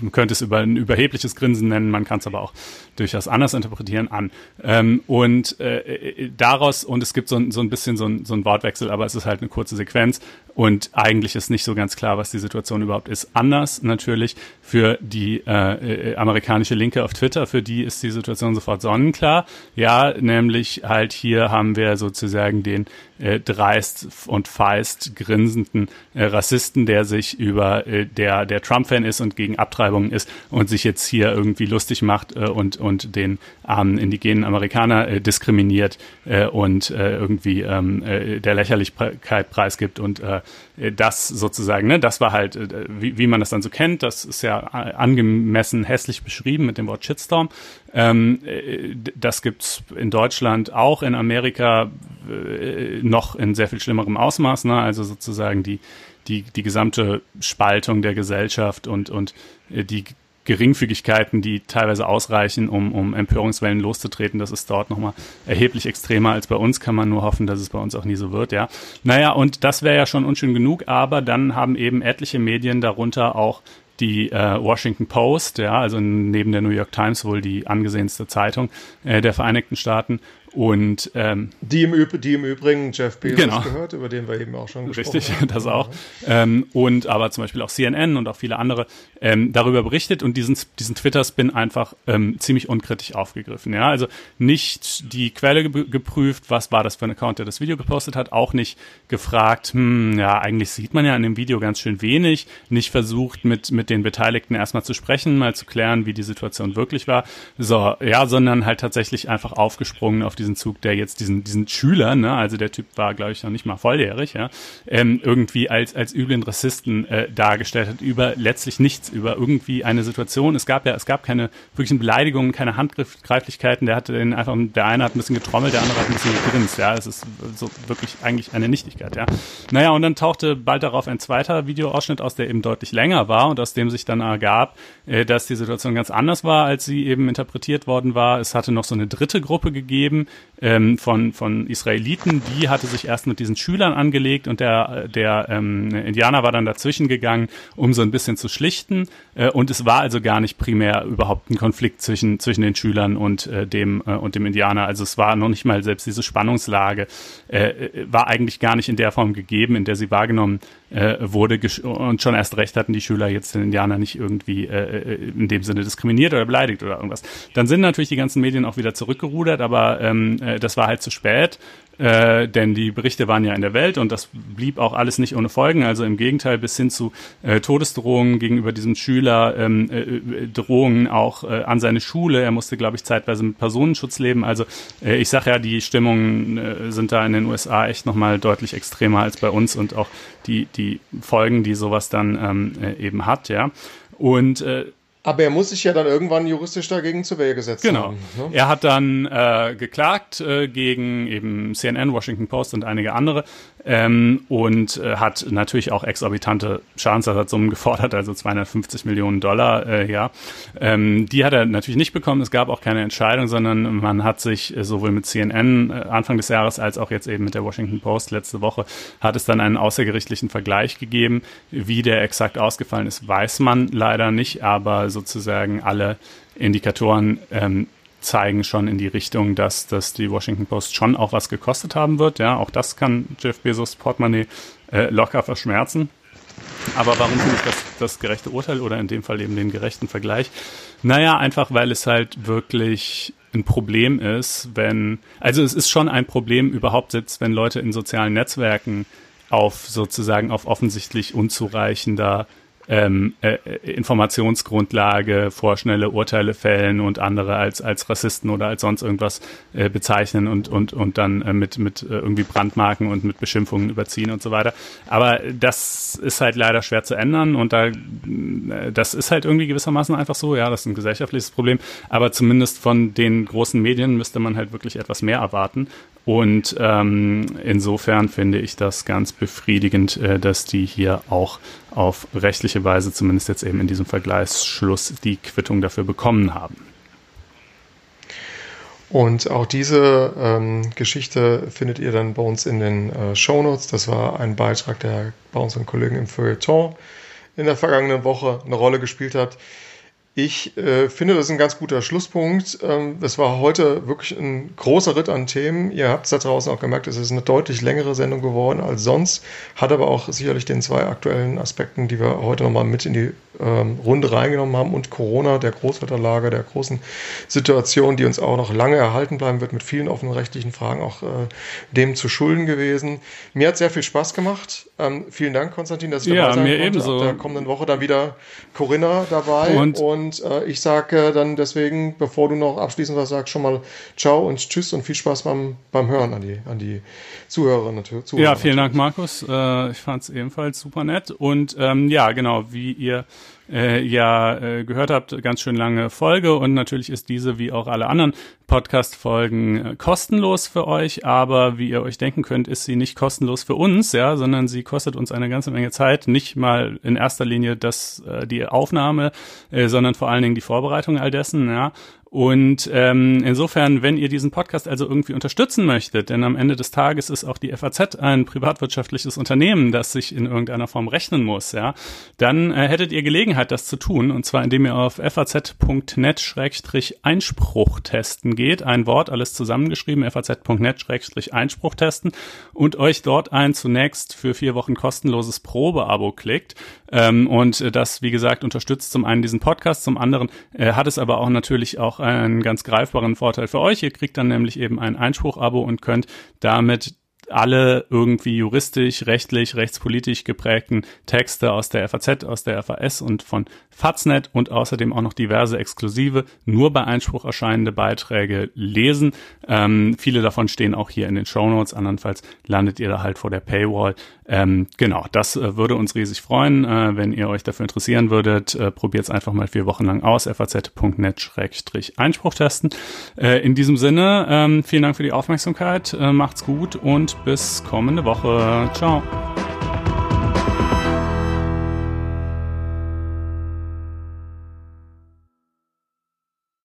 C: man könnte es über ein überhebliches Grinsen nennen, man kann es aber auch durchaus anders interpretieren an. Ähm, und äh, äh, daraus, und es gibt so, ein so ein bisschen so ein, so ein Wortwechsel, aber es ist halt eine kurze Sequenz und eigentlich ist nicht so ganz klar, was die Situation überhaupt ist. Anders natürlich für die äh, äh, amerikanische Linke auf Twitter, für die ist die Situation sofort sonnenklar. Ja, nämlich halt hier haben wir sozusagen den äh, dreist und feist grinsenden äh, Rassisten, der sich über äh, der der Trump-Fan ist und gegen Abtreibungen ist und sich jetzt hier irgendwie lustig macht äh, und und den armen indigenen Amerikaner äh, diskriminiert äh, und äh, irgendwie ähm, äh, der Lächerlichkeit preisgibt und äh, das sozusagen, ne, das war halt, äh, wie, wie man das dann so kennt, das ist ja angemessen hässlich beschrieben mit dem Wort Shitstorm. Ähm, äh, das gibt's in Deutschland auch, in Amerika äh, noch in sehr viel schlimmerem Ausmaß. Ne? Also sozusagen die, die, die gesamte Spaltung der Gesellschaft und, und äh, die Geringfügigkeiten, die teilweise ausreichen, um, um Empörungswellen loszutreten. Das ist dort nochmal erheblich extremer als bei uns. Kann man nur hoffen, dass es bei uns auch nie so wird, ja. Naja, und das wäre ja schon unschön genug, aber dann haben eben etliche Medien darunter auch die äh, Washington Post, ja, also neben der New York Times wohl die angesehenste Zeitung äh, der Vereinigten Staaten, und ähm,
B: die, im Üb die im Übrigen Jeff Bezos genau. gehört, über den wir eben auch schon
C: gesprochen Richtig, haben. Richtig, das auch. Ähm, und aber zum Beispiel auch CNN und auch viele andere ähm, darüber berichtet und diesen, diesen Twitter-Spin einfach ähm, ziemlich unkritisch aufgegriffen. Ja, also nicht die Quelle ge geprüft, was war das für ein Account, der das Video gepostet hat, auch nicht gefragt, hm, ja, eigentlich sieht man ja in dem Video ganz schön wenig, nicht versucht mit, mit den Beteiligten erstmal zu sprechen, mal zu klären, wie die Situation wirklich war. So, ja, sondern halt tatsächlich einfach aufgesprungen auf diesen Zug, der jetzt diesen, diesen Schüler, ne, also der Typ war, glaube ich, noch nicht mal volljährig, ja, ähm, irgendwie als, als üblen Rassisten äh, dargestellt hat, über letztlich nichts, über irgendwie eine Situation. Es gab ja, es gab keine wirklichen Beleidigungen, keine Handgreiflichkeiten, der hatte den einfach, der eine hat ein bisschen getrommelt, der andere hat ein bisschen gegrinst, ja, es ist so wirklich eigentlich eine Nichtigkeit, ja. Naja, und dann tauchte bald darauf ein zweiter Videoausschnitt aus, der eben deutlich länger war und aus dem sich dann ergab, äh, dass die Situation ganz anders war, als sie eben interpretiert worden war. Es hatte noch so eine dritte Gruppe gegeben, ähm, von, von Israeliten, die hatte sich erst mit diesen Schülern angelegt und der, der ähm, Indianer war dann dazwischen gegangen, um so ein bisschen zu schlichten. Äh, und es war also gar nicht primär überhaupt ein Konflikt zwischen, zwischen den Schülern und, äh, dem, äh, und dem Indianer. Also es war noch nicht mal selbst diese Spannungslage, äh, war eigentlich gar nicht in der Form gegeben, in der sie wahrgenommen äh, wurde. Und schon erst recht hatten die Schüler jetzt den Indianer nicht irgendwie äh, äh, in dem Sinne diskriminiert oder beleidigt oder irgendwas. Dann sind natürlich die ganzen Medien auch wieder zurückgerudert, aber ähm, äh, das war halt zu spät äh, denn die Berichte waren ja in der Welt und das blieb auch alles nicht ohne Folgen. Also im Gegenteil bis hin zu äh, Todesdrohungen gegenüber diesem Schüler, ähm, äh, Drohungen auch äh, an seine Schule. Er musste, glaube ich, zeitweise mit Personenschutz leben. Also äh, ich sage ja, die Stimmungen äh, sind da in den USA echt nochmal deutlich extremer als bei uns und auch die, die Folgen, die sowas dann ähm, äh, eben hat, ja. Und äh,
B: aber er muss sich ja dann irgendwann juristisch dagegen zur Wehr gesetzt
C: genau. haben. Genau. Ne? Er hat dann äh, geklagt äh, gegen eben CNN, Washington Post und einige andere ähm, und äh, hat natürlich auch exorbitante Schadensersatzsummen gefordert, also 250 Millionen Dollar, äh, ja. Ähm, die hat er natürlich nicht bekommen. Es gab auch keine Entscheidung, sondern man hat sich äh, sowohl mit CNN äh, Anfang des Jahres als auch jetzt eben mit der Washington Post letzte Woche hat es dann einen außergerichtlichen Vergleich gegeben. Wie der exakt ausgefallen ist, weiß man leider nicht, aber sozusagen alle Indikatoren ähm, zeigen schon in die Richtung, dass, dass die Washington Post schon auch was gekostet haben wird. Ja, auch das kann Jeff Bezos Portemonnaie äh, locker verschmerzen. Aber warum finde ich das, das gerechte Urteil oder in dem Fall eben den gerechten Vergleich? Naja, einfach weil es halt wirklich ein Problem ist, wenn, also es ist schon ein Problem überhaupt jetzt, wenn Leute in sozialen Netzwerken auf sozusagen auf offensichtlich unzureichender ähm, äh, Informationsgrundlage vorschnelle Urteile fällen und andere als als Rassisten oder als sonst irgendwas äh, bezeichnen und und und dann äh, mit mit äh, irgendwie Brandmarken und mit Beschimpfungen überziehen und so weiter. Aber das ist halt leider schwer zu ändern und da äh, das ist halt irgendwie gewissermaßen einfach so. Ja, das ist ein gesellschaftliches Problem. Aber zumindest von den großen Medien müsste man halt wirklich etwas mehr erwarten. Und ähm, insofern finde ich das ganz befriedigend, äh, dass die hier auch auf rechtliche Weise, zumindest jetzt eben in diesem Vergleichsschluss, die Quittung dafür bekommen haben.
B: Und auch diese ähm, Geschichte findet ihr dann bei uns in den äh, Show Notes. Das war ein Beitrag, der bei unseren Kollegen im Feuilleton in der vergangenen Woche eine Rolle gespielt hat. Ich äh, finde, das ist ein ganz guter Schlusspunkt. Ähm, das war heute wirklich ein großer Ritt an Themen. Ihr habt es da draußen auch gemerkt, es ist eine deutlich längere Sendung geworden als sonst, hat aber auch sicherlich den zwei aktuellen Aspekten, die wir heute nochmal mit in die ähm, Runde reingenommen haben und Corona, der Großwetterlage, der großen Situation, die uns auch noch lange erhalten bleiben wird, mit vielen offenen rechtlichen Fragen auch äh, dem zu schulden gewesen. Mir hat sehr viel Spaß gemacht. Ähm, vielen Dank, Konstantin, dass ich
C: dabei ja, sein mir konnte. Ebenso.
B: Ab der kommenden Woche dann wieder Corinna dabei und, und und äh, ich sage dann deswegen, bevor du noch abschließend was sagst, schon mal Ciao und Tschüss und viel Spaß beim, beim Hören an die, an die Zuhörerinnen und Zuhörer.
C: Ja, vielen Dank, Markus. Äh, ich fand es ebenfalls super nett. Und ähm, ja, genau, wie ihr äh, ja äh, gehört habt, ganz schön lange Folge. Und natürlich ist diese wie auch alle anderen Podcast-Folgen äh, kostenlos für euch, aber wie ihr euch denken könnt, ist sie nicht kostenlos für uns, ja, sondern sie kostet uns eine ganze Menge Zeit, nicht mal in erster Linie das, äh, die Aufnahme, äh, sondern vor allen Dingen die Vorbereitung all dessen, ja. Und ähm, insofern, wenn ihr diesen Podcast also irgendwie unterstützen möchtet, denn am Ende des Tages ist auch die FAZ ein privatwirtschaftliches Unternehmen, das sich in irgendeiner Form rechnen muss, ja, dann äh, hättet ihr Gelegenheit, das zu tun, und zwar indem ihr auf faz.net-einspruch testen geht, ein Wort, alles zusammengeschrieben, faz.net-einspruch testen und euch dort ein zunächst für vier Wochen kostenloses Probeabo klickt. Ähm, und das, wie gesagt, unterstützt zum einen diesen Podcast, zum anderen äh, hat es aber auch natürlich auch einen ganz greifbaren Vorteil für euch. Ihr kriegt dann nämlich eben ein Einspruch-Abo und könnt damit alle irgendwie juristisch, rechtlich, rechtspolitisch geprägten Texte aus der FAZ, aus der FAS und von Faznet und außerdem auch noch diverse exklusive, nur bei Einspruch erscheinende Beiträge lesen. Ähm, viele davon stehen auch hier in den Show andernfalls landet ihr da halt vor der Paywall. Ähm, genau, das äh, würde uns riesig freuen, äh, wenn ihr euch dafür interessieren würdet. Äh, Probiert es einfach mal vier Wochen lang aus, faz.net-einspruch testen. Äh, in diesem Sinne, ähm, vielen Dank für die Aufmerksamkeit, äh, macht's gut und bis kommende Woche. Ciao.